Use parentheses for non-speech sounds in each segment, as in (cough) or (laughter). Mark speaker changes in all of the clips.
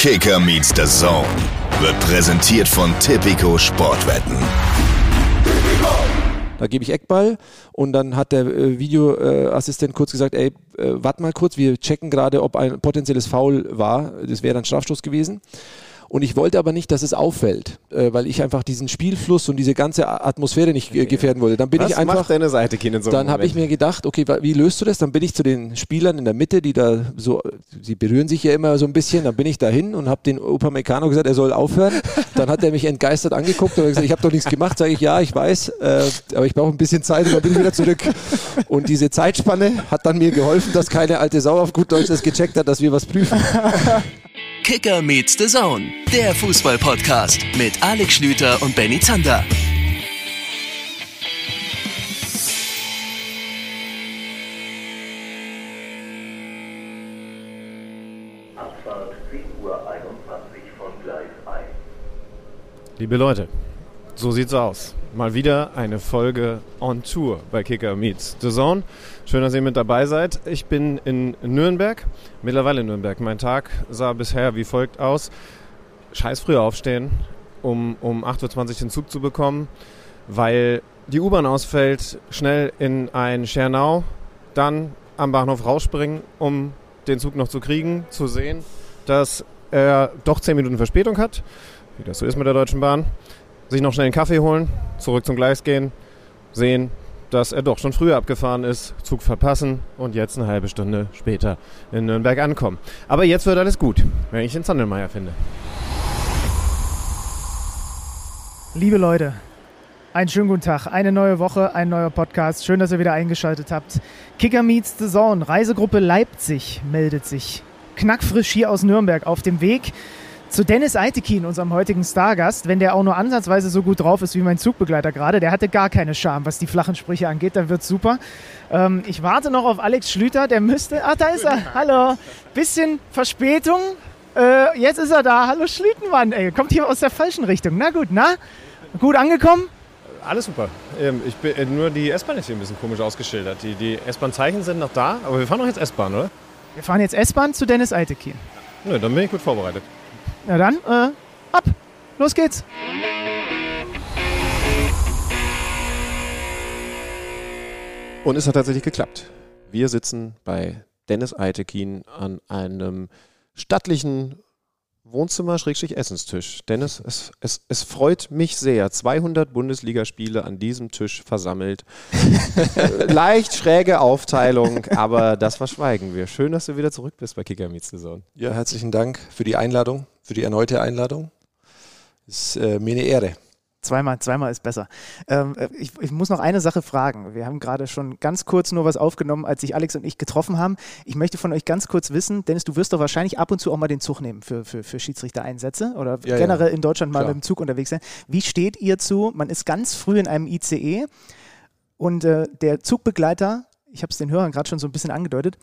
Speaker 1: Kicker meets the Zone wird präsentiert von Tipico Sportwetten.
Speaker 2: Da gebe ich Eckball und dann hat der äh, Videoassistent kurz gesagt, ey, äh, warte mal kurz, wir checken gerade, ob ein potenzielles Foul war. Das wäre dann Strafstoß gewesen. Und ich wollte aber nicht, dass es auffällt, äh, weil ich einfach diesen Spielfluss und diese ganze Atmosphäre nicht äh, gefährden wollte. Dann bin
Speaker 3: Was
Speaker 2: ich einfach.
Speaker 3: macht deine Seite in so
Speaker 2: dann habe ich mir gedacht, okay, wie löst du das? Dann bin ich zu den Spielern in der Mitte, die da so, sie berühren sich ja immer so ein bisschen. Dann bin ich dahin und habe den Upamecano gesagt, er soll aufhören. Dann hat er mich entgeistert angeguckt und hat gesagt, ich habe doch nichts gemacht. Sage ich, ja, ich weiß, äh, aber ich brauche ein bisschen Zeit und dann bin ich wieder zurück. Und diese Zeitspanne hat dann mir geholfen, dass keine alte Sau auf gut Deutsch das gecheckt hat, dass wir was prüfen.
Speaker 4: Kicker meets the Zone, der Fußball-Podcast mit Alex Schlüter und Benny Zander.
Speaker 5: Abfahrt 10.21 Uhr von Gleis 1.
Speaker 3: Liebe Leute, so sieht's aus. Mal wieder eine Folge on Tour bei Kicker Meets The Zone. Schön, dass ihr mit dabei seid. Ich bin in Nürnberg, mittlerweile in Nürnberg. Mein Tag sah bisher wie folgt aus. Scheiß früh aufstehen, um, um 8.20 Uhr den Zug zu bekommen, weil die U-Bahn ausfällt, schnell in ein Schernau, dann am Bahnhof rausspringen, um den Zug noch zu kriegen, zu sehen, dass er doch 10 Minuten Verspätung hat, wie das so ist mit der Deutschen Bahn, sich noch schnell einen Kaffee holen, zurück zum Gleis gehen, sehen, dass er doch schon früher abgefahren ist, Zug verpassen und jetzt eine halbe Stunde später in Nürnberg ankommen. Aber jetzt wird alles gut, wenn ich den Sandelmeier finde.
Speaker 6: Liebe Leute, einen schönen guten Tag. Eine neue Woche, ein neuer Podcast. Schön, dass ihr wieder eingeschaltet habt. Kicker meets the Zone. Reisegruppe Leipzig meldet sich. Knackfrisch hier aus Nürnberg auf dem Weg zu Dennis Eitekin, unserem heutigen Stargast. Wenn der auch nur ansatzweise so gut drauf ist wie mein Zugbegleiter gerade, der hatte gar keine Scham, was die flachen Sprüche angeht, dann wird's super. Ähm, ich warte noch auf Alex Schlüter, der müsste. Ach, da ist er. Hallo. Bisschen Verspätung. Äh, jetzt ist er da. Hallo Schlütenmann, ey. Kommt hier aus der falschen Richtung. Na gut, na? Gut angekommen?
Speaker 3: Alles super. Ähm, ich bin, äh, nur die S-Bahn ist hier ein bisschen komisch ausgeschildert. Die, die S-Bahn-Zeichen sind noch da, aber wir fahren doch jetzt S-Bahn, oder?
Speaker 6: Wir fahren jetzt S-Bahn zu Dennis Eitekin.
Speaker 3: Nö, dann bin ich gut vorbereitet.
Speaker 6: Na dann, äh, ab. Los geht's.
Speaker 3: Und es hat tatsächlich geklappt. Wir sitzen bei Dennis Eitekin an einem stattlichen Wohnzimmer-Essenstisch. Dennis, es, es, es freut mich sehr. 200 Bundesligaspiele an diesem Tisch versammelt. (laughs) Leicht schräge Aufteilung, aber das verschweigen wir. Schön, dass du wieder zurück bist bei Kicker Meets Zone.
Speaker 2: Ja, herzlichen Dank für die Einladung, für die erneute Einladung. Ist äh, mir eine Ehre.
Speaker 6: Zweimal, zweimal ist besser. Ähm, äh, ich, ich muss noch eine Sache fragen. Wir haben gerade schon ganz kurz nur was aufgenommen, als sich Alex und ich getroffen haben. Ich möchte von euch ganz kurz wissen, Dennis, du wirst doch wahrscheinlich ab und zu auch mal den Zug nehmen für, für, für Schiedsrichtereinsätze oder
Speaker 2: Ja,
Speaker 6: generell
Speaker 2: ja.
Speaker 6: in Deutschland mal
Speaker 2: Klar.
Speaker 6: mit dem Zug unterwegs sein. Wie steht ihr zu? Man ist ganz früh in einem ICE und äh, der Zugbegleiter, ich habe es den Hörern gerade schon so ein bisschen angedeutet,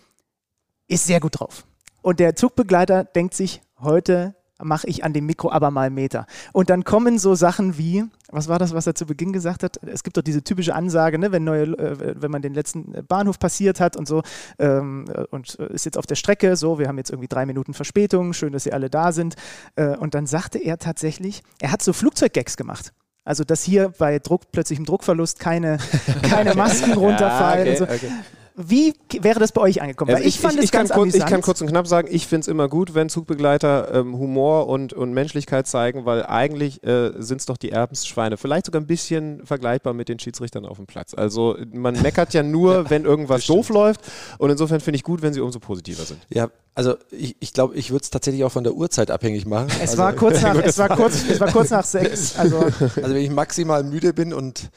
Speaker 6: ist sehr gut drauf. Und der Zugbegleiter denkt sich, heute mache ich an dem Mikro aber mal einen Meter. Und dann kommen so Sachen wie, was war das, was er zu Beginn gesagt hat? Es gibt doch diese typische Ansage, ne, wenn, neue, äh, wenn man den letzten Bahnhof passiert hat und so ähm, äh, und äh, ist jetzt auf der Strecke, so, wir haben jetzt irgendwie drei Minuten Verspätung, schön, dass ihr alle da sind. Äh, und dann sagte er tatsächlich, er hat so Flugzeuggags gemacht. Also, dass hier bei Druck, plötzlichem Druckverlust keine, (laughs) keine Masken (laughs) runterfallen.
Speaker 3: okay,
Speaker 6: und so.
Speaker 3: okay.
Speaker 6: Wie wäre das bei euch angekommen?
Speaker 3: Also
Speaker 6: Weil ich, fand es
Speaker 3: ich, kann
Speaker 6: ganz
Speaker 3: kurz, ich kann kurz und knapp sagen, ich finde es immer gut, wenn Zugbegleiter ähm, Humor und, und Menschlichkeit zeigen, weil eigentlich äh, sind es doch die Erbsschweine. Vielleicht sogar ein bisschen vergleichbar mit den Schiedsrichtern auf dem Platz. Also man (laughs) meckert ja nur, wenn irgendwas doof läuft. Und insofern finde ich gut, wenn sie umso positiver sind.
Speaker 2: Ja, also ich, ich glaube, ich würde es tatsächlich auch von der Uhrzeit abhängig machen.
Speaker 6: Es
Speaker 2: also,
Speaker 6: war kurz (laughs) nach, es war kurz, es war (laughs) kurz nach sechs. Also
Speaker 2: also wenn ich maximal müde bin und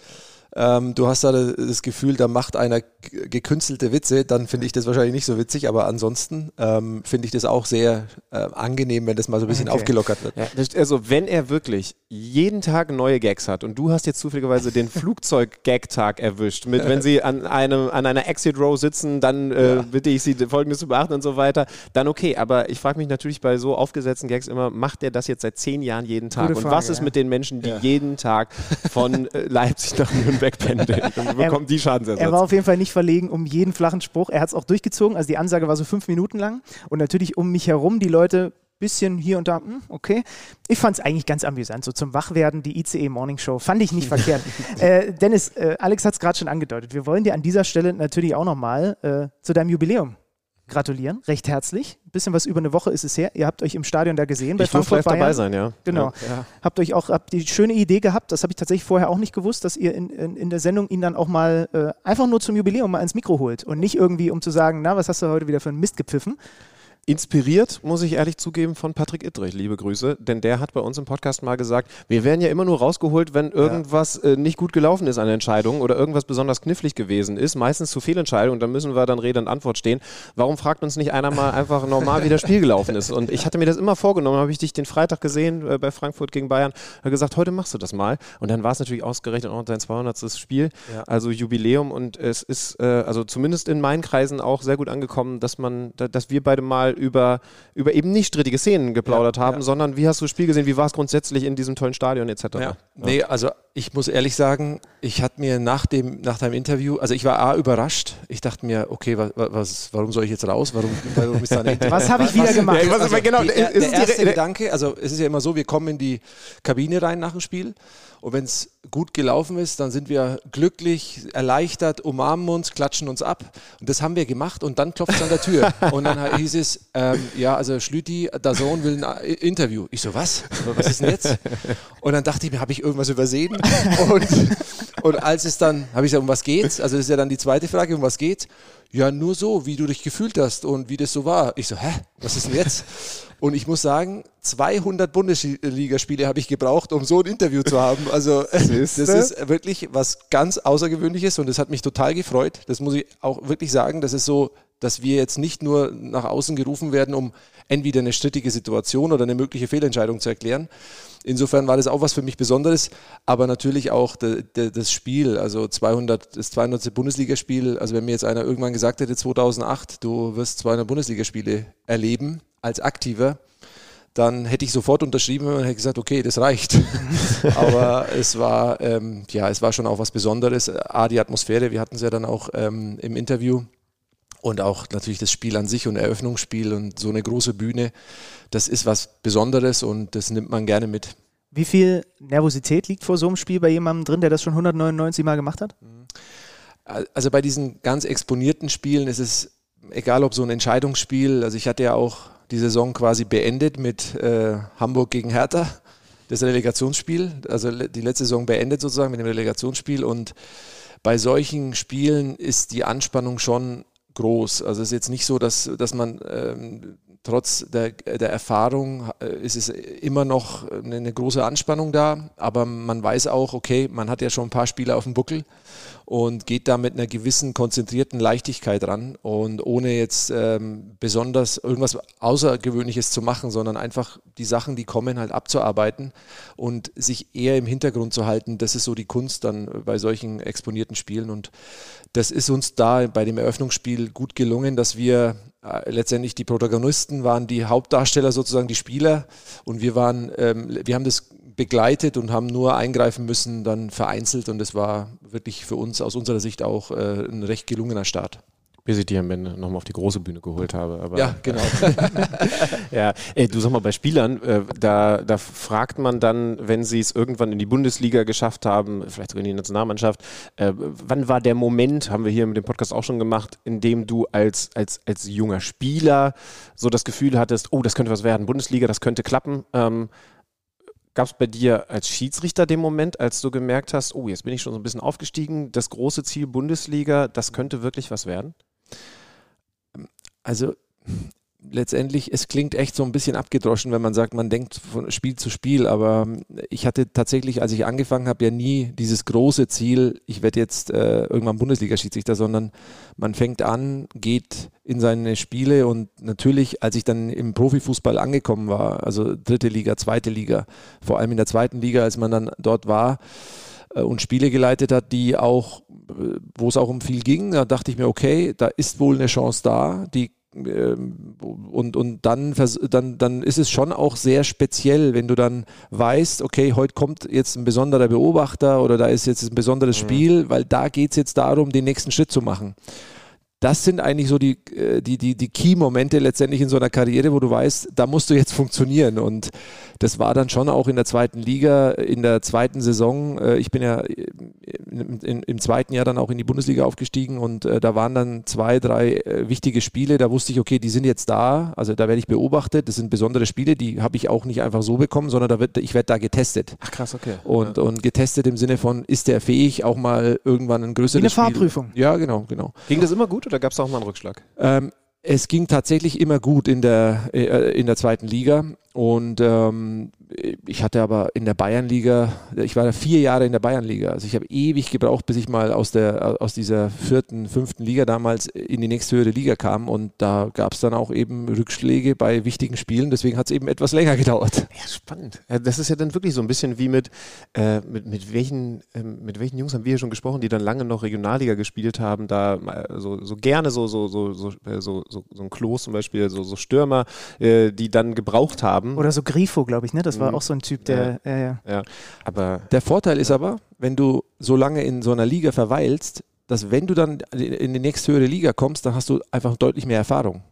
Speaker 2: ähm, du hast da das Gefühl, da macht einer gekünstelte Witze, dann finde ich das wahrscheinlich nicht so witzig, aber ansonsten ähm, finde ich das auch sehr äh, angenehm, wenn das mal so ein bisschen
Speaker 6: Okay.
Speaker 2: aufgelockert wird.
Speaker 3: Ja, das- also wenn er wirklich jeden Tag neue Gags hat und du hast jetzt zufälligerweise den (laughs) Flugzeug-Gag-Tag erwischt, mit wenn sie an, einem, an einer Exit-Row sitzen, dann äh, bitte ich sie folgendes zu beachten und so weiter, dann okay. Aber ich frage mich natürlich bei so aufgesetzten Gags immer, macht er das jetzt seit zehn Jahren jeden Tag?
Speaker 6: Gute
Speaker 3: und
Speaker 6: Frage,
Speaker 3: was ist
Speaker 6: ja.
Speaker 3: mit den Menschen, die
Speaker 2: Ja.
Speaker 3: jeden Tag von äh, Leipzig nach Nürnberg pendeln (laughs) und bekommen die Schadensersatz?
Speaker 6: er war auf jeden Fall nicht verlegen um jeden flachen Spruch. Er hat es auch durchgezogen. Also die Ansage war so fünf Minuten lang. Und natürlich um mich herum die Leute bisschen hier und da, hm, okay. Ich fand es eigentlich ganz amüsant, so zum Wachwerden, die ICE Morning Show, fand ich nicht (laughs) verkehrt. Äh, Dennis, äh, Alex hat es gerade schon angedeutet, wir wollen dir an dieser Stelle natürlich auch nochmal äh, zu deinem Jubiläum gratulieren, recht herzlich. Ein bisschen was über eine Woche ist es her. Ihr habt euch im Stadion da gesehen bei
Speaker 3: Ich
Speaker 6: Frankfurt
Speaker 3: live dabei sein, ja.
Speaker 6: Genau.
Speaker 3: Ja.
Speaker 6: Habt euch auch habt die schöne Idee gehabt, das habe ich tatsächlich vorher auch nicht gewusst, dass ihr in, in, in der Sendung ihn dann auch mal äh, einfach nur zum Jubiläum mal ins Mikro holt und nicht irgendwie, um zu sagen, na, was hast du heute wieder für einen Mist gepfiffen?
Speaker 3: Inspiriert, muss ich ehrlich zugeben, von Patrick Ittrich, liebe Grüße, denn der hat bei uns im Podcast mal gesagt, wir werden ja immer nur rausgeholt, wenn irgendwas äh, nicht gut gelaufen ist an der Entscheidung oder irgendwas besonders knifflig gewesen ist, meistens zu Fehlentscheidungen, dann müssen wir dann Rede und Antwort stehen. Warum fragt uns nicht einer mal einfach normal, wie das Spiel gelaufen ist? Und ich hatte mir das immer vorgenommen, habe ich dich den Freitag gesehen äh, bei Frankfurt gegen Bayern, habe gesagt, heute machst du das mal. Und dann war es natürlich ausgerechnet auch dein 200. Spiel,
Speaker 2: Ja.
Speaker 3: also Jubiläum und es ist äh, also zumindest in meinen Kreisen auch sehr gut angekommen, dass man, da, dass wir beide mal über, über eben nicht strittige Szenen geplaudert
Speaker 2: Ja,
Speaker 3: haben,
Speaker 2: ja.
Speaker 3: sondern wie hast du das Spiel gesehen, wie war es grundsätzlich in diesem tollen Stadion etc.
Speaker 2: Ja. Nee, also ich muss ehrlich sagen, ich hatte mir nach dem nach deinem Interview, also ich war A überrascht. Ich dachte mir, okay, was, was, warum soll ich jetzt raus? Warum, warum ist da ein? (laughs)
Speaker 6: Was habe ich wieder gemacht?
Speaker 3: Ja, was-
Speaker 2: Also,
Speaker 3: genau,
Speaker 2: die, der
Speaker 3: die
Speaker 2: erste Gedanke, also es ist ja immer so, wir kommen in die Kabine rein nach dem Spiel und wenn es gut gelaufen ist, dann sind wir glücklich, erleichtert, umarmen uns, klatschen uns ab und das haben wir gemacht und dann klopft es an der Tür und dann hieß es, ähm, ja, also Schlüti, der Sohn will ein äh, Interview. Ich so, was? Was ist denn jetzt? Und dann dachte ich mir, habe ich irgendwas übersehen? Und, und als es dann, habe ich gesagt, um was geht's? Also das ist ja dann die zweite Frage, um was geht's? Ja, nur so, wie du dich gefühlt hast und wie das so war. Ich so, hä, was ist denn jetzt? Und ich muss sagen, 200 Bundesligaspiele habe ich gebraucht, um so ein Interview zu haben. Also das ist wirklich was ganz Außergewöhnliches und das hat mich total gefreut. Das muss ich auch wirklich sagen. Das ist so, dass wir jetzt nicht nur nach außen gerufen werden, um entweder eine strittige Situation oder eine mögliche Fehlentscheidung zu erklären. Insofern war das auch was für mich Besonderes, aber natürlich auch de, de, das Spiel, also 200, das 200. Bundesligaspiel. Also wenn mir jetzt einer irgendwann gesagt hätte, 2008, du wirst 200 Bundesligaspiele erleben als Aktiver, dann hätte ich sofort unterschrieben und hätte gesagt, okay, das reicht. (laughs) Aber es war, ähm, ja, es war schon auch was Besonderes. A, die Atmosphäre, wir hatten es ja dann auch ähm, im Interview und auch natürlich das Spiel an sich und Eröffnungsspiel und so eine große Bühne, das ist was Besonderes und das nimmt man gerne mit.
Speaker 6: Wie viel Nervosität liegt vor so einem Spiel bei jemandem drin, der das schon 199 Mal gemacht hat?
Speaker 2: Also bei diesen ganz exponierten Spielen ist es egal, ob so ein Entscheidungsspiel, also ich hatte ja auch die Saison quasi beendet mit äh, Hamburg gegen Hertha, das Relegationsspiel, also die letzte Saison beendet sozusagen mit dem Relegationsspiel und bei solchen Spielen ist die Anspannung schon groß. Also es ist jetzt nicht so, dass, dass man ähm, trotz der, der Erfahrung äh, ist es immer noch eine, eine große Anspannung da, aber man weiß auch, okay, man hat ja schon ein paar Spiele auf dem Buckel und geht da mit einer gewissen konzentrierten Leichtigkeit ran und ohne jetzt ähm, besonders irgendwas Außergewöhnliches zu machen, sondern einfach die Sachen, die kommen, halt abzuarbeiten und sich eher im Hintergrund zu halten. Das ist so die Kunst dann bei solchen exponierten Spielen und das ist uns da bei dem Eröffnungsspiel gut gelungen, dass wir äh, letztendlich die Protagonisten waren, die Hauptdarsteller sozusagen, die Spieler und wir waren, ähm, wir haben das begleitet und haben nur eingreifen müssen, dann vereinzelt und es war wirklich für uns aus unserer Sicht auch äh, ein recht gelungener Start.
Speaker 3: Bis ich die am Ende nochmal auf die große Bühne geholt habe. Aber
Speaker 2: Ja, genau. (laughs)
Speaker 3: Ja, ey, du sag mal, bei Spielern, äh, da, da fragt man dann, wenn sie es irgendwann in die Bundesliga geschafft haben, vielleicht sogar in die Nationalmannschaft, äh, wann war der Moment, haben wir hier mit dem Podcast auch schon gemacht, in dem du als, als, als junger Spieler so das Gefühl hattest, oh, das könnte was werden, Bundesliga, das könnte klappen. Ähm, Gab es bei dir als Schiedsrichter den Moment, als du gemerkt hast, oh, jetzt bin ich schon so ein bisschen aufgestiegen, das große Ziel Bundesliga, das könnte wirklich was werden?
Speaker 2: Also letztendlich, es klingt echt so ein bisschen abgedroschen, wenn man sagt, man denkt von Spiel zu Spiel, aber ich hatte tatsächlich, als ich angefangen habe, ja nie dieses große Ziel, ich werde jetzt äh, irgendwann Bundesliga-Schiedsrichter, sondern man fängt an, geht in seine Spiele und natürlich, als ich dann im Profifußball angekommen war, also dritte Liga, zweite Liga, vor allem in der zweiten Liga, als man dann dort war, äh, und Spiele geleitet hat, die auch, äh, wo es auch um viel ging, da dachte ich mir, okay, da ist wohl eine Chance da, die und, und dann, dann, dann ist es schon auch sehr speziell, wenn du dann weißt, okay, heute kommt jetzt ein besonderer Beobachter oder da ist jetzt ein besonderes Spiel, weil da geht es jetzt darum, den nächsten Schritt zu machen. Das sind eigentlich so die, äh, die, die, die Key-Momente letztendlich in so einer Karriere, wo du weißt, da musst du jetzt (laughs) funktionieren. Und das war dann schon auch in der zweiten Liga, in der zweiten Saison. Äh, ich bin ja im, im zweiten Jahr dann auch in die Bundesliga aufgestiegen und äh, da waren dann zwei, drei wichtige Spiele. Da wusste ich, okay, die sind jetzt da, also da werde ich beobachtet. Das sind besondere Spiele, die habe ich auch nicht einfach so bekommen, sondern da wird, ich werde da getestet.
Speaker 3: Ach krass, okay.
Speaker 2: Und, ja. und getestet im Sinne von, ist der fähig, auch mal irgendwann ein größeres
Speaker 6: Wie eine
Speaker 2: Spiel.
Speaker 6: Fahrprüfung.
Speaker 2: Ja, genau, genau.
Speaker 3: Ging das immer gut oder gab es auch mal einen Rückschlag?
Speaker 2: Ähm, es ging tatsächlich immer gut in der, äh, in der zweiten Liga. Und ähm, ich hatte aber in der Bayernliga, ich war da vier Jahre in der Bayernliga. Also ich habe ewig gebraucht, bis ich mal aus, der, aus dieser vierten, fünften Liga damals in die nächsthöhere Liga kam. Und da gab es dann auch eben Rückschläge bei wichtigen Spielen. Deswegen hat es eben etwas länger gedauert.
Speaker 3: Ja, spannend. Das ist ja dann wirklich so ein bisschen wie mit, äh, mit, mit, welchen, äh, mit welchen Jungs haben wir hier schon gesprochen, die dann lange noch Regionalliga gespielt haben, da äh, so, so gerne so, so, so, so, äh, so, so, so ein Klos zum Beispiel, so, so Stürmer, äh, die dann gebraucht haben haben.
Speaker 6: Oder so Grifo, glaube ich, ne? Das war mhm. auch so ein Typ, der.
Speaker 2: Ja. Ja, ja. Aber der Vorteil ist aber, wenn du so lange in so einer Liga verweilst, dass wenn du dann in die nächsthöhere Liga kommst, dann hast du einfach deutlich mehr Erfahrung.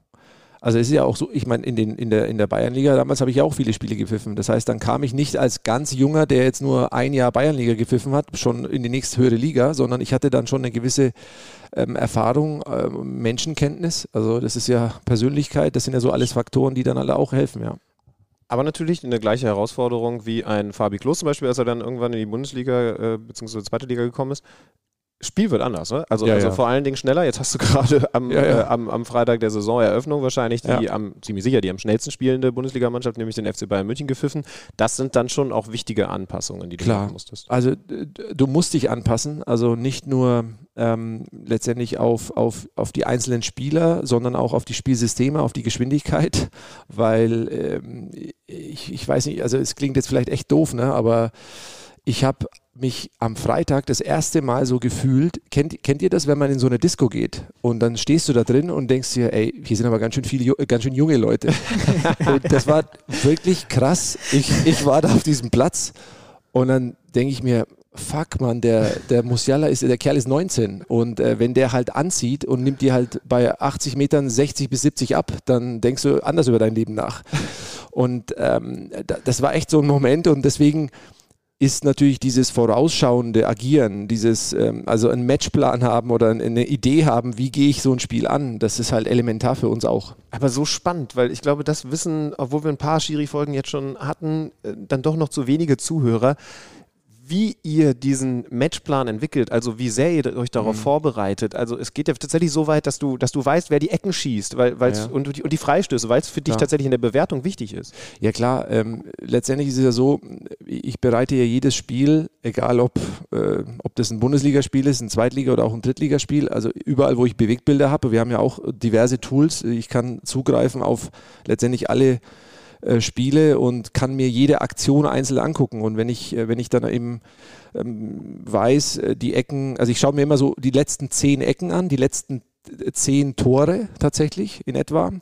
Speaker 2: Also es ist ja auch so, ich meine, in, in der, in der Bayernliga, damals habe ich ja auch viele Spiele gepfiffen. Das heißt, dann kam ich nicht als ganz junger, der jetzt nur ein Jahr Bayernliga gepfiffen hat, schon in die nächsthöhere Liga, sondern ich hatte dann schon eine gewisse ähm, Erfahrung, äh, Menschenkenntnis. Also das ist ja Persönlichkeit, das sind ja so alles Faktoren, die dann alle auch helfen, ja.
Speaker 3: Aber natürlich eine gleiche Herausforderung wie ein Fabi Klos zum Beispiel, als er dann irgendwann in die Bundesliga äh, bzw. zweite Liga gekommen ist. Spiel wird anders, ne? Also,
Speaker 2: ja,
Speaker 3: also
Speaker 2: ja.
Speaker 3: vor allen Dingen schneller. Jetzt hast du (laughs) gerade am,
Speaker 2: ja,
Speaker 3: äh, am, am, Freitag der Saisoneröffnung wahrscheinlich die am, ziemlich sicher die am schnellsten spielende Bundesligamannschaft, nämlich den FC Bayern München gepfiffen. Das sind dann schon auch wichtige Anpassungen, die du
Speaker 2: Klar.
Speaker 3: machen musstest.
Speaker 2: Also du musst dich anpassen, also nicht nur ähm, letztendlich auf, auf, auf die einzelnen Spieler, sondern auch auf die Spielsysteme, auf die Geschwindigkeit, (laughs) weil ähm, ich, ich weiß nicht, also es klingt jetzt vielleicht echt doof, ne? aber ich habe mich am Freitag das erste Mal so gefühlt, kennt, kennt ihr das, wenn man in so eine Disco geht und dann stehst du da drin und denkst dir, ey, hier sind aber ganz schön viele, ganz schön junge Leute. (laughs) und das war wirklich krass. Ich, ich war da auf diesem Platz und dann denke ich mir, fuck man, der, der Musiala ist, der Kerl ist 19 und äh, wenn der halt anzieht und nimmt dir halt bei 80 Metern 60 bis 70 ab, dann denkst du anders über dein Leben nach. Und ähm, das war echt so ein Moment und deswegen ist natürlich dieses vorausschauende Agieren, dieses ähm, also einen Matchplan haben oder eine Idee haben, wie gehe ich so ein Spiel an, das ist halt elementar für uns auch.
Speaker 3: Aber so spannend, weil ich glaube, das wissen, obwohl wir ein paar Schiri-Folgen jetzt schon hatten, äh, dann doch noch zu wenige Zuhörer wie ihr diesen Matchplan entwickelt, also wie sehr ihr euch darauf mhm. vorbereitet. Also es geht ja tatsächlich so weit, dass du, dass du weißt, wer die Ecken schießt weil, ja. und, die, und die Freistöße, weil es für dich ja. tatsächlich in der Bewertung wichtig ist.
Speaker 2: Ja klar, ähm, letztendlich ist es ja so, ich bereite ja jedes Spiel, egal ob, äh, ob das ein Bundesligaspiel ist, ein Zweitliga- oder auch ein Drittligaspiel, also überall, wo ich Bewegtbilder habe, wir haben ja auch diverse Tools, ich kann zugreifen auf letztendlich alle äh, Spiele und kann mir jede Aktion einzeln angucken. Und wenn ich, äh, wenn ich dann eben ähm, weiß, äh, die Ecken, also ich schaue mir immer so die letzten zehn Ecken an, die letzten zehn Tore tatsächlich in etwa.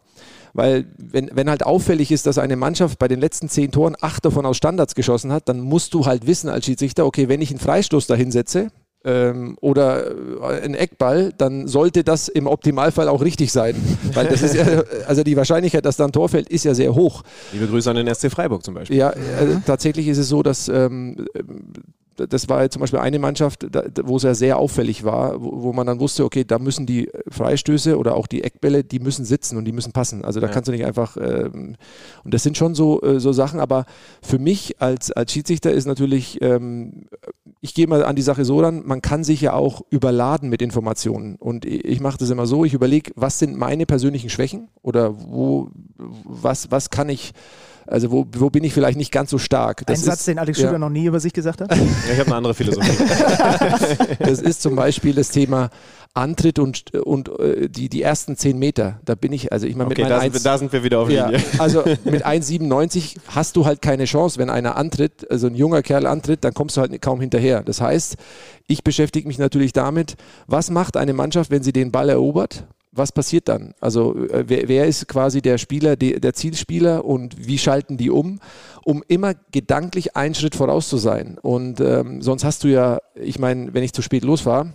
Speaker 2: Weil wenn, wenn halt auffällig ist, dass eine Mannschaft bei den letzten zehn Toren acht davon aus Standards geschossen hat, dann musst du halt wissen als Schiedsrichter, okay, wenn ich einen Freistoß dahin setze, ähm, oder äh, ein Eckball, dann sollte das im Optimalfall auch richtig sein. (laughs) Weil das ist ja, also die Wahrscheinlichkeit, dass da ein Tor fällt, ist ja sehr hoch.
Speaker 3: Liebe Grüße an den SC Freiburg zum Beispiel.
Speaker 2: Ja, äh, tatsächlich ist es so, dass ähm, das war zum Beispiel eine Mannschaft, wo es ja sehr auffällig war, wo, man dann wusste, okay, da müssen die Freistöße oder auch die Eckbälle, die müssen sitzen und die müssen passen. Also da ja. kannst du nicht einfach, ähm, und das sind schon so, äh, so Sachen, aber für mich als, als Schiedsrichter ist natürlich, ähm, ich gehe mal an die Sache so ran, man kann sich ja auch überladen mit Informationen. Und ich mache das immer so, ich überlege, was sind meine persönlichen Schwächen oder wo, was, was kann ich also wo, wo bin ich vielleicht nicht ganz so stark?
Speaker 6: Das Ein Satz, den Alex Schüler ja. noch nie über sich gesagt hat?
Speaker 3: Ja, ich habe eine andere Philosophie. (laughs)
Speaker 2: das ist zum Beispiel das Thema Antritt und, und äh, die, die ersten zehn Meter. Da bin ich, also ich meine,
Speaker 3: okay,
Speaker 2: mit
Speaker 3: da, sind wir, da sind wir wieder auf Linie.
Speaker 2: Ja, (laughs) also (laughs) mit 1,97 hast du halt keine Chance, wenn einer antritt, also ein junger Kerl antritt, dann kommst du halt kaum hinterher. Das heißt, ich beschäftige mich natürlich damit, was macht eine Mannschaft, wenn sie den Ball erobert? Was passiert dann? Also äh, wer, wer, ist quasi der Spieler, der, der, Zielspieler und wie schalten die um, um immer gedanklich einen Schritt voraus zu sein? Und ähm, sonst hast du ja, ich meine, wenn ich zu spät losfahre,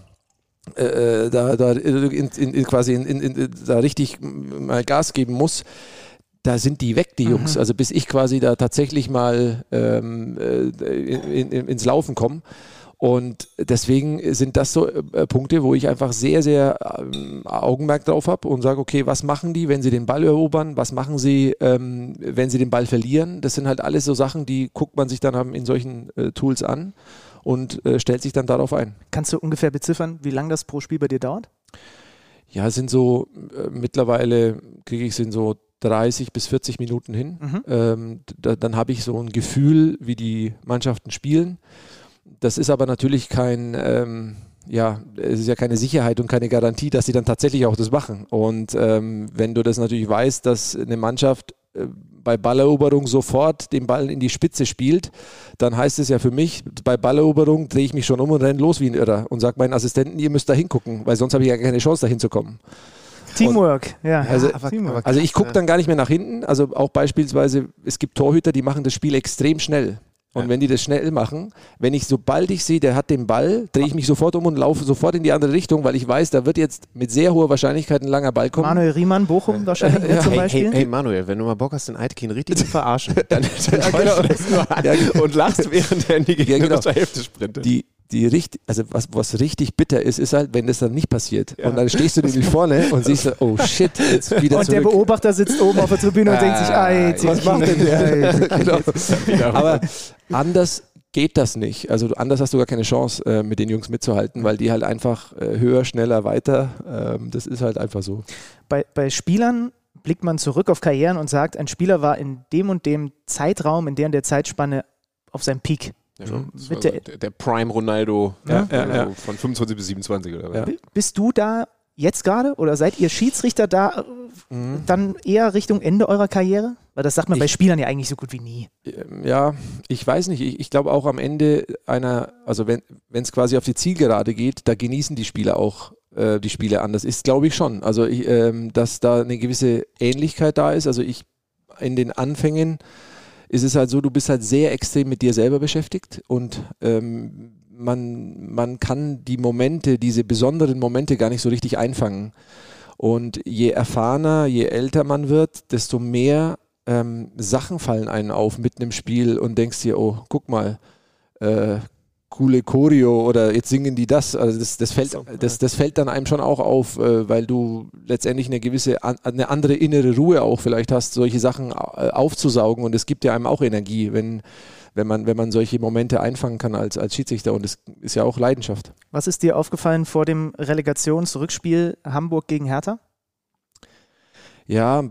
Speaker 2: äh, da, da, in, in, quasi in, in, da richtig mal Gas geben muss, da sind die weg, die Jungs.
Speaker 6: Mhm.
Speaker 2: Also bis ich quasi da tatsächlich mal ähm, äh, in, in, ins Laufen komme. Und deswegen sind das so äh, Punkte, wo ich einfach sehr, sehr ähm, Augenmerk drauf habe und sage, okay, was machen die, wenn sie den Ball erobern? Was machen sie, ähm, wenn sie den Ball verlieren? Das sind halt alles so Sachen, die guckt man sich dann in solchen äh, Tools an und äh, stellt sich dann darauf ein.
Speaker 6: Kannst du ungefähr beziffern, wie lange das pro Spiel bei dir dauert?
Speaker 2: Ja, es sind so, äh, mittlerweile kriege ich es in so 30 bis 40 Minuten hin.
Speaker 6: Mhm.
Speaker 2: Ähm, da, dann habe ich so ein Gefühl, wie die Mannschaften spielen. Das ist aber natürlich kein, ähm, ja, es ist ja keine Sicherheit und keine Garantie, dass sie dann tatsächlich auch das machen. Und ähm, wenn du das natürlich weißt, dass eine Mannschaft äh, bei Balleroberung sofort den Ball in die Spitze spielt, dann heißt es ja für mich, bei Balleroberung drehe ich mich schon um und renne los wie ein Irrer und sage meinen Assistenten, ihr müsst da hingucken, weil sonst habe ich ja keine Chance, da hinzukommen.
Speaker 6: Teamwork, ja.
Speaker 2: Also-
Speaker 7: aber,
Speaker 6: Teamwork.
Speaker 2: Also ich gucke dann gar nicht mehr nach hinten. Also auch beispielsweise, es gibt Torhüter, die machen das Spiel extrem schnell. Und
Speaker 7: Ja.
Speaker 2: wenn die das schnell machen, wenn ich, sobald ich sehe, der hat den Ball, drehe ich mich sofort um und laufe sofort in die andere Richtung, weil ich weiß, da wird jetzt mit sehr hoher Wahrscheinlichkeit ein langer Ball kommen.
Speaker 6: Manuel Riemann, Bochum wahrscheinlich
Speaker 2: Ja.
Speaker 6: zum
Speaker 7: Hey,
Speaker 6: Beispiel.
Speaker 7: hey, hey Manuel, wenn du mal Bock hast, den Aitken richtig zu verarschen, dann, (laughs) dann
Speaker 2: Ja,
Speaker 7: schreibst du
Speaker 2: genau.
Speaker 7: das nur an
Speaker 2: Ja, genau.
Speaker 7: und lachst, während er in die
Speaker 2: Ja, genau.
Speaker 7: Hälfte sprintet.
Speaker 2: Die, die richtig, also was, was richtig bitter ist, ist halt, wenn das dann nicht passiert.
Speaker 7: Ja.
Speaker 2: Und dann stehst du nämlich vorne und siehst so, oh shit, jetzt (laughs) wieder
Speaker 6: Und der
Speaker 2: zurück.
Speaker 6: Beobachter sitzt oben auf der Tribüne und denkt sich, ei,
Speaker 2: was macht denn der? (laughs) genau. Aber anders geht das nicht. Also anders hast du gar keine Chance, äh, mit den Jungs mitzuhalten, weil die halt einfach äh, höher, schneller, weiter. Ähm, das ist halt einfach so.
Speaker 6: bei, bei Spielern blickt man zurück auf Karrieren und sagt, ein Spieler war in dem und dem Zeitraum, in der und der Zeitspanne auf seinem Peak.
Speaker 7: Ja, schon. Das
Speaker 6: Mit der-
Speaker 7: der, Prime Ronaldo
Speaker 2: Ja,
Speaker 7: äh,
Speaker 2: ja,
Speaker 7: von 25 bis 27 oder was.
Speaker 6: Bist du da jetzt gerade oder seid ihr Schiedsrichter da äh, dann eher Richtung Ende eurer Karriere? Weil das sagt man bei
Speaker 2: Ich-
Speaker 6: Spielern ja eigentlich so gut wie nie.
Speaker 2: Ähm, Ja, ich weiß nicht. Ich, ich glaube auch am Ende einer, also wenn es quasi auf die Zielgerade geht, da genießen die Spieler auch äh, die Spiele an. Das ist, glaube ich, schon. Also ich, ähm, dass da eine gewisse Ähnlichkeit da ist. Also ich in den Anfängen ist es halt so, du bist halt sehr extrem mit dir selber beschäftigt und ähm, man, man kann die Momente, diese besonderen Momente gar nicht so richtig einfangen. Und je erfahrener, je älter man wird, desto mehr ähm, Sachen fallen einen auf mitten im Spiel und denkst dir, oh, guck mal, äh, coole Choreo oder jetzt singen die das. Also das, das, fällt, das, das fällt dann einem schon auch auf, äh, weil du letztendlich eine gewisse, an, eine andere innere Ruhe auch vielleicht hast, solche Sachen äh, aufzusaugen und es gibt ja einem auch Energie, wenn, wenn, man, wenn man solche Momente einfangen kann als, als Schiedsrichter und das ist ja auch Leidenschaft.
Speaker 6: Was ist dir aufgefallen vor dem Relegationsrückspiel Hamburg gegen Hertha?
Speaker 2: Ja,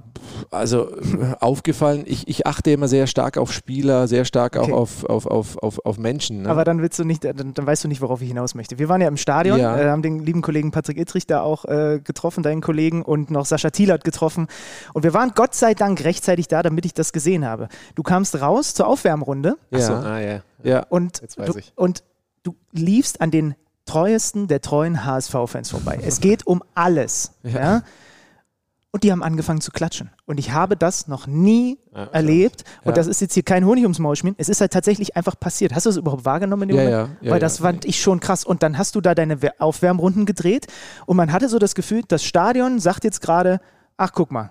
Speaker 2: also äh, aufgefallen, ich, ich achte immer sehr stark auf Spieler, sehr stark
Speaker 6: Okay.
Speaker 2: auch auf, auf, auf, auf, auf Menschen. Ne?
Speaker 6: Aber dann willst du nicht, dann, dann weißt du nicht, worauf ich hinaus möchte. Wir waren ja im Stadion,
Speaker 2: Ja.
Speaker 6: äh, haben den lieben Kollegen Patrick Ittrich da auch äh, getroffen, deinen Kollegen, und noch Sascha Thielert getroffen. Und wir waren Gott sei Dank rechtzeitig da, damit ich das gesehen habe. Du kamst raus zur Aufwärmrunde
Speaker 2: ja,
Speaker 7: Achso, ah, ja.
Speaker 2: ja.
Speaker 6: und,
Speaker 7: Jetzt weiß
Speaker 6: du,
Speaker 7: ich.
Speaker 6: und du liefst an den treuesten der treuen HSV-Fans vorbei. Es geht um alles. Ja.
Speaker 2: Ja.
Speaker 6: Und die haben angefangen zu klatschen. Und ich habe das noch nie
Speaker 7: Ja,
Speaker 6: erlebt. Und
Speaker 2: Ja.
Speaker 6: das ist jetzt hier kein Honig ums Maul schmieren. Es ist halt tatsächlich einfach passiert. Hast du das überhaupt wahrgenommen in dem
Speaker 2: Ja,
Speaker 6: Moment? Weil das fand ich schon krass. Und dann hast du da deine Aufwärmrunden gedreht und man hatte so das Gefühl, das Stadion sagt jetzt gerade, ach guck mal,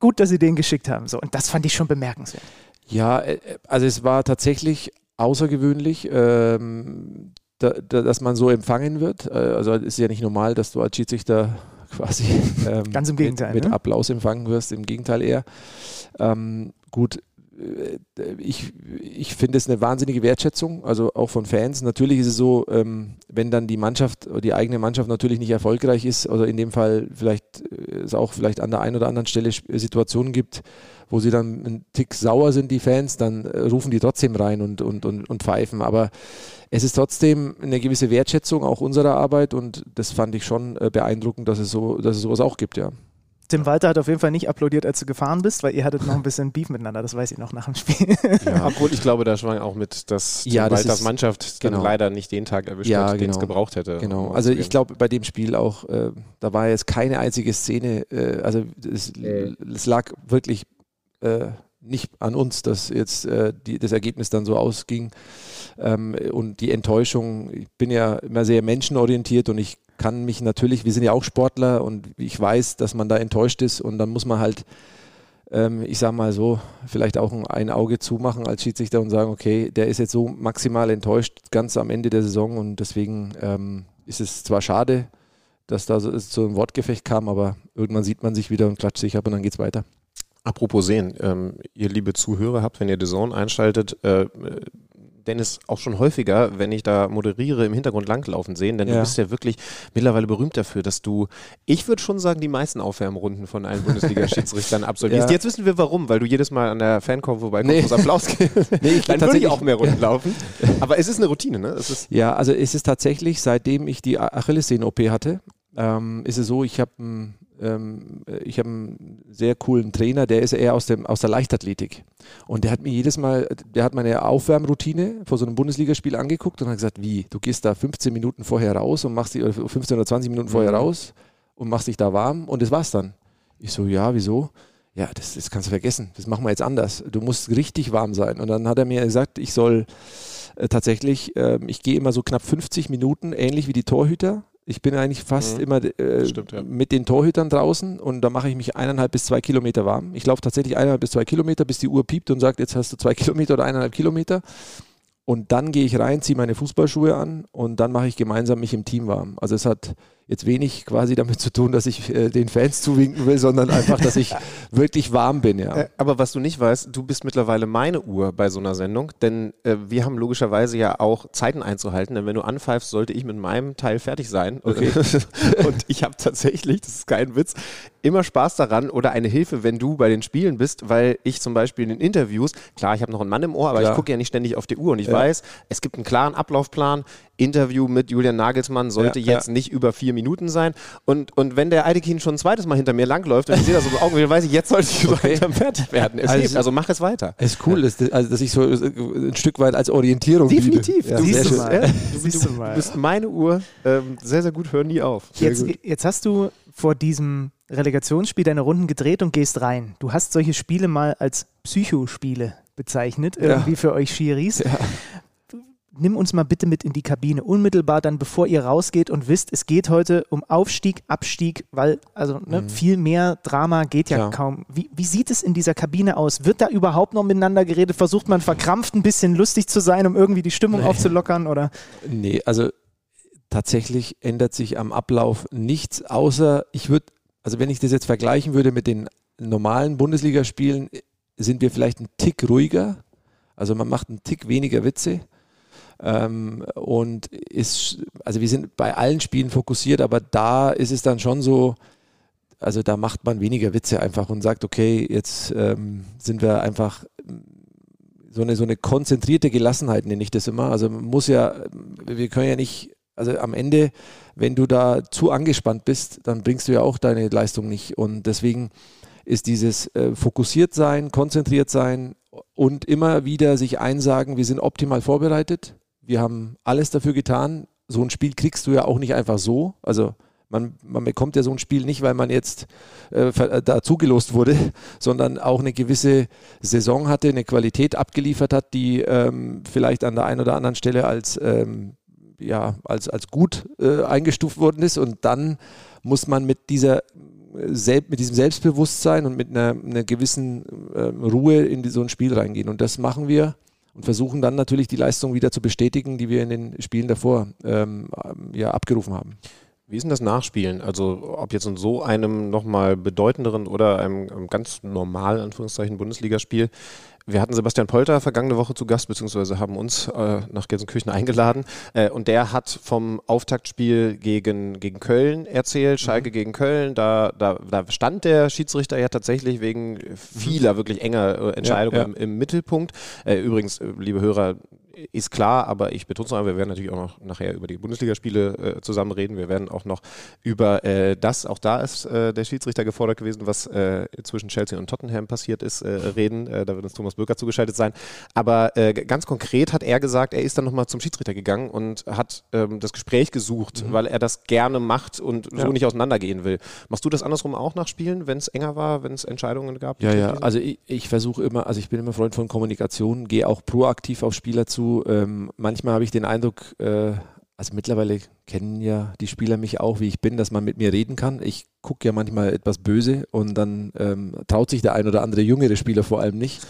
Speaker 6: gut, dass sie den geschickt haben. So. Und das fand ich schon bemerkenswert.
Speaker 2: Ja, äh, also es war tatsächlich außergewöhnlich, ähm, da, da, dass man so empfangen wird. Äh, also es ist ja nicht normal, dass du als Schiedsrichter quasi ähm, (laughs)
Speaker 6: Ganz im Gegenteil,
Speaker 2: mit, mit
Speaker 6: ne?
Speaker 2: Applaus empfangen wirst, im Gegenteil eher. Ähm, gut, ich, ich finde es eine wahnsinnige Wertschätzung, also auch von Fans. Natürlich ist es so, ähm, wenn dann die Mannschaft, die eigene Mannschaft natürlich nicht erfolgreich ist, oder in dem Fall vielleicht äh, es auch vielleicht an der einen oder anderen Stelle Sp- Situationen gibt, wo sie dann einen Tick sauer sind, die Fans, dann äh, rufen die trotzdem rein und, und, und, und pfeifen. Aber es ist trotzdem eine gewisse Wertschätzung auch unserer Arbeit und das fand ich schon äh, beeindruckend, dass es so, dass es sowas auch gibt, ja.
Speaker 6: Tim Walter hat auf jeden Fall nicht applaudiert, als du gefahren bist, weil ihr hattet noch ein bisschen Beef miteinander. Das weiß ich noch nach dem Spiel.
Speaker 7: Ja. (laughs) Obwohl ich glaube, da schwang auch mit, dass
Speaker 2: Ja,
Speaker 7: ja,
Speaker 2: das
Speaker 7: Walters
Speaker 2: ist-
Speaker 7: Mannschaft dann
Speaker 2: genau.
Speaker 7: leider nicht den Tag erwischt
Speaker 2: Ja,
Speaker 7: hat, den es
Speaker 2: genau.
Speaker 7: gebraucht hätte.
Speaker 2: Genau,
Speaker 7: um
Speaker 2: also ich glaube bei dem Spiel auch, äh, da war jetzt keine einzige Szene, äh, also es, es lag wirklich äh, nicht an uns, dass jetzt äh, die, das Ergebnis dann so ausging ähm, und die Enttäuschung. Ich bin ja immer sehr menschenorientiert und ich kann mich natürlich, wir sind ja auch Sportler und ich weiß, dass man da enttäuscht ist und dann muss man halt, ähm, ich sag mal so, vielleicht auch ein, ein Auge zumachen als Schiedsrichter und sagen, okay, der ist jetzt so maximal enttäuscht, ganz am Ende der Saison und deswegen ähm, ist es zwar schade, dass da so, zu einem Wortgefecht kam, aber irgendwann sieht man sich wieder und klatscht sich ab und dann geht's weiter.
Speaker 3: Apropos sehen, ähm, ihr liebe Zuhörer habt, wenn ihr The Zone einschaltet, äh, Dennis auch schon häufiger, wenn ich da moderiere, im Hintergrund langlaufen sehen, denn
Speaker 2: Ja.
Speaker 3: du bist ja wirklich mittlerweile berühmt dafür, dass du, ich würde schon sagen, die meisten Aufwärmrunden von allen Bundesliga-Schiedsrichtern (laughs) (laughs) absolvierst.
Speaker 2: Ja.
Speaker 3: Jetzt wissen wir warum, weil du jedes Mal an der Fankurve vorbeikommst,
Speaker 2: Nee.
Speaker 3: nee. Applaus (laughs) gibst.
Speaker 2: Nee, ich
Speaker 3: Dann würde ich
Speaker 2: tatsächlich-
Speaker 3: auch mehr Runden laufen. Aber es ist eine Routine, ne?
Speaker 2: Ja, also es ist tatsächlich, seitdem ich die Achillessehnen-OP hatte, ähm, ist es so, ich habe einen ähm, ich hab einen sehr coolen Trainer, der ist eher aus, dem, aus der Leichtathletik. Und der hat mir jedes Mal, der hat meine Aufwärmroutine vor so einem Bundesligaspiel angeguckt und hat gesagt, wie, du gehst da 15 Minuten vorher raus und machst die, oder 15 oder 20 Minuten vorher
Speaker 3: Mhm.
Speaker 2: raus und machst dich da warm und das war's dann. Ich so, ja, wieso? Ja, das, das kannst du vergessen. Das machen wir jetzt anders. Du musst richtig warm sein. Und dann hat er mir gesagt, ich soll äh, tatsächlich, ähm, ich gehe immer so knapp 50 Minuten, ähnlich wie die Torhüter. Ich bin eigentlich fast
Speaker 3: Mhm.
Speaker 2: immer äh,
Speaker 3: Stimmt, ja.
Speaker 2: mit den Torhütern draußen und da mache ich mich eineinhalb bis zwei Kilometer warm. Ich laufe tatsächlich eineinhalb bis zwei Kilometer, bis die Uhr piept und sagt, jetzt hast du zwei (laughs) Kilometer oder eineinhalb Kilometer. Und dann gehe ich rein, ziehe meine Fußballschuhe an und dann mache ich gemeinsam mich im Team warm. Also es hat jetzt wenig quasi damit zu tun, dass ich äh, den Fans zuwinken will, sondern einfach, dass ich (laughs) wirklich warm bin, ja.
Speaker 3: Äh, aber was du nicht weißt, du bist mittlerweile meine Uhr bei so einer Sendung, denn äh, wir haben logischerweise ja auch Zeiten einzuhalten, denn wenn du anpfeifst, sollte ich mit meinem Teil fertig sein.
Speaker 2: Okay. (laughs)
Speaker 3: Und ich habe tatsächlich, das ist kein Witz, immer Spaß daran oder eine Hilfe, wenn du bei den Spielen bist, weil ich zum Beispiel in den Interviews, klar, ich habe noch einen Mann im Ohr, aber
Speaker 2: Klar.
Speaker 3: ich gucke ja nicht ständig auf die Uhr und ich
Speaker 2: Ja.
Speaker 3: weiß, es gibt einen klaren Ablaufplan. Interview mit Julian Nagelsmann sollte
Speaker 2: Ja,
Speaker 3: jetzt nicht über vier Minuten sein. Und, und wenn der Eidekin schon ein zweites Mal hinter mir langläuft und ich sehe das so im Augenblick, dann weiß ich, jetzt sollte ich so
Speaker 2: Okay.
Speaker 3: langsam fertig werden. Es
Speaker 2: Also-
Speaker 3: also mach es weiter.
Speaker 2: Es ist cool, dass, also, dass ich so äh, ein Stück weit als Orientierung
Speaker 3: Definitiv.
Speaker 2: Ja,
Speaker 3: Du
Speaker 6: Siehst du mal.
Speaker 3: Ja,
Speaker 6: Siehst du mal.
Speaker 3: Du bist meine Uhr. Ähm, sehr, sehr gut. Hör nie auf. Sehr
Speaker 6: Jetzt,
Speaker 3: gut.
Speaker 6: jetzt hast du vor diesem Relegationsspiel deine Runden gedreht und gehst rein. Du hast solche Spiele mal als Psychospiele bezeichnet, irgendwie für euch Schiris.
Speaker 2: Ja.
Speaker 6: Nimm uns mal bitte mit in die Kabine, unmittelbar dann, bevor ihr rausgeht und wisst, es geht heute um Aufstieg, Abstieg, weil also ne, viel mehr Drama geht ja
Speaker 2: Klar.
Speaker 6: kaum. Wie, wie sieht es in dieser Kabine aus? Wird da überhaupt noch miteinander geredet? Versucht man verkrampft ein bisschen lustig zu sein, um irgendwie die Stimmung
Speaker 2: Nee.
Speaker 6: aufzulockern? Oder?
Speaker 2: Nee, also tatsächlich ändert sich am Ablauf nichts, außer ich würde, also wenn ich das jetzt vergleichen würde mit den normalen Bundesligaspielen, sind wir vielleicht ein Tick ruhiger. Also man macht einen Tick weniger Witze. Ähm, und ist, also wir sind bei allen Spielen fokussiert, aber da ist es dann schon so, also da macht man weniger Witze einfach und sagt, okay, jetzt ähm, sind wir einfach so eine, so eine konzentrierte Gelassenheit, nenne ich das immer. Also man muss ja, wir können ja nicht, also am Ende, wenn du da zu angespannt bist, dann bringst du ja auch deine Leistung nicht. Und deswegen ist dieses äh, fokussiert sein, konzentriert sein und immer wieder sich einsagen, wir sind optimal vorbereitet. Wir haben alles dafür getan. So ein Spiel kriegst du ja auch nicht einfach so. Also man, man bekommt ja so ein Spiel nicht, weil man jetzt äh, äh, da zugelost wurde, (laughs) sondern auch eine gewisse Saison hatte, eine Qualität abgeliefert hat, die ähm, vielleicht an der einen oder anderen Stelle als, ähm, ja, als, als gut äh, eingestuft worden ist. Und dann muss man mit dieser äh, mit diesem Selbstbewusstsein und mit einer, einer gewissen ähm, Ruhe in so ein Spiel reingehen. Und das machen wir und versuchen dann natürlich die Leistung wieder zu bestätigen, die wir in den Spielen davor ähm, ja, abgerufen haben.
Speaker 3: Wie ist denn das Nachspielen? Also ob jetzt in so einem nochmal bedeutenderen oder einem ganz normalen, Anführungszeichen, Bundesligaspiel. Wir hatten Sebastian Polter vergangene Woche zu Gast, beziehungsweise haben uns äh, nach Gelsenkirchen eingeladen. Äh, und der hat vom Auftaktspiel gegen, gegen Köln erzählt, Schalke gegen Köln. Da, da, da stand der Schiedsrichter ja tatsächlich wegen vieler wirklich enger äh, Entscheidungen
Speaker 2: Ja, ja.
Speaker 3: Im, im Mittelpunkt. Äh, übrigens, äh, liebe Hörer, ist klar, aber ich betone es noch, einmal, wir werden natürlich auch noch nachher über die Bundesligaspiele äh, zusammen reden. Wir werden auch noch über äh, das, auch da ist äh, der Schiedsrichter gefordert gewesen, was äh, zwischen Chelsea und Tottenham passiert ist, äh, reden. Äh, da wird uns Thomas Böker zugeschaltet sein. Aber ganz konkret hat er gesagt, er ist dann nochmal zum Schiedsrichter gegangen und hat ähm, das Gespräch gesucht, weil er das gerne macht und so
Speaker 2: Ja.
Speaker 3: nicht auseinandergehen will. Machst du das andersrum auch nach Spielen, wenn es enger war, wenn es Entscheidungen gab?
Speaker 2: Ja, ja, also ich, ich versuche immer, also ich bin immer Freund von Kommunikation, gehe auch proaktiv auf Spieler zu. Ähm, manchmal habe ich den Eindruck, äh, also mittlerweile kennen ja die Spieler mich auch, wie ich bin, dass man mit mir reden kann. Ich gucke ja manchmal etwas böse und dann ähm, traut sich der ein oder andere jüngere Spieler vor allem nicht.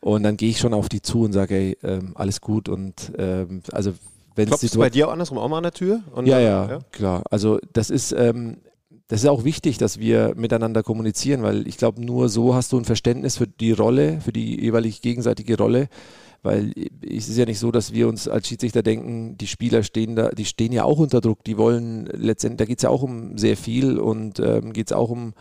Speaker 2: Und dann gehe ich schon auf die zu und sage, ey, ähm, alles gut. Und ähm, also wenn
Speaker 7: du bei dir auch andersrum auch mal an der Tür? Und
Speaker 2: ja,
Speaker 7: dann-
Speaker 2: ja, klar. Also das ist, ähm, das ist auch wichtig, dass wir miteinander kommunizieren, weil ich glaube, nur so hast du ein Verständnis für die Rolle, für die jeweilig gegenseitige Rolle. Weil es ist ja nicht so, dass wir uns als Schiedsrichter denken, die Spieler stehen da, die stehen ja auch unter Druck, die wollen letztendlich, da geht es ja auch um sehr viel und ähm, geht es auch um,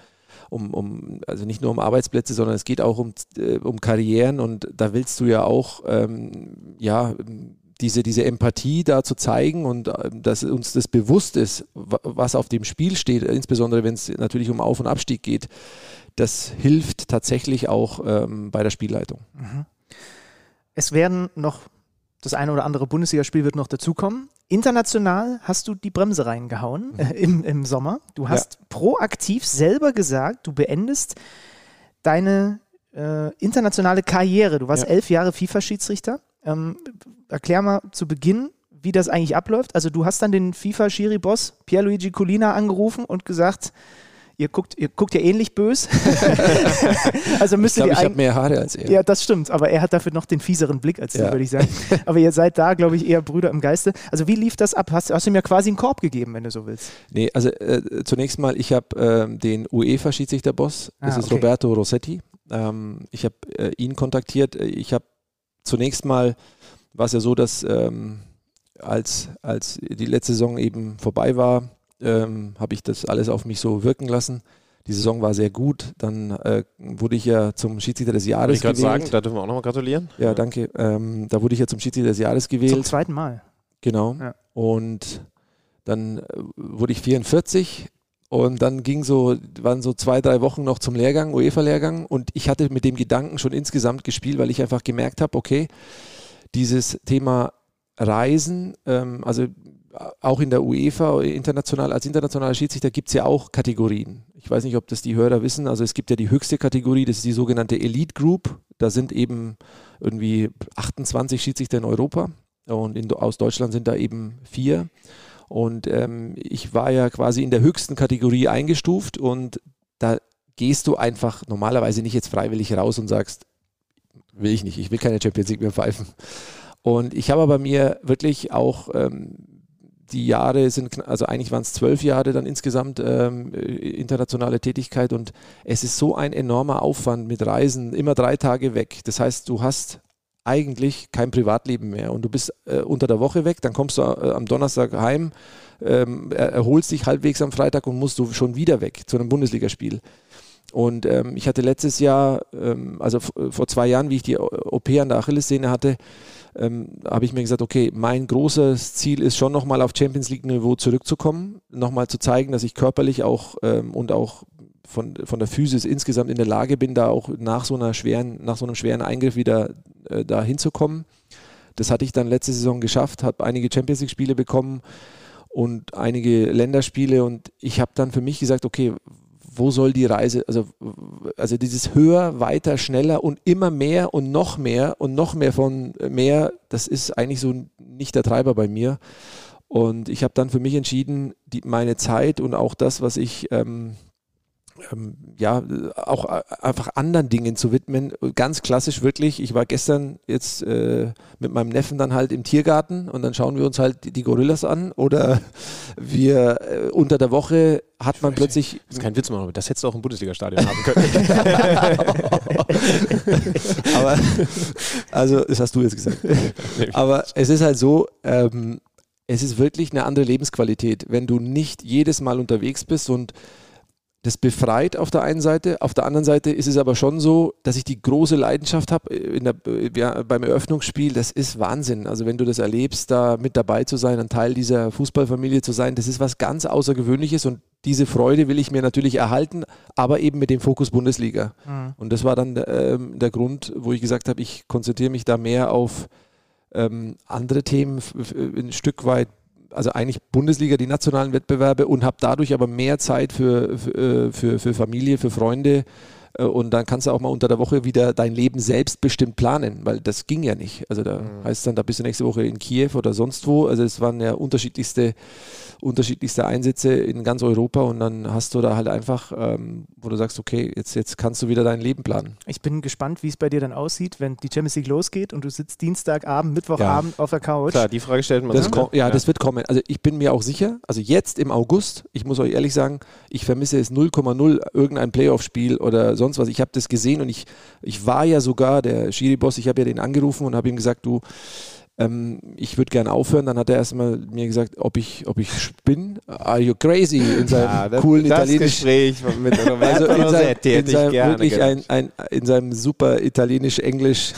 Speaker 2: um, um, also nicht nur um Arbeitsplätze, sondern es geht auch um, äh, um Karrieren und da willst du ja auch, ähm, ja, diese, diese Empathie da zu zeigen und äh, dass uns das bewusst ist, wa- was auf dem Spiel steht, insbesondere wenn es natürlich um Auf- und Abstieg geht, das hilft tatsächlich auch ähm, bei der Spielleitung.
Speaker 6: Es werden noch das eine oder andere Bundesligaspiel wird noch dazukommen. International hast du die Bremse reingehauen
Speaker 2: Mhm.
Speaker 6: äh, im, im Sommer. Du hast proaktiv selber gesagt, du beendest deine äh, internationale Karriere. Du warst
Speaker 2: Ja.
Speaker 6: elf Jahre FIFA-Schiedsrichter. Ähm, erklär mal zu Beginn, wie das eigentlich abläuft. Also du hast dann den FIFA-Schiri-Boss Pierluigi Colina angerufen und gesagt, ihr guckt, ihr guckt ja ähnlich bös. (laughs) also
Speaker 2: Ich
Speaker 6: müsst ihr
Speaker 2: glaube,
Speaker 6: die
Speaker 2: ich habe mehr Haare als er.
Speaker 6: ja, das stimmt, aber er hat dafür noch den fieseren Blick als du,
Speaker 2: Ja.
Speaker 6: würde ich sagen. (laughs) Aber ihr seid da, glaube ich, eher Brüder im Geiste. Also wie lief das ab? Hast, hast du mir quasi einen Korb gegeben, wenn du so willst?
Speaker 2: Nee, also äh, zunächst mal, ich habe ähm, den UEFA-Schiedsrichterboss, das
Speaker 6: Ah,
Speaker 2: ist
Speaker 6: okay.
Speaker 2: Roberto Rossetti. Ähm, ich habe äh, ihn kontaktiert. Ich habe zunächst mal, war es ja so, dass ähm, als, als die letzte Saison eben vorbei war, ähm, habe ich das alles auf mich so wirken lassen. Die Saison war sehr gut. Dann äh, wurde ich ja zum Schiedsrichter des Jahres
Speaker 7: ich gerade
Speaker 2: gewählt.
Speaker 7: sagen, da dürfen wir auch nochmal gratulieren.
Speaker 2: ja, danke. Ähm, da wurde ich ja zum Schiedsrichter des Jahres
Speaker 6: Zum
Speaker 2: gewählt.
Speaker 6: zweiten Mal.
Speaker 2: Genau.
Speaker 6: Ja.
Speaker 2: Und dann äh, wurde ich 44 und dann ging so, waren so zwei, drei Wochen noch zum Lehrgang, UEFA-Lehrgang und ich hatte mit dem Gedanken schon insgesamt gespielt, weil ich einfach gemerkt habe, okay, dieses Thema Reisen, ähm, also auch in der UEFA international, als internationaler Schiedsrichter gibt es ja auch Kategorien. Ich weiß nicht, ob das die Hörer wissen. Also es gibt ja die höchste Kategorie, das ist die sogenannte Elite Group. Da sind eben irgendwie 28 Schiedsrichter in Europa und in, aus Deutschland sind da eben vier. Und ähm, ich war ja quasi in der höchsten Kategorie eingestuft und da gehst du einfach normalerweise nicht jetzt freiwillig raus und sagst, will ich nicht, ich will keine Champions League mehr pfeifen. Und ich habe aber mir wirklich auch ähm, die Jahre sind, also eigentlich waren es zwölf Jahre dann insgesamt ähm, äh, internationale Tätigkeit und es ist so ein enormer Aufwand mit Reisen, immer drei Tage weg. Das heißt, du hast eigentlich kein Privatleben mehr und du bist äh, unter der Woche weg, dann kommst du äh, am Donnerstag heim, ähm, er, erholst dich halbwegs am Freitag und musst du schon wieder weg zu einem Bundesligaspiel. Und ähm, ich hatte letztes Jahr, ähm, also vor zwei Jahren, wie ich die OP an der Achillessehne hatte, ähm, habe ich mir gesagt, okay, mein großes Ziel ist schon nochmal auf Champions League-Niveau zurückzukommen, nochmal zu zeigen, dass ich körperlich auch ähm, und auch von, von der Physis insgesamt in der Lage bin, da auch nach so einer schweren, nach so einem schweren Eingriff wieder äh, da hinzukommen. Das hatte ich dann letzte Saison geschafft, habe einige Champions League-Spiele bekommen und einige Länderspiele und ich habe dann für mich gesagt, okay, wo soll die Reise, also, also dieses höher, weiter, schneller und immer mehr und noch mehr und noch mehr von mehr, das ist eigentlich so nicht der Treiber bei mir. Und ich habe dann für mich entschieden, die, meine Zeit und auch das, was ich ähm, ja auch äh, einfach anderen Dingen zu widmen. Ganz klassisch wirklich. Ich war gestern jetzt äh, mit meinem Neffen dann halt im Tiergarten und dann schauen wir uns halt die, Gorillas an oder (laughs) wir äh, unter der Woche hat man plötzlich
Speaker 7: Das ist kein Witz, Mann, das hättest du auch im Bundesliga-Stadion haben können. (laughs) (laughs)
Speaker 2: aber also das hast du jetzt gesagt. Aber es ist halt so, ähm, es ist wirklich eine andere Lebensqualität, wenn du nicht jedes Mal unterwegs bist und das befreit auf der einen Seite. Auf der anderen Seite ist es aber schon so, dass ich die große Leidenschaft habe in der, ja, beim Eröffnungsspiel. Das ist Wahnsinn. Also wenn du das erlebst, da mit dabei zu sein, ein Teil dieser Fußballfamilie zu sein, das ist was ganz Außergewöhnliches und diese Freude will ich mir natürlich erhalten, aber eben mit dem Fokus Bundesliga. Und das war dann ähm, der Grund, wo ich gesagt habe, ich konzentriere mich da mehr auf ähm, andere Themen, ein Stück weit, also eigentlich Bundesliga, die nationalen Wettbewerbe und habe dadurch aber mehr Zeit für, für, äh, für, für Familie, für Freunde Und dann kannst du auch mal unter der Woche wieder dein Leben selbstbestimmt planen, weil das ging ja nicht. Also da heißt dann, da bist du nächste Woche in Kiew oder sonst wo. Also es waren ja unterschiedlichste, unterschiedlichste Einsätze in ganz Europa und dann hast du da halt einfach, ähm, wo du sagst, okay, jetzt, jetzt kannst du wieder dein Leben planen.
Speaker 6: Ich bin gespannt, wie es bei dir dann aussieht, wenn die Champions League losgeht und du sitzt Dienstagabend, Mittwochabend auf der Couch.
Speaker 7: Klar, die Frage stellt man
Speaker 2: Das
Speaker 7: sich.
Speaker 2: kom- ja, das wird kommen. Also ich bin mir auch sicher, also jetzt im August, ich muss euch ehrlich sagen, ich vermisse es 0,0 irgendein Playoff-Spiel oder sonst was. Ich habe das gesehen und ich, ich war ja sogar der Schiri-Boss, ich habe ja den angerufen und habe ihm gesagt, du, ähm, ich würde gerne aufhören. Dann hat er erstmal mir gesagt, ob ich, ob ich spinne. Are you crazy? In seinem
Speaker 7: Ja, das,
Speaker 2: coolen
Speaker 7: das
Speaker 2: Italienisch.
Speaker 7: Gespräch mit
Speaker 2: Also in seinem,
Speaker 7: Rossetti
Speaker 2: in
Speaker 7: hätte ich
Speaker 2: seinem
Speaker 7: gerne
Speaker 2: wirklich ein, ein, in seinem super italienisch-englisch.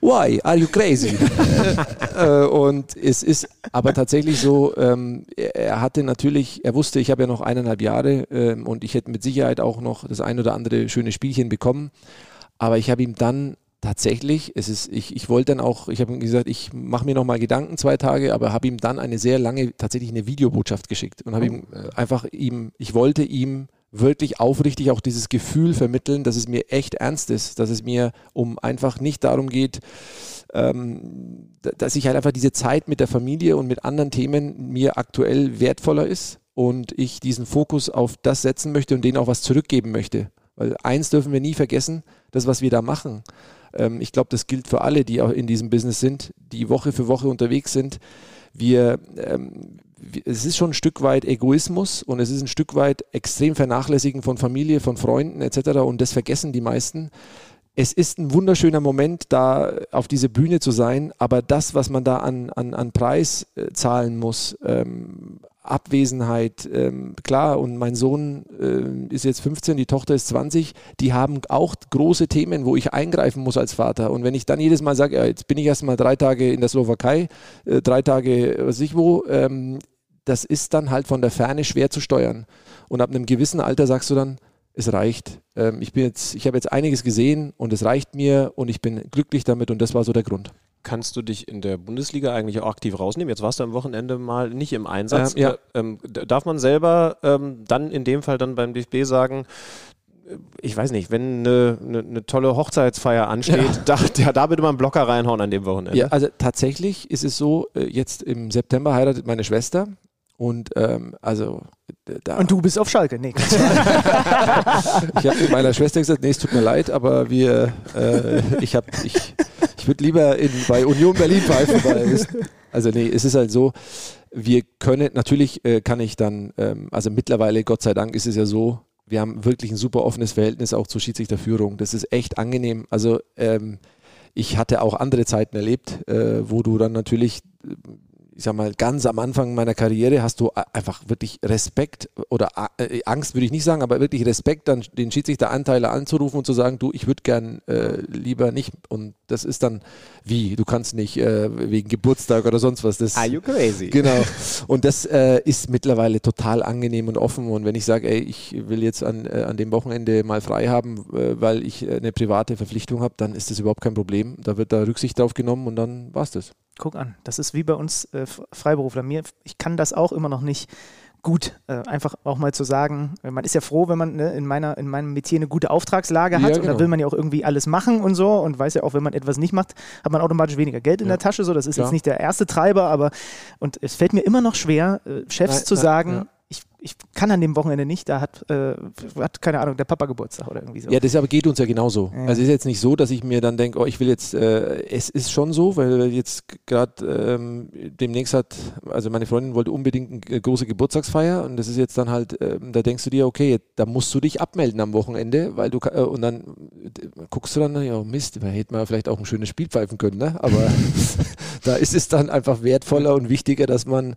Speaker 2: Why are you crazy? (laughs) äh, und es ist aber tatsächlich so, ähm, er, hatte natürlich, er wusste, ich habe ja noch eineinhalb Jahre ähm, und ich hätte mit Sicherheit auch noch das ein oder andere schöne Spielchen bekommen. Aber ich habe ihm dann tatsächlich, es ist, ich, ich wollte dann auch, ich habe ihm gesagt, ich mache mir noch mal Gedanken zwei Tage, aber habe ihm dann eine sehr lange, tatsächlich eine Videobotschaft geschickt und habe ihm äh, einfach ihm, ich wollte ihm wirklich aufrichtig auch dieses Gefühl vermitteln, dass es mir echt ernst ist, dass es mir um einfach nicht darum geht, ähm, dass ich halt einfach diese Zeit mit der Familie und mit anderen Themen mir aktuell wertvoller ist und ich diesen Fokus auf das setzen möchte und denen auch was zurückgeben möchte. Weil eins dürfen wir nie vergessen, das, was wir da machen. Ähm, ich glaube, das gilt für alle, die auch in diesem Business sind, die Woche für Woche unterwegs sind. Wir, ähm, es ist schon ein Stück weit Egoismus und es ist ein Stück weit extrem Vernachlässigen von Familie, von Freunden etc. Und das vergessen die meisten. Es ist ein wunderschöner Moment, da auf diese Bühne zu sein, aber das, was man da an, an, an Preis äh, zahlen muss, ähm, Abwesenheit, ähm, klar, und mein Sohn äh, ist jetzt 15, die Tochter ist 20, die haben auch große Themen, wo ich eingreifen muss als Vater. Und wenn ich dann jedes Mal sage, ja, jetzt bin ich erst mal drei Tage in der Slowakei, äh, drei Tage, was weiß ich wo, ähm, das ist dann halt von der Ferne schwer zu steuern. Und ab einem gewissen Alter sagst du dann, es reicht. Ähm, ich ich habe jetzt einiges gesehen und es reicht mir und ich bin glücklich damit und das war so der Grund.
Speaker 3: Kannst du dich in der Bundesliga eigentlich auch aktiv rausnehmen? Jetzt warst du am Wochenende mal nicht im Einsatz.
Speaker 2: Ähm, ja.
Speaker 3: Äh, ähm, darf man selber ähm, dann in dem Fall dann beim DFB sagen, äh, ich weiß nicht, wenn eine, eine, eine tolle Hochzeitsfeier ansteht, (laughs) da, da, da bitte mal einen Blocker reinhauen an dem Wochenende.
Speaker 2: Ja, also tatsächlich ist es so, äh, jetzt im September heiratet meine Schwester und ähm, also da,
Speaker 6: Und du bist auf Schalke. Nee, (laughs)
Speaker 2: ich habe meiner Schwester gesagt, nee, es tut mir leid, aber wir, äh, ich habe, ich, ich würde lieber in, bei Union Berlin pfeifen, weil es, also nee, es ist halt so, wir können, natürlich äh, kann ich dann, ähm, also mittlerweile, Gott sei Dank, ist es ja so, wir haben wirklich ein super offenes Verhältnis auch zur Schiedsrichterführung. Das ist echt angenehm. Also ähm, ich hatte auch andere Zeiten erlebt, äh, wo du dann natürlich, äh, ich sag mal, ganz am Anfang meiner Karriere hast du einfach wirklich Respekt oder äh, Angst würde ich nicht sagen, aber wirklich Respekt, dann den Schiedsrichteranteile anzurufen und zu sagen, du, ich würde gern äh, lieber nicht. Und das ist dann wie, du kannst nicht äh, wegen Geburtstag oder sonst was. Das,
Speaker 3: Are you crazy?
Speaker 2: Genau. (laughs) Und das äh, ist mittlerweile total angenehm und offen. Und wenn ich sage, ey, ich will jetzt an, äh, an dem Wochenende mal frei haben, äh, weil ich eine private Verpflichtung habe, dann ist das überhaupt kein Problem. Da wird da Rücksicht drauf genommen und dann war's das.
Speaker 6: Guck an, das ist wie bei uns äh, Freiberufler. Mir, ich kann das auch immer noch nicht gut, äh, einfach auch mal zu sagen, äh, man ist ja froh, wenn man ne, in, meiner, in meinem Metier eine gute Auftragslage hat
Speaker 2: Ja,
Speaker 6: und da
Speaker 2: genau.
Speaker 6: will man ja auch irgendwie alles machen und so und weiß ja auch, wenn man etwas nicht macht, hat man automatisch weniger Geld in
Speaker 2: Ja.
Speaker 6: der Tasche. So, das ist
Speaker 2: Klar.
Speaker 6: jetzt nicht der erste Treiber, aber und es fällt mir immer noch schwer, äh, Chefs
Speaker 2: Nein,
Speaker 6: zu
Speaker 2: nein,
Speaker 6: sagen,
Speaker 2: ja.
Speaker 6: Ich, ich kann an dem Wochenende nicht, da hat, äh, hat keine Ahnung, der Papa Geburtstag oder irgendwie so.
Speaker 2: Ja, das aber geht uns ja genauso.
Speaker 6: Ja.
Speaker 2: Also es ist jetzt nicht so, dass ich mir dann denke, oh, ich will jetzt, äh, es ist schon so, weil jetzt gerade ähm, demnächst hat, also meine Freundin wollte unbedingt eine große Geburtstagsfeier und das ist jetzt dann halt, ähm, da denkst du dir, okay, da musst du dich abmelden am Wochenende, weil du, äh, und dann äh, guckst du dann, ja Mist, da hätte man vielleicht auch ein schönes Spiel pfeifen können, ne? aber (laughs) da ist es dann einfach wertvoller und wichtiger, dass man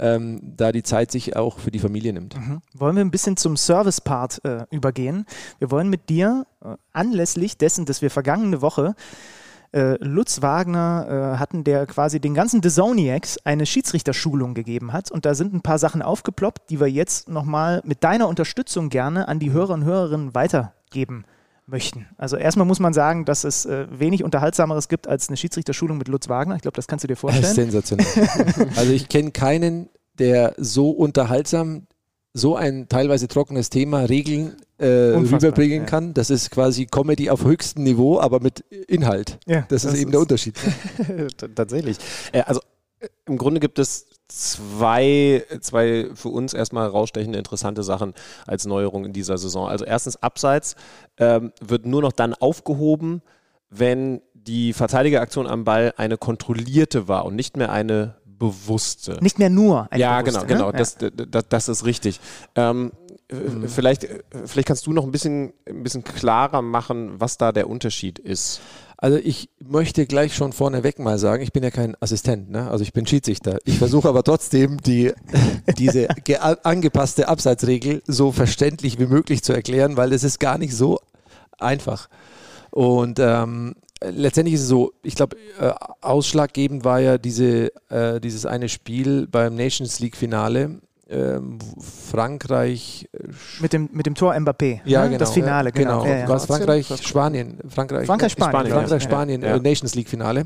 Speaker 2: ähm, da die Zeit sich auch für die Familie nimmt.
Speaker 6: Mhm. Wollen wir ein bisschen zum Service-Part äh, übergehen? Wir wollen mit dir äh, anlässlich dessen, dass wir vergangene Woche äh, Lutz Wagner äh, hatten, der quasi den ganzen Desoniacs eine Schiedsrichterschulung gegeben hat. Und da sind ein paar Sachen aufgeploppt, die wir jetzt nochmal mit deiner Unterstützung gerne an die Hörer und Hörerinnen weitergeben möchten. Also erstmal muss man sagen, dass es äh, wenig Unterhaltsameres gibt als eine Schiedsrichterschulung mit Lutz Wagner. Ich glaube, das kannst du dir vorstellen. (laughs)
Speaker 2: Sensationell. also ich kenne keinen, der so unterhaltsam so ein teilweise trockenes Thema, Regeln äh, rüberbringen
Speaker 6: ja.
Speaker 2: kann. Das ist quasi Comedy auf höchstem Niveau, aber mit Inhalt.
Speaker 6: Ja,
Speaker 2: das, ist eben der Unterschied. (laughs)
Speaker 3: Tatsächlich. Äh, also äh, im Grunde gibt es zwei, zwei für uns erstmal rausstechende interessante Sachen als Neuerung in dieser Saison. Also erstens, Abseits ähm, wird nur noch dann aufgehoben, wenn die Verteidigeraktion am Ball eine kontrollierte war und nicht mehr eine bewusste.
Speaker 6: Nicht mehr nur ein
Speaker 3: ja,
Speaker 6: Bewusster,
Speaker 3: genau, genau.
Speaker 6: ne?
Speaker 3: Das, das, das ist richtig. Ähm, äh,
Speaker 2: Mhm.
Speaker 3: vielleicht, äh, vielleicht kannst du noch ein bisschen, ein bisschen klarer machen, was da der Unterschied ist.
Speaker 2: Also ich möchte gleich schon vorneweg mal sagen, ich bin ja kein Assistent, ne? also ich bin Schiedsrichter. Ich versuche aber trotzdem die, diese ge- angepasste Abseitsregel so verständlich wie möglich zu erklären, weil es ist gar nicht so einfach. Und ähm, letztendlich ist es so, ich glaube, äh, ausschlaggebend war ja diese, äh, dieses eine Spiel beim Nations League Finale. Ähm, Frankreich, äh,
Speaker 6: Mit dem, mit dem Tor Mbappé.
Speaker 2: ja,
Speaker 6: ne?
Speaker 2: genau.
Speaker 6: Das Finale, genau. Ja, ja.
Speaker 2: Was Frankreich, Spanien. Frankreich,
Speaker 6: Frankreich, Spanien,
Speaker 3: Spanien,
Speaker 2: Frankreich. Spanien,
Speaker 3: Ja.
Speaker 2: äh, Nations League Finale.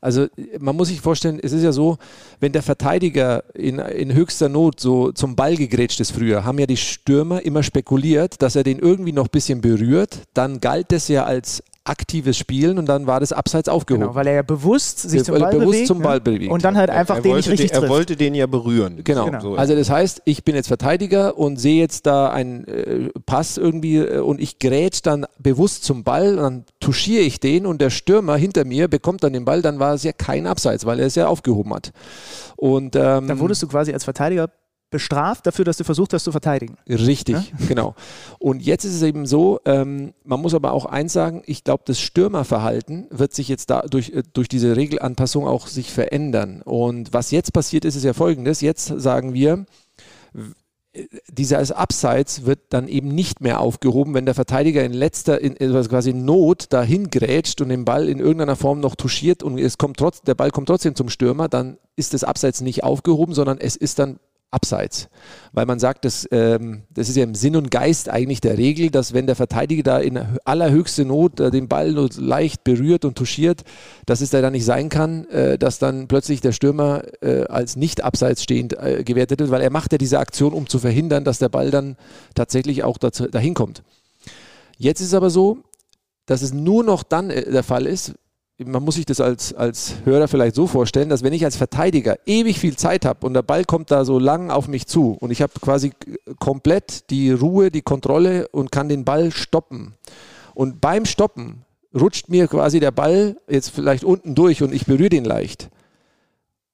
Speaker 2: Also man muss sich vorstellen, es ist ja so, wenn der Verteidiger in, in höchster Not so zum Ball gegrätscht ist früher, haben ja die Stürmer immer spekuliert, dass er den irgendwie noch ein bisschen berührt. Dann galt das ja als aktives Spielen und dann war das abseits aufgehoben.
Speaker 6: Genau, weil er ja bewusst sich zum Ball
Speaker 2: bewusst
Speaker 6: bewegt.
Speaker 2: zum
Speaker 6: ne?
Speaker 2: Ball bewegt.
Speaker 6: Und dann halt einfach
Speaker 3: er
Speaker 6: den
Speaker 3: wollte
Speaker 6: nicht richtig
Speaker 3: den, Er
Speaker 6: trifft.
Speaker 3: wollte den ja berühren.
Speaker 2: Genau.
Speaker 6: Genau.
Speaker 3: So,
Speaker 2: Also das heißt, ich bin jetzt Verteidiger und sehe jetzt da einen äh, Pass irgendwie äh, und ich grätsch dann bewusst zum Ball und dann touchiere ich den und der Stürmer hinter mir bekommt dann den Ball, dann war es ja kein Abseits, weil er es ja aufgehoben hat. Und ähm,
Speaker 6: Dann wurdest du quasi als Verteidiger bestraft dafür, dass du versucht hast zu verteidigen.
Speaker 2: Richtig, (laughs) genau. Und jetzt ist es eben so, ähm, man muss aber auch eins sagen, ich glaube, das Stürmerverhalten wird sich jetzt da durch, äh, durch diese Regelanpassung auch sich verändern. Und was jetzt passiert ist, ist ja folgendes. Jetzt sagen wir, w- dieses Abseits wird dann eben nicht mehr aufgehoben, wenn der Verteidiger in letzter, in, also quasi in Not dahin grätscht und den Ball in irgendeiner Form noch touchiert und es kommt trotz, der Ball kommt trotzdem zum Stürmer, dann ist das Abseits nicht aufgehoben, sondern es ist dann Abseits. Weil man sagt, das, ähm, das ist ja im Sinn und Geist eigentlich der Regel, dass wenn der Verteidiger da in allerhöchste Not äh, den Ball nur leicht berührt und touchiert, dass es da dann nicht sein kann, äh, dass dann plötzlich der Stürmer äh, als nicht abseits stehend äh, gewertet wird, weil er macht ja diese Aktion, um zu verhindern, dass der Ball dann tatsächlich auch dazu, dahin kommt. Jetzt ist es aber so, dass es nur noch dann äh, der Fall ist, man muss sich das als, als Hörer vielleicht so vorstellen, dass wenn ich als Verteidiger ewig viel Zeit habe und der Ball kommt da so lang auf mich zu und ich habe quasi komplett die Ruhe, die Kontrolle und kann den Ball stoppen. Und beim Stoppen rutscht mir quasi der Ball jetzt vielleicht unten durch und ich berühre den leicht.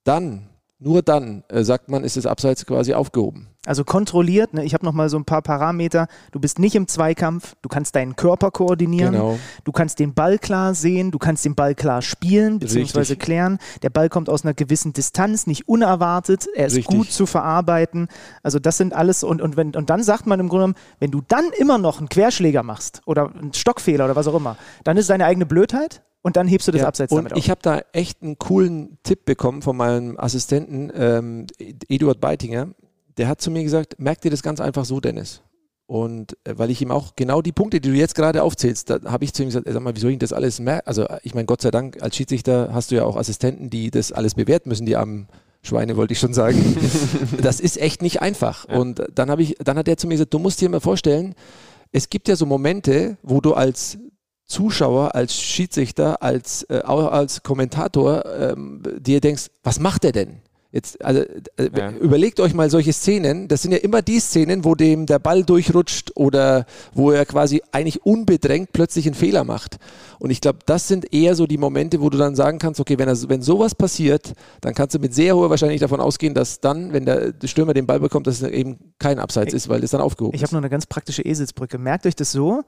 Speaker 2: Dann, nur dann, äh, sagt man, ist das Abseits quasi aufgehoben.
Speaker 6: Also kontrolliert, ne? ich habe nochmal so ein paar Parameter. Du bist nicht im Zweikampf, du kannst deinen Körper koordinieren,
Speaker 2: Genau.
Speaker 6: du kannst den Ball klar sehen, du kannst den Ball klar spielen bzw. Klären. Der Ball kommt aus einer gewissen Distanz, nicht unerwartet, er ist
Speaker 2: Richtig.
Speaker 6: gut zu verarbeiten. Also das sind alles und, und, wenn, und dann sagt man im Grunde genommen, wenn du dann immer noch einen Querschläger machst oder einen Stockfehler oder was auch immer, dann ist es deine eigene Blödheit und dann hebst du das
Speaker 2: Ja,
Speaker 6: Abseits damit auf.
Speaker 2: ich habe da echt einen coolen Tipp bekommen von meinem Assistenten, ähm, Eduard Beitinger. Der hat zu mir gesagt, merk dir das ganz einfach so, Dennis. Und äh, weil ich ihm auch genau die Punkte, die du jetzt gerade aufzählst, da habe ich zu ihm gesagt, sag mal, wie soll ich das alles merken? Also ich meine, Gott sei Dank, als Schiedsrichter hast du ja auch Assistenten, die das alles bewerten müssen, die armen Schweine, wollte ich schon sagen. (laughs) das ist echt nicht einfach. Und dann habe ich, dann hat er zu mir gesagt, du musst dir mal vorstellen, es gibt ja so Momente, wo du als Zuschauer, als Schiedsrichter, als, äh, auch als Kommentator ähm, dir denkst, was macht er denn? Jetzt, also, äh,
Speaker 3: Ja.
Speaker 2: überlegt euch mal solche Szenen. Das sind ja immer die Szenen, wo dem der Ball durchrutscht oder wo er quasi eigentlich unbedrängt plötzlich einen Fehler macht. Und ich glaube, das sind eher so die Momente, wo du dann sagen kannst, okay, wenn, er, wenn sowas passiert, dann kannst du mit sehr hoher Wahrscheinlichkeit davon ausgehen, dass dann, wenn der Stürmer den Ball bekommt, dass es eben kein Abseits ist, weil es dann aufgehoben
Speaker 6: Ich
Speaker 2: ist.
Speaker 6: habe noch eine ganz praktische Eselsbrücke. Merkt euch das so.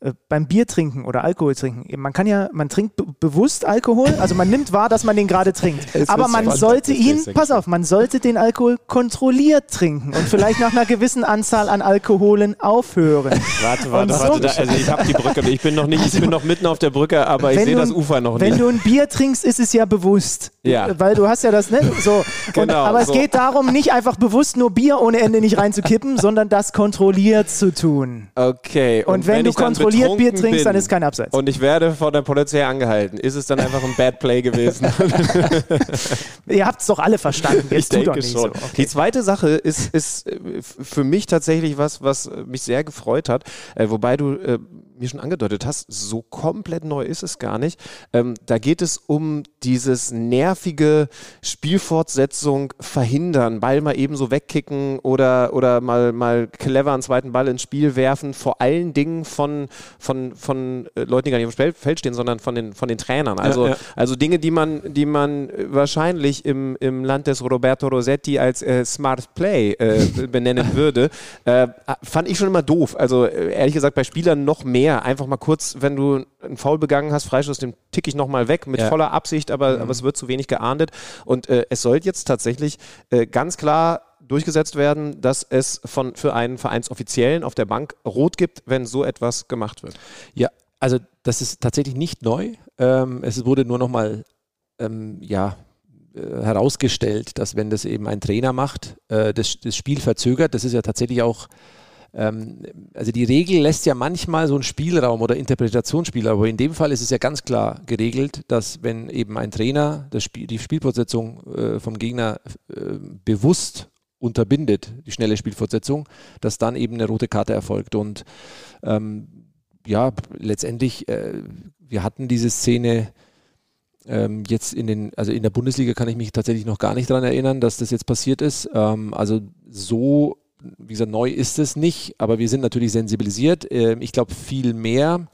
Speaker 6: Äh, Beim Bier trinken oder Alkohol trinken, man kann ja, man trinkt be bewusst Alkohol, also man nimmt wahr, dass man den gerade trinkt. Aber man
Speaker 2: spannend.
Speaker 6: sollte ihn, pass auf, man sollte den Alkohol kontrolliert trinken und vielleicht nach einer gewissen Anzahl an Alkoholen aufhören. (laughs)
Speaker 3: Warte, warte,
Speaker 6: so-
Speaker 3: warte. Da, also ich habe die Brücke. Ich bin noch nicht, ich bin noch mitten auf der Brücke, aber ich
Speaker 6: Wenn
Speaker 3: sehe
Speaker 6: du-
Speaker 3: das Ufer noch
Speaker 6: Wenn
Speaker 3: nicht.
Speaker 6: du ein Bier trinkst, ist es ja bewusst.
Speaker 3: Ja.
Speaker 6: Weil du hast ja das, ne? So. (laughs)
Speaker 3: Genau,
Speaker 6: und, aber
Speaker 3: so.
Speaker 6: es geht darum, nicht einfach bewusst nur Bier ohne Ende nicht reinzukippen, (laughs) sondern das kontrolliert zu tun.
Speaker 3: Okay.
Speaker 6: Und, wenn du
Speaker 3: ich dann
Speaker 6: kontrolliert Bier trinkst, dann ist kein Abseits.
Speaker 3: Und ich werde von der Polizei angehalten. Ist es dann einfach ein Bad Play gewesen? (laughs)
Speaker 6: Ihr habt es doch alle verstanden. Jetzt
Speaker 3: ich denke
Speaker 6: nicht
Speaker 3: schon.
Speaker 6: so.
Speaker 3: Die zweite Sache ist, ist äh, für mich tatsächlich was, was äh, mich sehr gefreut hat, äh, wobei du äh, mir schon angedeutet hast, so komplett neu ist es gar nicht. Ähm, da geht es um dieses nervige Spielfortsetzung verhindern, Ball mal eben so wegkicken oder, oder mal, mal clever einen zweiten Ball ins Spiel werfen, vor allen Dingen von, von, von äh, Leuten, die gar nicht auf dem Feld- stehen, sondern von den, von den Trainern. Also,
Speaker 2: ja.
Speaker 3: also Dinge, die man, die man wahrscheinlich im, im Land des Roberto Rossetti als äh, Smart Play äh, (laughs) benennen würde, äh, fand ich schon immer doof. Also äh, ehrlich gesagt bei Spielern noch mehr. Einfach mal kurz, wenn du einen Foul begangen hast, Freistoß, den tick ich nochmal weg mit
Speaker 2: Ja.
Speaker 3: voller Absicht, aber, aber es wird zu wenig geahndet. Und äh, es soll jetzt tatsächlich äh, ganz klar durchgesetzt werden, dass es von, für einen Vereinsoffiziellen auf der Bank rot gibt, wenn so etwas gemacht wird.
Speaker 2: Ja, also das ist tatsächlich nicht neu. Ähm, es wurde nur nochmal ähm, ja, äh, herausgestellt, dass wenn das eben ein Trainer macht, äh, das, das Spiel verzögert. Das ist ja tatsächlich auch, ähm, also die Regel lässt ja manchmal so einen Spielraum oder Interpretationsspielraum, aber in dem Fall ist es ja ganz klar geregelt, dass wenn eben ein Trainer das Spiel, die Spielfortsetzung äh, vom Gegner äh, bewusst unterbindet, die schnelle Spielfortsetzung, dass dann eben eine rote Karte erfolgt. Und ähm, ja, letztendlich, äh, wir hatten diese Szene ähm, jetzt in den, also in der Bundesliga kann ich mich tatsächlich noch gar nicht daran erinnern, dass das jetzt passiert ist. Ähm, also so, wie gesagt, neu ist es nicht, aber wir sind natürlich sensibilisiert. Ähm, ich glaube, viel mehr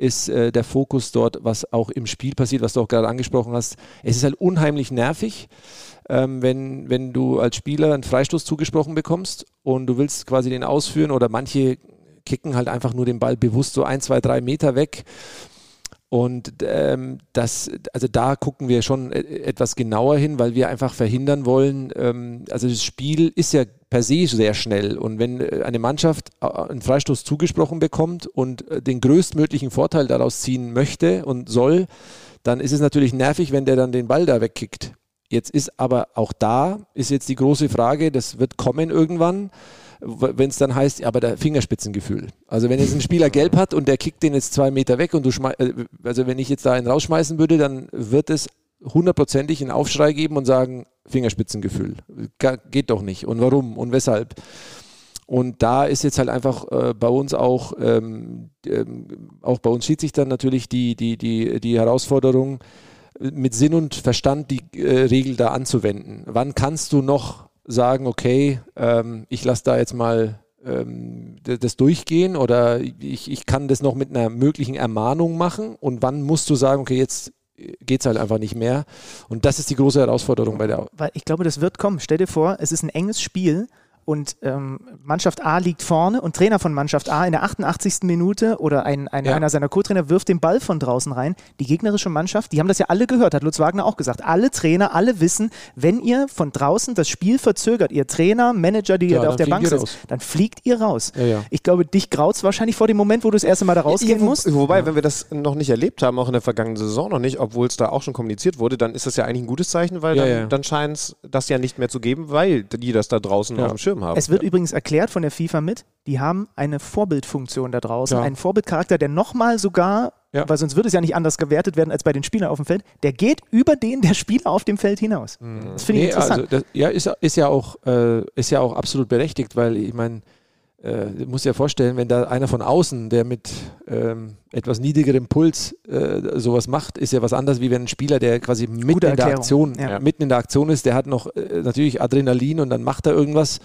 Speaker 2: ist äh, der Fokus dort, was auch im Spiel passiert, was du auch gerade angesprochen hast. Es ist halt unheimlich nervig, ähm, wenn, wenn du als Spieler einen Freistoß zugesprochen bekommst und du willst quasi den ausführen oder manche kicken halt einfach nur den Ball bewusst so ein, zwei, drei Meter weg. Und ähm, das, also da gucken wir schon äh, etwas genauer hin, weil wir einfach verhindern wollen, ähm, also das Spiel ist ja per se sehr schnell und wenn äh, eine Mannschaft äh, einen Freistoß zugesprochen bekommt und äh, den größtmöglichen Vorteil daraus ziehen möchte und soll, dann ist es natürlich nervig, wenn der dann den Ball da wegkickt. Jetzt ist aber auch da, ist jetzt die große Frage, das wird kommen irgendwann, wenn es dann heißt, ja, aber der Fingerspitzengefühl. Also wenn jetzt ein Spieler (laughs) gelb hat und der kickt den jetzt zwei Meter weg und du schmeißt, also wenn ich jetzt da einen rausschmeißen würde, dann wird es hundertprozentig einen Aufschrei geben und sagen, Fingerspitzengefühl. Geht doch nicht. Und warum und weshalb? Und da ist jetzt halt einfach äh, bei uns auch, ähm, ähm, auch bei uns schied sich dann natürlich die, die, die, die Herausforderung, mit Sinn und Verstand die äh, Regel da anzuwenden. Wann kannst du noch sagen, okay, ähm, ich lasse da jetzt mal ähm, das durchgehen oder ich, ich kann das noch mit einer möglichen Ermahnung machen und wann musst du sagen, okay, jetzt geht es halt einfach nicht mehr. Und das ist die große Herausforderung bei der
Speaker 6: Weil ich glaube, das wird kommen. Stell dir vor, es ist ein enges Spiel und ähm, Mannschaft A liegt vorne und Trainer von Mannschaft A in der 88. Minute oder ein, ein,
Speaker 2: Ja.
Speaker 6: einer seiner Co-Trainer wirft den Ball von draußen rein. Die gegnerische Mannschaft, die haben das ja alle gehört, hat Lutz Wagner auch gesagt. Alle Trainer, alle wissen, wenn ihr von draußen das Spiel verzögert, ihr Trainer, Manager, die
Speaker 2: Ja,
Speaker 6: ihr da auf der Bank sitzt, dann fliegt ihr raus.
Speaker 2: Ja.
Speaker 6: Ich glaube, dich graut wahrscheinlich vor dem Moment, wo du das erste Mal da rausgehen
Speaker 3: wo-
Speaker 6: musst.
Speaker 3: Wobei, wenn wir das noch nicht erlebt haben, auch in der vergangenen Saison noch nicht, obwohl es da auch schon kommuniziert wurde, dann ist das ja eigentlich ein gutes Zeichen, weil dann, dann scheint es das ja nicht mehr zu geben, weil die das da draußen auf dem Schirm haben.
Speaker 6: Es wird übrigens erklärt von der FIFA mit, die haben eine Vorbildfunktion da draußen,
Speaker 2: Ja.
Speaker 6: einen Vorbildcharakter, der nochmal sogar,
Speaker 2: Ja.
Speaker 6: weil sonst würde es ja nicht anders gewertet werden als bei den Spielern auf dem Feld, der geht über den der Spieler auf dem Feld hinaus. Das finde ich
Speaker 2: Nee,
Speaker 6: interessant.
Speaker 2: also das, ja, ist, ist, ja auch, äh, ist ja auch absolut berechtigt, weil ich meine, äh, musst dir vorstellen, wenn da einer von außen, der mit ähm, etwas niedrigerem Puls äh, sowas macht, ist ja was anderes, wie wenn ein Spieler, der quasi mitten
Speaker 6: Gute
Speaker 2: in der. Aktion,
Speaker 6: Ja.
Speaker 2: mitten in der Aktion ist, der hat noch äh, natürlich Adrenalin und dann macht er irgendwas.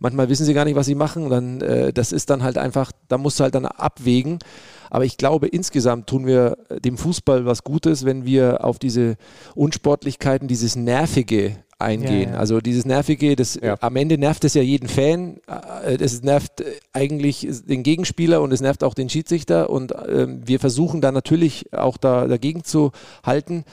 Speaker 2: Manchmal wissen sie gar nicht, was sie machen. Dann, äh, das ist dann halt einfach, da musst du halt dann abwägen. Aber ich glaube, insgesamt tun wir dem Fußball was Gutes, wenn wir auf diese Unsportlichkeiten, dieses Nervige eingehen.
Speaker 6: Ja, ja.
Speaker 2: Also dieses Nervige, das
Speaker 3: Ja.
Speaker 2: am Ende nervt es ja jeden Fan. Äh, Es nervt äh, eigentlich den Gegenspieler und es nervt auch den Schiedsrichter. Und ähm, wir versuchen da natürlich auch da, dagegen zu halten.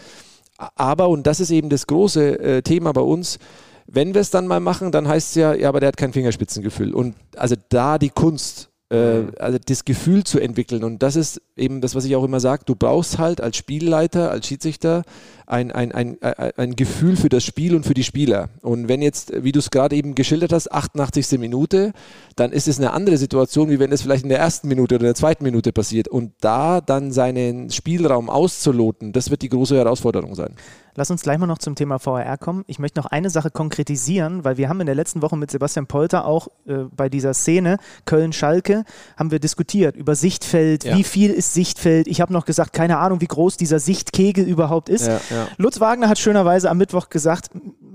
Speaker 2: Aber, und das ist eben das große äh, Thema bei uns, wenn wir es dann mal machen, dann heißt es ja, ja, aber der hat kein Fingerspitzengefühl. Und also da die Kunst äh, also das Gefühl zu entwickeln. Und das ist eben das, was ich auch immer sage. Du brauchst halt als Spielleiter, als Schiedsrichter ein, ein, ein, ein, ein Gefühl für das Spiel und für die Spieler. Und wenn jetzt, wie du es gerade eben geschildert hast, 88. Minute, dann ist es eine andere Situation, wie wenn es vielleicht in der ersten Minute oder der zweiten Minute passiert. Und da dann seinen Spielraum auszuloten, das wird die große Herausforderung sein.
Speaker 6: Lass uns gleich mal noch zum Thema VAR kommen. Ich möchte noch eine Sache konkretisieren, weil wir haben in der letzten Woche mit Sebastian Polter auch äh, bei dieser Szene Köln-Schalke haben wir diskutiert über Sichtfeld,
Speaker 3: Ja.
Speaker 6: wie viel ist Sichtfeld. Ich habe noch gesagt, keine Ahnung, wie groß dieser Sichtkegel überhaupt ist.
Speaker 3: Ja, ja.
Speaker 6: Lutz Wagner hat schönerweise am Mittwoch gesagt,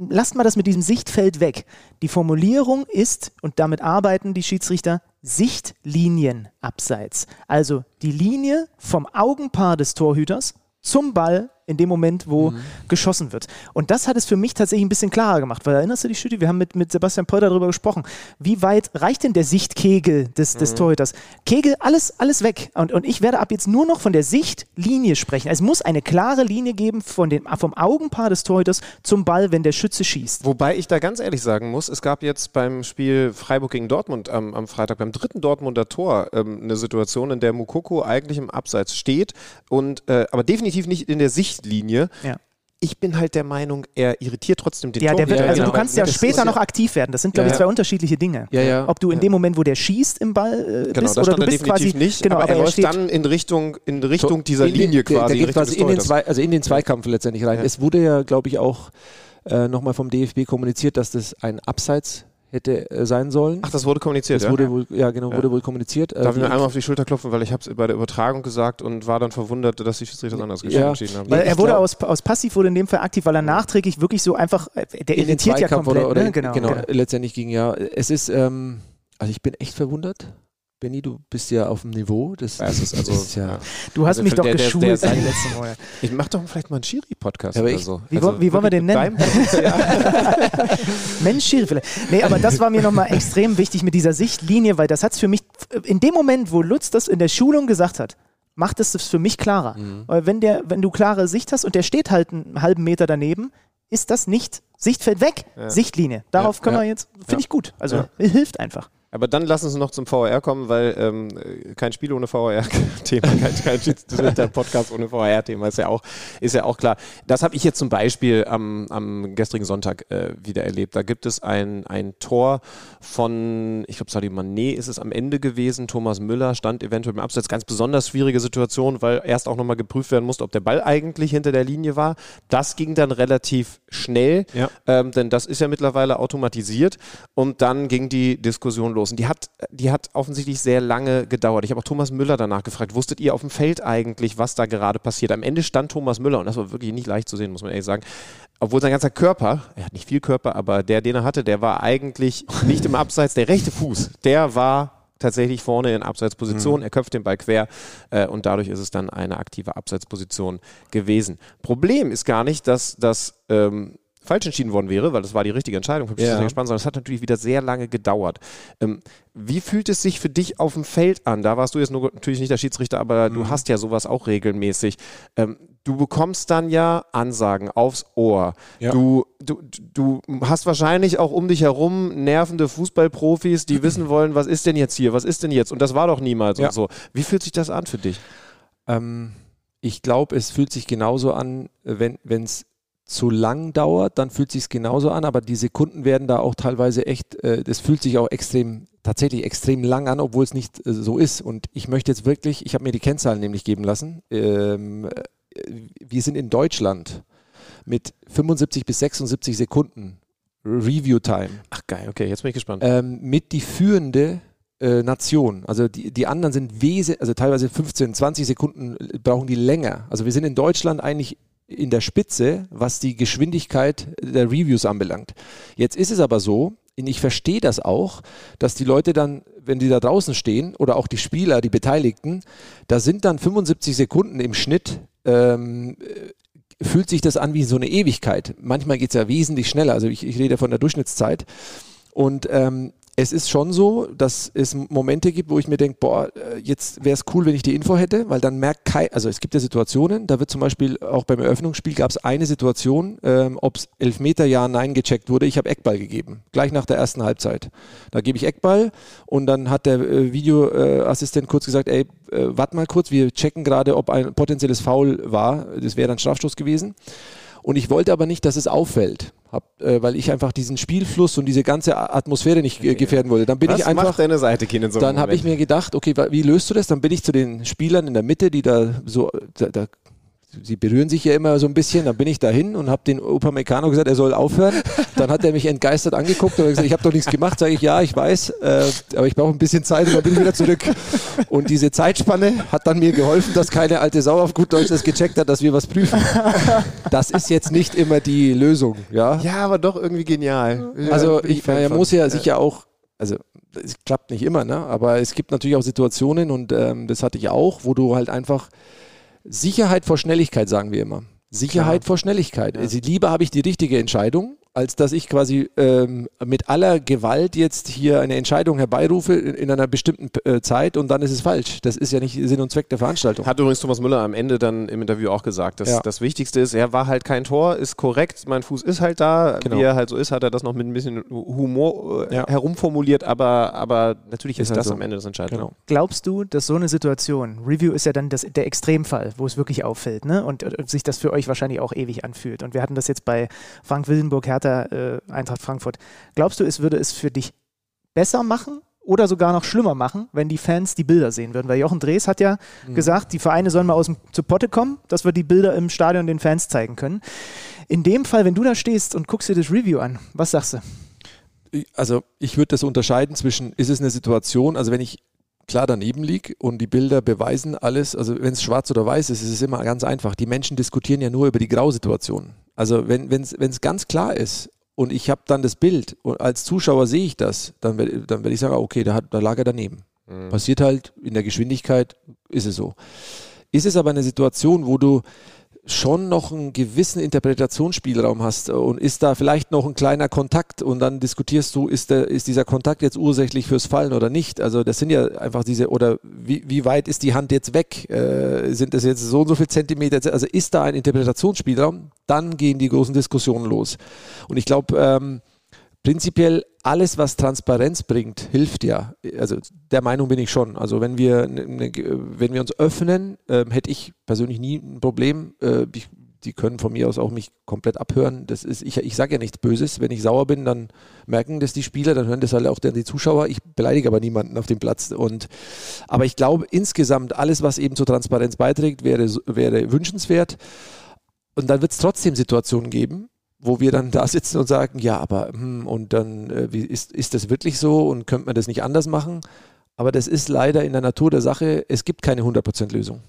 Speaker 6: lasst mal das mit diesem Sichtfeld weg. Die Formulierung ist, und damit arbeiten die Schiedsrichter, Sichtlinien abseits. Also die Linie vom Augenpaar des Torhüters zum Ball in dem Moment, wo
Speaker 3: Mhm.
Speaker 6: geschossen wird. Und das hat es für mich tatsächlich ein bisschen klarer gemacht, weil erinnerst du dich, Stüdi, wir haben mit, mit Sebastian Polter darüber gesprochen, wie weit reicht denn der Sichtkegel des, des
Speaker 3: Mhm.
Speaker 6: Torhüters? Kegel, alles, alles weg. Und, und ich werde ab jetzt nur noch von der Sichtlinie sprechen. Es muss eine klare Linie geben von den, vom Augenpaar des Torhüters zum Ball, wenn der Schütze schießt.
Speaker 3: Wobei ich da ganz ehrlich sagen muss, es gab jetzt beim Spiel Freiburg gegen Dortmund am, am Freitag, beim dritten Dortmunder Tor, ähm, eine Situation, in der Mukoko eigentlich im Abseits steht, und, äh, aber definitiv nicht in der Sichtlinie.
Speaker 6: Ja.
Speaker 3: Ich bin halt der Meinung, er irritiert trotzdem den
Speaker 6: Ja, der wird,
Speaker 3: Torhüter.
Speaker 6: also
Speaker 2: genau.
Speaker 6: du kannst ja
Speaker 3: Das
Speaker 6: später noch aktiv werden. Das sind, glaube
Speaker 2: Ja,
Speaker 6: ich,
Speaker 2: ja.
Speaker 6: zwei unterschiedliche Dinge.
Speaker 2: Ja, ja.
Speaker 6: Ob du in dem Moment, wo der schießt im Ball äh,
Speaker 3: Genau,
Speaker 6: bist, oder du bist quasi
Speaker 3: nicht,
Speaker 6: genau,
Speaker 3: aber er
Speaker 6: er
Speaker 3: läuft dann in Richtung, in Richtung dieser
Speaker 2: In den-
Speaker 3: Linie
Speaker 2: der,
Speaker 3: quasi. In
Speaker 2: quasi in den, zwei, also in den Zweikampf letztendlich rein.
Speaker 3: Ja.
Speaker 2: Es wurde ja, glaube ich, auch äh, nochmal vom DFB kommuniziert, dass das ein Abseits hätte äh, sein sollen.
Speaker 3: Ach, das wurde kommuniziert,
Speaker 2: das
Speaker 3: ja?
Speaker 2: wurde wohl, ja genau,
Speaker 3: Ja.
Speaker 2: wurde wohl kommuniziert. Äh,
Speaker 3: Darf ich mir einmal auf die Schulter klopfen, weil ich habe es bei der Übertragung gesagt und war dann verwundert, dass die Schiedsrichter das anders
Speaker 2: Ja.
Speaker 3: entschieden haben.
Speaker 6: weil er wurde aus, aus Passiv wurde in dem Fall aktiv, weil er nachträglich wirklich so einfach, äh, der irritiert ja komplett.
Speaker 2: oder, oder
Speaker 6: ne? genau,
Speaker 2: genau,
Speaker 6: genau.
Speaker 2: letztendlich ging ja. Es ist, ähm, also ich bin echt verwundert. Benny, du bist ja auf dem Niveau. Das,
Speaker 3: Ja, ist also-
Speaker 2: das ja.
Speaker 6: Du hast
Speaker 3: Also
Speaker 6: mich doch
Speaker 3: der- der-
Speaker 6: geschult
Speaker 3: der-
Speaker 6: in den letzten Monaten. (laughs)
Speaker 3: Ich mach doch vielleicht mal einen Schiri-Podcast oder
Speaker 2: ich-
Speaker 3: so.
Speaker 6: Wie wollen- wie wollen wir den
Speaker 3: Potenzial. (laughs)
Speaker 6: Mensch, Schiri vielleicht. Nee, aber das war mir nochmal extrem wichtig mit dieser Sichtlinie, weil das hat es für mich, in dem Moment, wo Lutz das in der Schulung gesagt hat, macht es das für mich klarer.
Speaker 3: Mhm.
Speaker 6: Weil wenn, der, wenn du klare Sicht hast und der steht halt einen halben Meter daneben, ist das nicht Sichtfeld weg,
Speaker 3: Ja.
Speaker 6: Sichtlinie. Darauf
Speaker 3: Ja,
Speaker 6: können
Speaker 3: ja.
Speaker 6: wir jetzt, finde
Speaker 3: Ja.
Speaker 6: ich gut. Also
Speaker 3: Ja.
Speaker 6: hilft einfach.
Speaker 3: Aber dann lass uns noch zum VAR kommen, weil ähm, kein Spiel ohne VAR-Thema, kein, kein Schiedsrichter-Podcast ohne VAR-Thema ist ja auch, ist ja auch klar. Das habe ich jetzt zum Beispiel am, am gestrigen Sonntag äh, wieder erlebt. Da gibt es ein, ein Tor von, ich glaube, Sadio Mané ist es am Ende gewesen. Thomas Müller stand eventuell im Abseits. Ganz besonders schwierige Situation, weil erst auch nochmal geprüft werden musste, ob der Ball eigentlich hinter der Linie war. Das ging dann relativ schnell,
Speaker 7: Ja.
Speaker 3: ähm, denn das ist ja mittlerweile automatisiert. Und dann ging die Diskussion los. Und die hat, die hat offensichtlich sehr lange gedauert. Ich habe auch Thomas Müller danach gefragt, wusstet ihr auf dem Feld eigentlich, was da gerade passiert? Am Ende stand Thomas Müller, und das war wirklich nicht leicht zu sehen, muss man ehrlich sagen, obwohl sein ganzer Körper, er hat nicht viel Körper, aber der, den er hatte, der war eigentlich nicht im Abseits, der rechte Fuß, der war tatsächlich vorne in Abseitsposition. Er köpft den Ball quer äh, und dadurch ist es dann eine aktive Abseitsposition gewesen. Problem ist gar nicht, dass das ähm, falsch entschieden worden wäre, weil das war die richtige Entscheidung vom Schiedsrichter
Speaker 2: Ja.
Speaker 3: gespannt, sondern es hat natürlich wieder sehr lange gedauert. Ähm, wie fühlt es sich für dich auf dem Feld an? Da warst du jetzt nur, natürlich nicht der Schiedsrichter, aber
Speaker 2: Mhm.
Speaker 3: du hast ja sowas auch regelmäßig. Ähm, du bekommst dann ja Ansagen aufs Ohr.
Speaker 2: Ja.
Speaker 3: Du, du, du hast wahrscheinlich auch um dich herum nervende Fußballprofis, die (clears throat) wissen wollen, was ist denn jetzt hier, was ist denn jetzt? Und das war doch niemals
Speaker 2: Ja.
Speaker 3: und so. Wie fühlt sich das an für dich?
Speaker 2: Ähm, ich glaube, es fühlt sich genauso an, wenn es zu lang dauert, dann fühlt sich genauso an, aber die Sekunden werden da auch teilweise echt, äh, das fühlt sich auch extrem, tatsächlich extrem lang an, obwohl es nicht äh, so ist. Und ich möchte jetzt wirklich, ich habe mir die Kennzahlen nämlich geben lassen. Ähm, äh, wir sind in Deutschland mit 75 bis 76 Sekunden Review Time
Speaker 3: Ach geil, okay, jetzt bin ich gespannt.
Speaker 2: ähm, mit die führende äh, Nation. Also die, die anderen sind wesentlich, also teilweise 15, 20 Sekunden brauchen die länger. Also wir sind in Deutschland eigentlich in der Spitze, was die Geschwindigkeit der Reviews anbelangt. Jetzt ist es aber so, und ich verstehe das auch, dass die Leute dann, wenn die da draußen stehen oder auch die Spieler, die Beteiligten, da sind dann 75 Sekunden im Schnitt, ähm, äh, fühlt sich das an wie so eine Ewigkeit. Manchmal geht es ja wesentlich schneller, also ich, ich rede von der Durchschnittszeit. Und ähm, es ist schon so, dass es Momente gibt, wo ich mir denke, boah, äh, jetzt wäre es cool, wenn ich die Info hätte, weil dann merkt kein, also es gibt ja Situationen, da wird zum Beispiel auch beim Eröffnungsspiel gab es eine Situation, ähm, ob es Elfmeter ja, nein gecheckt wurde. Ich habe Eckball gegeben, gleich nach der ersten Halbzeit. Da gebe ich Eckball und dann hat der äh, Videoassistent kurz gesagt, ey, äh, warte mal kurz, wir checken gerade, ob ein potenzielles Foul war. Das wäre dann Strafstoß gewesen. Und ich wollte aber nicht, dass es auffällt, hab, äh, weil ich einfach diesen Spielfluss und diese ganze Atmosphäre nicht äh, gefährden wollte. Dann bin
Speaker 3: Was
Speaker 2: ich einfach.
Speaker 3: macht deine Seite in so
Speaker 2: dann habe ich mir gedacht, okay, wie löst du das? Dann bin ich zu den Spielern in der Mitte, die da so, da, da sie berühren sich ja immer so ein bisschen, dann bin ich dahin und habe den Upamecano gesagt, er soll aufhören. Dann hat er mich entgeistert angeguckt und gesagt, ich habe doch nichts gemacht. Sage ich, ja, ich weiß, äh, aber ich brauche ein bisschen Zeit und dann bin ich wieder zurück. Und diese Zeitspanne hat dann mir geholfen, dass keine alte Sau auf gut Deutsch das gecheckt hat, dass wir was prüfen. Das ist jetzt nicht immer die Lösung, ja.
Speaker 3: Ja, aber doch irgendwie genial.
Speaker 2: Also
Speaker 3: Ja,
Speaker 2: ich, er
Speaker 3: von.
Speaker 2: muss ja sicher auch, also es klappt nicht immer, ne? aber es gibt natürlich auch Situationen und ähm, das hatte ich auch, wo du halt einfach Sicherheit vor Schnelligkeit, sagen wir immer. Sicherheit vor Schnelligkeit. Also lieber habe ich die richtige Entscheidung, als dass ich quasi ähm, mit aller Gewalt jetzt hier eine Entscheidung herbeirufe in, in einer bestimmten äh, Zeit und dann ist es falsch. Das ist ja nicht Sinn und Zweck der Veranstaltung.
Speaker 3: Hat übrigens Thomas Müller am Ende dann im Interview auch gesagt, dass
Speaker 2: Ja.
Speaker 3: das Wichtigste ist, er war halt kein Tor, ist korrekt, mein Fuß ist halt da,
Speaker 2: Genau.
Speaker 3: wie er halt so ist, hat er das noch mit ein bisschen Humor äh,
Speaker 2: Ja.
Speaker 3: herumformuliert, aber, aber natürlich ist,
Speaker 2: Ist halt
Speaker 3: das
Speaker 2: so.
Speaker 3: am Ende das Entscheidende.
Speaker 2: Genau.
Speaker 6: Glaubst du, dass so eine Situation, Review ist ja dann das, der Extremfall, wo es wirklich auffällt, ne? Und, und sich das für euch wahrscheinlich auch ewig anfühlt. Und wir hatten das jetzt bei Frank Willenburg, Hertha, äh, Eintracht Frankfurt. Glaubst du, es würde es für dich besser machen oder sogar noch schlimmer machen, wenn die Fans die Bilder sehen würden? Weil Jochen Drees hat ja gesagt, die Vereine sollen mal aus dem zu Potte kommen, dass wir die Bilder im Stadion den Fans zeigen können. In dem Fall, wenn du da stehst und guckst dir das Review an, was sagst du?
Speaker 2: also ich würde das unterscheiden zwischen, ist es eine Situation, also wenn ich klar daneben liege und die Bilder beweisen alles, also wenn es schwarz oder weiß ist, ist es immer ganz einfach. Die Menschen diskutieren ja nur über die Grausituation. Also wenn es ganz klar ist und ich habe dann das Bild und als Zuschauer sehe ich das, dann werde dann werd ich sagen, okay, da, hat, da lag er daneben. Passiert halt in der Geschwindigkeit, ist es so. Ist es aber eine Situation, wo du schon noch einen gewissen Interpretationsspielraum hast und ist da vielleicht noch ein kleiner Kontakt und dann diskutierst du, ist, der, ist dieser Kontakt jetzt ursächlich fürs Fallen oder nicht? Also das sind ja einfach diese, oder wie, wie weit ist die Hand jetzt weg? Äh, sind das jetzt so und so viele Zentimeter? Also ist da ein Interpretationsspielraum? Dann gehen die großen Diskussionen los. Und ich glaube, ähm, prinzipiell alles, was Transparenz bringt, hilft ja. Also der Meinung bin ich schon. Also wenn wir, ne, ne, wenn wir uns öffnen, ähm, hätte ich persönlich nie ein Problem. Äh, ich, die können von mir aus auch mich komplett abhören. Das ist, ich, ich sage ja nichts Böses. Wenn ich sauer bin, dann merken das die Spieler, dann hören das halt auch die Zuschauer. Ich beleidige aber niemanden auf dem Platz. Und, aber ich glaube insgesamt, alles, was eben zur Transparenz beiträgt, wäre, wäre wünschenswert. Und dann wird es trotzdem Situationen geben, wo wir dann da sitzen und sagen, ja, aber hm, und dann äh, wie, ist, ist das wirklich so und könnte man das nicht anders machen? Aber das ist leider in der Natur der Sache, es gibt keine 100% Lösung.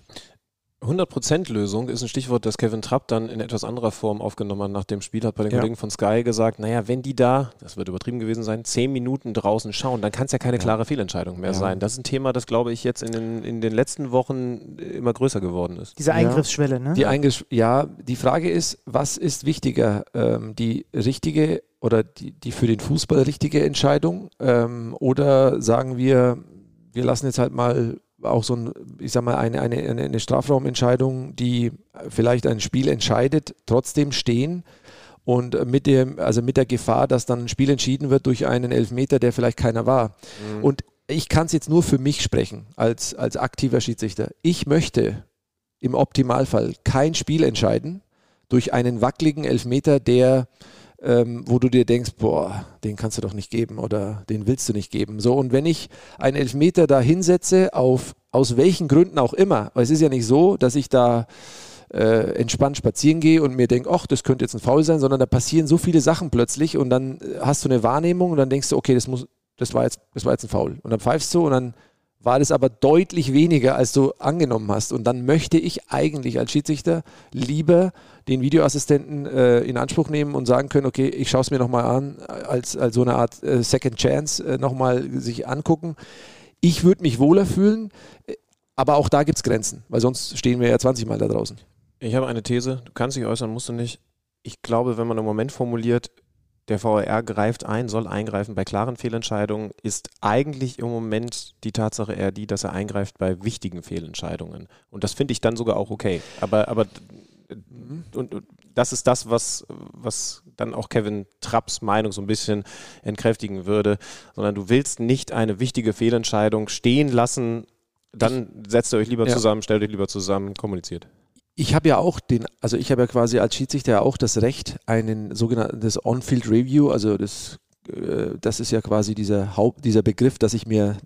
Speaker 3: 100% Lösung ist ein Stichwort, das Kevin Trapp dann in etwas anderer Form aufgenommen hat nach dem Spiel, hat bei den
Speaker 2: Ja.
Speaker 3: Kollegen von Sky gesagt, naja, wenn die da, das wird übertrieben gewesen sein, zehn Minuten draußen schauen, dann kann es ja keine klare Fehlentscheidung mehr
Speaker 2: Ja.
Speaker 3: sein. Das ist ein Thema, das glaube ich jetzt in den, in den letzten Wochen immer größer geworden ist.
Speaker 6: Diese
Speaker 2: Ja.
Speaker 6: Eingriffsschwelle, ne?
Speaker 2: Die Eingesch ja, die Frage ist, was ist wichtiger? Ähm, die richtige oder die, die für den Fußball richtige Entscheidung? Ähm, oder sagen wir, wir lassen jetzt halt mal auch so ein, ich sag mal, eine, eine, eine Strafraumentscheidung, die vielleicht ein Spiel entscheidet, trotzdem stehen und mit dem, also mit der Gefahr, dass dann ein Spiel entschieden wird durch einen Elfmeter, der vielleicht keiner war. Und ich kann es jetzt nur für mich sprechen, als, als aktiver Schiedsrichter. Ich möchte im Optimalfall kein Spiel entscheiden durch einen wackeligen Elfmeter, der, ähm, wo du dir denkst, boah, den kannst du doch nicht geben oder den willst du nicht geben. So, und wenn ich einen Elfmeter da hinsetze, auf, aus welchen Gründen auch immer, weil es ist ja nicht so, dass ich da äh, entspannt spazieren gehe und mir denke, ach, das könnte jetzt ein Foul sein, sondern da passieren so viele Sachen plötzlich und dann äh, hast du eine Wahrnehmung und dann denkst du, okay, das muss, das war jetzt, das war jetzt ein Foul. Und dann pfeifst du und dann war das aber deutlich weniger, als du angenommen hast. Und dann möchte ich eigentlich als Schiedsrichter lieber den Videoassistenten äh, in Anspruch nehmen und sagen können, okay, ich schaue es mir nochmal an, als, als so eine Art äh, Second Chance äh, nochmal sich angucken. Ich würde mich wohler fühlen, äh, aber auch da gibt es Grenzen, weil sonst stehen wir ja 20 Mal da draußen.
Speaker 3: Ich habe eine These, du kannst dich äußern, musst du nicht. Ich glaube, wenn man im Moment formuliert, der VAR greift ein, soll eingreifen bei klaren Fehlentscheidungen, ist eigentlich im Moment die Tatsache eher die, dass er eingreift bei wichtigen Fehlentscheidungen. Und das finde ich dann sogar auch okay. Aber, aber und, und das ist das, was, was dann auch Kevin Trapps Meinung so ein bisschen entkräftigen würde, sondern du willst nicht eine wichtige Fehlentscheidung stehen lassen, dann setzt ihr euch lieber
Speaker 2: Ja.
Speaker 3: zusammen, stellt euch lieber zusammen, kommuniziert.
Speaker 2: Ich habe ja auch den, also ich habe ja quasi als Schiedsrichter ja auch das Recht, einen sogenannten das On-Field Review, also das, äh, das ist ja quasi dieser Haupt, dieser Begriff, dass ich mir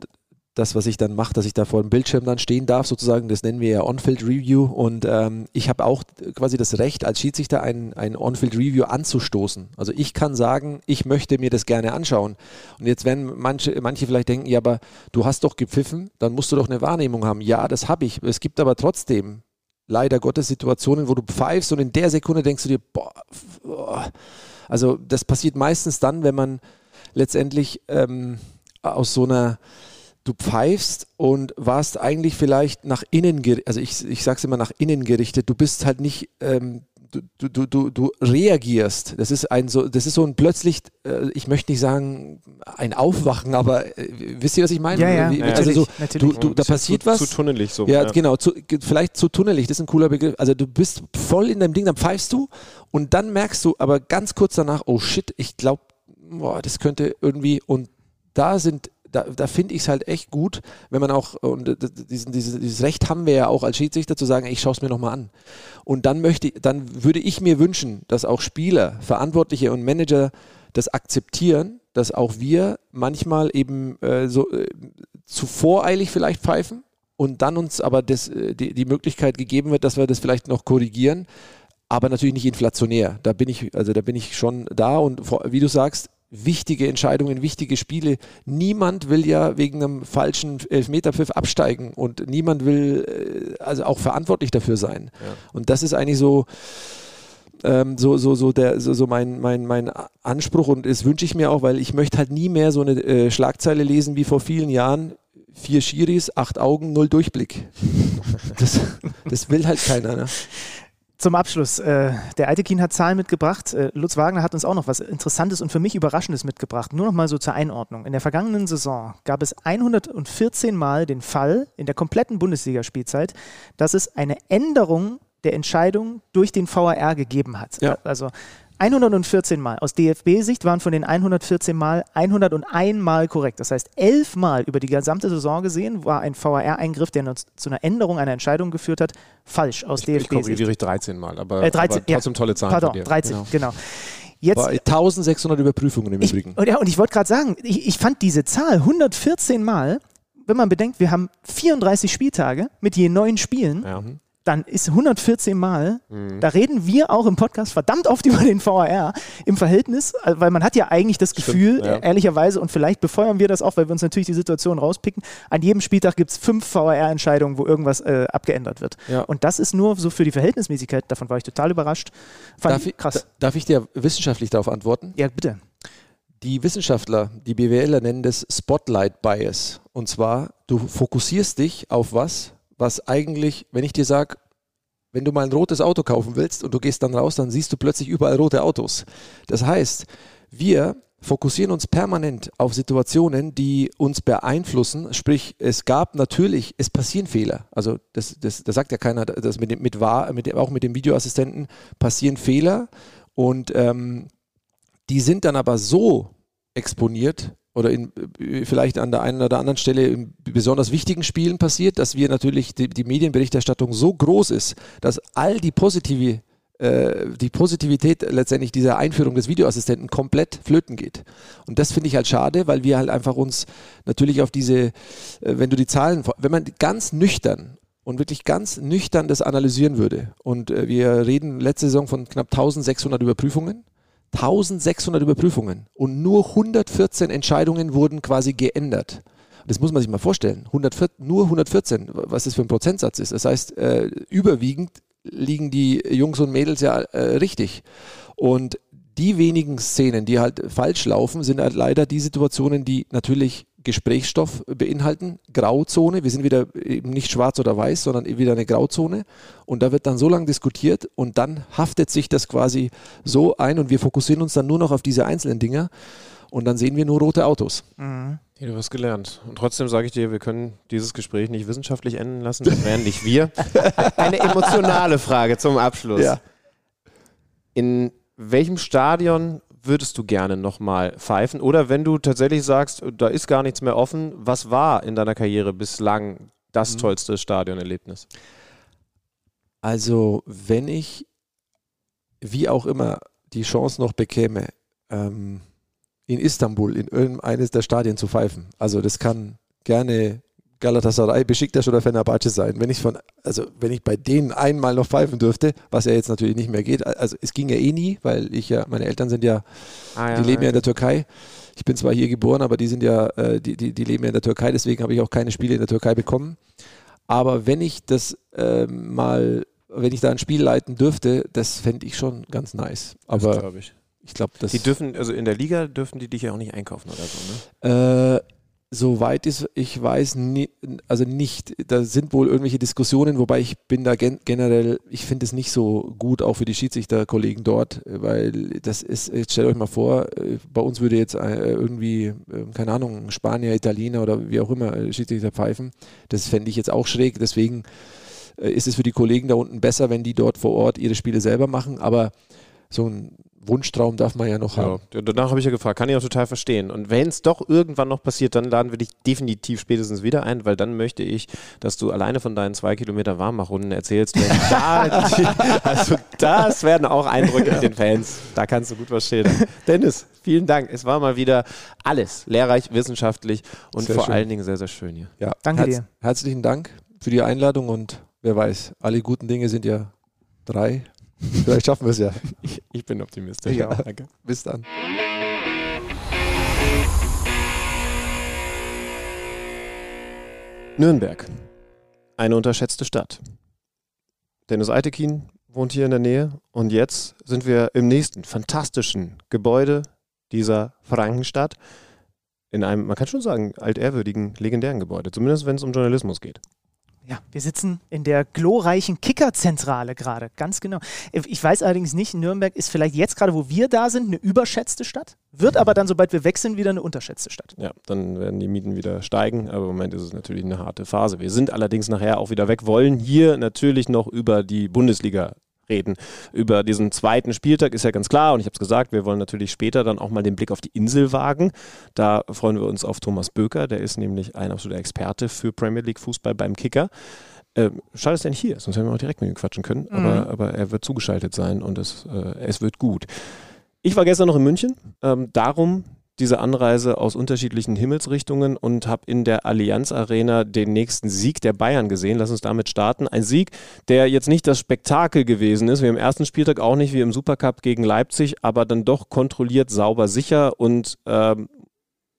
Speaker 2: das, was ich dann mache, dass ich da vor dem Bildschirm dann stehen darf, sozusagen, das nennen wir ja On-Field Review. Und ähm, ich habe auch quasi das Recht, als Schiedsrichter ein, ein On-Field Review anzustoßen. Also ich kann sagen, ich möchte mir das gerne anschauen. Und jetzt werden manche, manche vielleicht denken, ja, aber du hast doch gepfiffen, dann musst du doch eine Wahrnehmung haben. Ja, das habe ich. Es gibt aber trotzdem leider Gottes Situationen, wo du pfeifst und in der Sekunde denkst du dir, boah, boah. also das passiert meistens dann, wenn man letztendlich ähm, aus so einer du pfeifst und warst eigentlich vielleicht nach innen, gerichtet, also ich, ich sag's immer nach innen gerichtet, du bist halt nicht, ähm, du, du, du, du, du reagierst. Das ist ein so, das ist so ein plötzlich, äh, ich möchte nicht sagen ein Aufwachen, aber äh, wisst ihr, was ich meine?
Speaker 6: Ja, ja,
Speaker 2: Wie,
Speaker 6: natürlich,
Speaker 2: also so,
Speaker 6: natürlich.
Speaker 2: du, du, da passiert
Speaker 3: zu,
Speaker 2: was.
Speaker 3: Zu tunnelig so.
Speaker 2: Ja, genau, zu, vielleicht zu tunnelig, das ist ein cooler Begriff. Also du bist voll in deinem Ding, dann pfeifst du und dann merkst du aber ganz kurz danach, oh shit, ich glaube, das könnte irgendwie und da sind da, da finde ich es halt echt gut, wenn man auch, und d- diesen, dieses, dieses Recht haben wir ja auch als Schiedsrichter zu sagen, ich schaue es mir nochmal an. Und dann möchte dann würde ich mir wünschen, dass auch Spieler, Verantwortliche und Manager das akzeptieren, dass auch wir manchmal eben äh, so äh, zu voreilig vielleicht pfeifen und dann uns aber das, äh, die, die Möglichkeit gegeben wird, dass wir das vielleicht noch korrigieren, aber natürlich nicht inflationär. Da bin ich, also da bin ich schon da und wie du sagst, wichtige Entscheidungen, wichtige Spiele. Niemand will ja wegen einem falschen Elfmeterpfiff absteigen und niemand will äh, also auch verantwortlich dafür sein. Und das ist eigentlich so, ähm, so, so, so, der, so, so mein, mein, mein Anspruch und das wünsche ich mir auch, weil ich möchte halt nie mehr so eine äh, Schlagzeile lesen wie vor vielen Jahren. Vier Schiris, acht Augen, null Durchblick. (laughs) Das, das will halt keiner. Ne?
Speaker 6: Zum Abschluss, äh, der Altekin hat Zahlen mitgebracht. Äh, Lutz Wagner hat uns auch noch was Interessantes und für mich Überraschendes mitgebracht. Nur noch mal so zur Einordnung. In der vergangenen Saison gab es 114 Mal den Fall in der kompletten Bundesligaspielzeit, dass es eine Änderung der Entscheidung durch den VAR gegeben hat.
Speaker 2: Ja.
Speaker 6: Also 114 Mal. Aus DFB-Sicht waren von den 114 Mal 101 Mal korrekt. Das heißt, 11 Mal über die gesamte Saison gesehen war ein VAR-Eingriff, der uns zu einer Änderung einer Entscheidung geführt hat, falsch aus
Speaker 3: Ich, ich
Speaker 6: DFB-Sicht.
Speaker 3: korrigiere ich 13 Mal, aber,
Speaker 6: Äh, 13,
Speaker 3: aber trotzdem
Speaker 6: ja.
Speaker 3: tolle Zahlen
Speaker 6: Pardon,
Speaker 3: von dir.
Speaker 6: 13,
Speaker 2: Genau.
Speaker 6: genau. Jetzt,
Speaker 2: War 1600 Überprüfungen im
Speaker 6: ich,
Speaker 2: Übrigen.
Speaker 6: und, ja, und ich wollte gerade sagen, ich, ich fand diese Zahl 114 Mal, wenn man bedenkt, wir haben 34 Spieltage mit je neun Spielen,
Speaker 3: Ja.
Speaker 6: Dann ist 114 Mal,
Speaker 3: Mhm.
Speaker 6: da reden wir auch im Podcast verdammt oft (laughs) über den VAR im Verhältnis, äh, weil man hat ja eigentlich das Gefühl,
Speaker 3: ja.
Speaker 6: äh, ehrlicherweise, und vielleicht befeuern wir das auch, weil wir uns natürlich die Situation rauspicken, an jedem Spieltag gibt es fünf VAR-Entscheidungen, wo irgendwas äh, abgeändert wird.
Speaker 2: Ja.
Speaker 6: Und das ist nur so für die Verhältnismäßigkeit, davon war ich total überrascht. Fand
Speaker 2: Darf
Speaker 6: ich krass.
Speaker 2: da- darf ich dir wissenschaftlich darauf antworten?
Speaker 6: Ja, bitte.
Speaker 2: Die Wissenschaftler, die BWLer nennen das Spotlight Bias. Und zwar, du fokussierst dich auf was, was eigentlich, wenn ich dir sage, wenn du mal ein rotes Auto kaufen willst und du gehst dann raus, dann siehst du plötzlich überall rote Autos. Das heißt, wir fokussieren uns permanent auf Situationen, die uns beeinflussen. Sprich, es gab natürlich, es passieren Fehler. Also das, das, das sagt ja keiner, dass mit mit, mit auch mit dem Videoassistenten passieren Fehler und ähm, die sind dann aber so exponiert oder in, äh, vielleicht an der einen oder anderen Stelle in besonders wichtigen Spielen passiert, dass wir natürlich die, die Medienberichterstattung so groß ist, dass all die positive äh, die Positivität letztendlich dieser Einführung des Videoassistenten komplett flöten geht. Und das finde ich halt schade, weil wir halt einfach uns natürlich auf diese, äh, wenn du die Zahlen, wenn man ganz nüchtern und wirklich ganz nüchtern das analysieren würde und wir reden letzte Saison von knapp 1600 Überprüfungen, 1600 Überprüfungen und nur 114 Entscheidungen wurden quasi geändert. Das muss man sich mal vorstellen. 114, nur 114, was das für ein Prozentsatz ist. Das heißt, äh, überwiegend liegen die Jungs und Mädels ja äh, richtig. Und die wenigen Szenen, die halt falsch laufen, sind halt leider die Situationen, die natürlich Gesprächsstoff beinhalten, Grauzone. Wir sind wieder eben nicht schwarz oder weiß, sondern wieder eine Grauzone. Und da wird dann so lange diskutiert und dann haftet sich das quasi so ein und wir fokussieren uns dann nur noch auf diese einzelnen Dinger und dann sehen wir nur rote Autos.
Speaker 6: Mhm.
Speaker 3: Ja, du hast gelernt. Und trotzdem sage ich dir, wir können dieses Gespräch nicht wissenschaftlich enden lassen. Das wären nicht wir. (laughs) Eine emotionale Frage zum Abschluss.
Speaker 2: Ja.
Speaker 3: In welchem Stadion würdest du gerne nochmal pfeifen? Oder wenn du tatsächlich sagst, da ist gar nichts mehr offen, was war in deiner Karriere bislang das
Speaker 2: Mhm.
Speaker 3: tollste Stadionerlebnis?
Speaker 2: Also, wenn ich wie auch immer die Chance noch bekäme, ähm, in Istanbul in irgendeines der Stadien zu pfeifen, also das kann gerne Galatasaray, Besiktas oder Fenerbahce sein. Wenn ich von, also wenn ich bei denen einmal noch pfeifen dürfte, was ja jetzt natürlich nicht mehr geht, also es ging ja eh nie, weil ich ja, meine Eltern sind ja,
Speaker 3: Ah,
Speaker 2: die leben ja in der Türkei. Ich bin zwar hier geboren, aber die sind ja, äh, die, die, die leben ja in der Türkei, deswegen habe ich auch keine Spiele in der Türkei bekommen. Aber wenn ich das ähm, mal, wenn ich da ein Spiel leiten dürfte, das fände ich schon ganz nice. Aber
Speaker 3: glaube ich.
Speaker 2: ich glaube, das.
Speaker 3: Die dürfen, also in der Liga dürfen die dich ja auch nicht einkaufen oder so, ne?
Speaker 2: Äh, soweit ich weiß, ni also nicht, da sind wohl irgendwelche Diskussionen, wobei ich bin da gen generell, ich finde es nicht so gut, auch für die Schiedsrichterkollegen dort, weil das ist, jetzt stellt euch mal vor, äh, bei uns würde jetzt äh, irgendwie, äh, keine Ahnung, Spanier, Italiener oder wie auch immer äh, Schiedsrichter pfeifen, das fände ich jetzt auch schräg, deswegen ist es für die Kollegen da unten besser, wenn die dort vor Ort ihre Spiele selber machen, aber so ein Wunschtraum darf man ja noch haben.
Speaker 3: Ja, danach habe ich ja gefragt, kann ich auch total verstehen. Und wenn es doch irgendwann noch passiert, dann laden wir dich definitiv spätestens wieder ein, weil dann möchte ich, dass du alleine von deinen zwei Kilometer Warmmachrunden erzählst. (laughs) Da, also das werden auch Eindrücke mit den Fans. Da kannst du gut was schildern. Dennis, vielen Dank. Es war mal wieder alles lehrreich, wissenschaftlich und
Speaker 2: Sehr
Speaker 3: vor
Speaker 2: schön.
Speaker 3: allen Dingen sehr, sehr schön hier.
Speaker 2: Ja,
Speaker 6: Danke dir.
Speaker 2: Herzlichen Dank für die Einladung und wer weiß, alle guten Dinge sind ja drei. Vielleicht schaffen wir es ja.
Speaker 3: Ich, ich bin optimistisch.
Speaker 2: Ja. (laughs)
Speaker 3: Danke.
Speaker 2: Bis dann.
Speaker 3: Nürnberg. Eine unterschätzte Stadt. Dennis Eitekin wohnt hier in der Nähe und jetzt sind wir im nächsten fantastischen Gebäude dieser Frankenstadt. In einem, man kann schon sagen, altehrwürdigen, legendären Gebäude. Zumindest wenn es um Journalismus geht.
Speaker 6: Ja, wir sitzen in der glorreichen Kickerzentrale gerade, ganz genau. Ich weiß allerdings nicht, Nürnberg ist vielleicht jetzt gerade, wo wir da sind, eine überschätzte Stadt, wird aber dann, sobald wir weg sind, wieder eine unterschätzte Stadt.
Speaker 3: Ja, dann werden die Mieten wieder steigen, aber im Moment ist es natürlich eine harte Phase. Wir sind allerdings nachher auch wieder weg, wollen hier natürlich noch über die Bundesliga reden. Über diesen zweiten Spieltag ist ja ganz klar und ich habe es gesagt, wir wollen natürlich später dann auch mal den Blick auf die Insel wagen. Da freuen wir uns auf Thomas Böker, der ist nämlich ein absoluter Experte für Premier League Fußball beim Kicker. Ähm, schade, dass er nicht hier ist, sonst hätten wir auch direkt mit ihm quatschen können, aber, aber er wird zugeschaltet sein und es, äh, es wird gut. Ich war gestern noch in München, ähm, darum diese Anreise aus unterschiedlichen Himmelsrichtungen und habe in der Allianz Arena den nächsten Sieg der Bayern gesehen. Lass uns damit starten. Ein Sieg, der jetzt nicht das Spektakel gewesen ist, wie im ersten Spieltag auch nicht wie im Supercup gegen Leipzig, aber dann doch kontrolliert, sauber, sicher und ähm,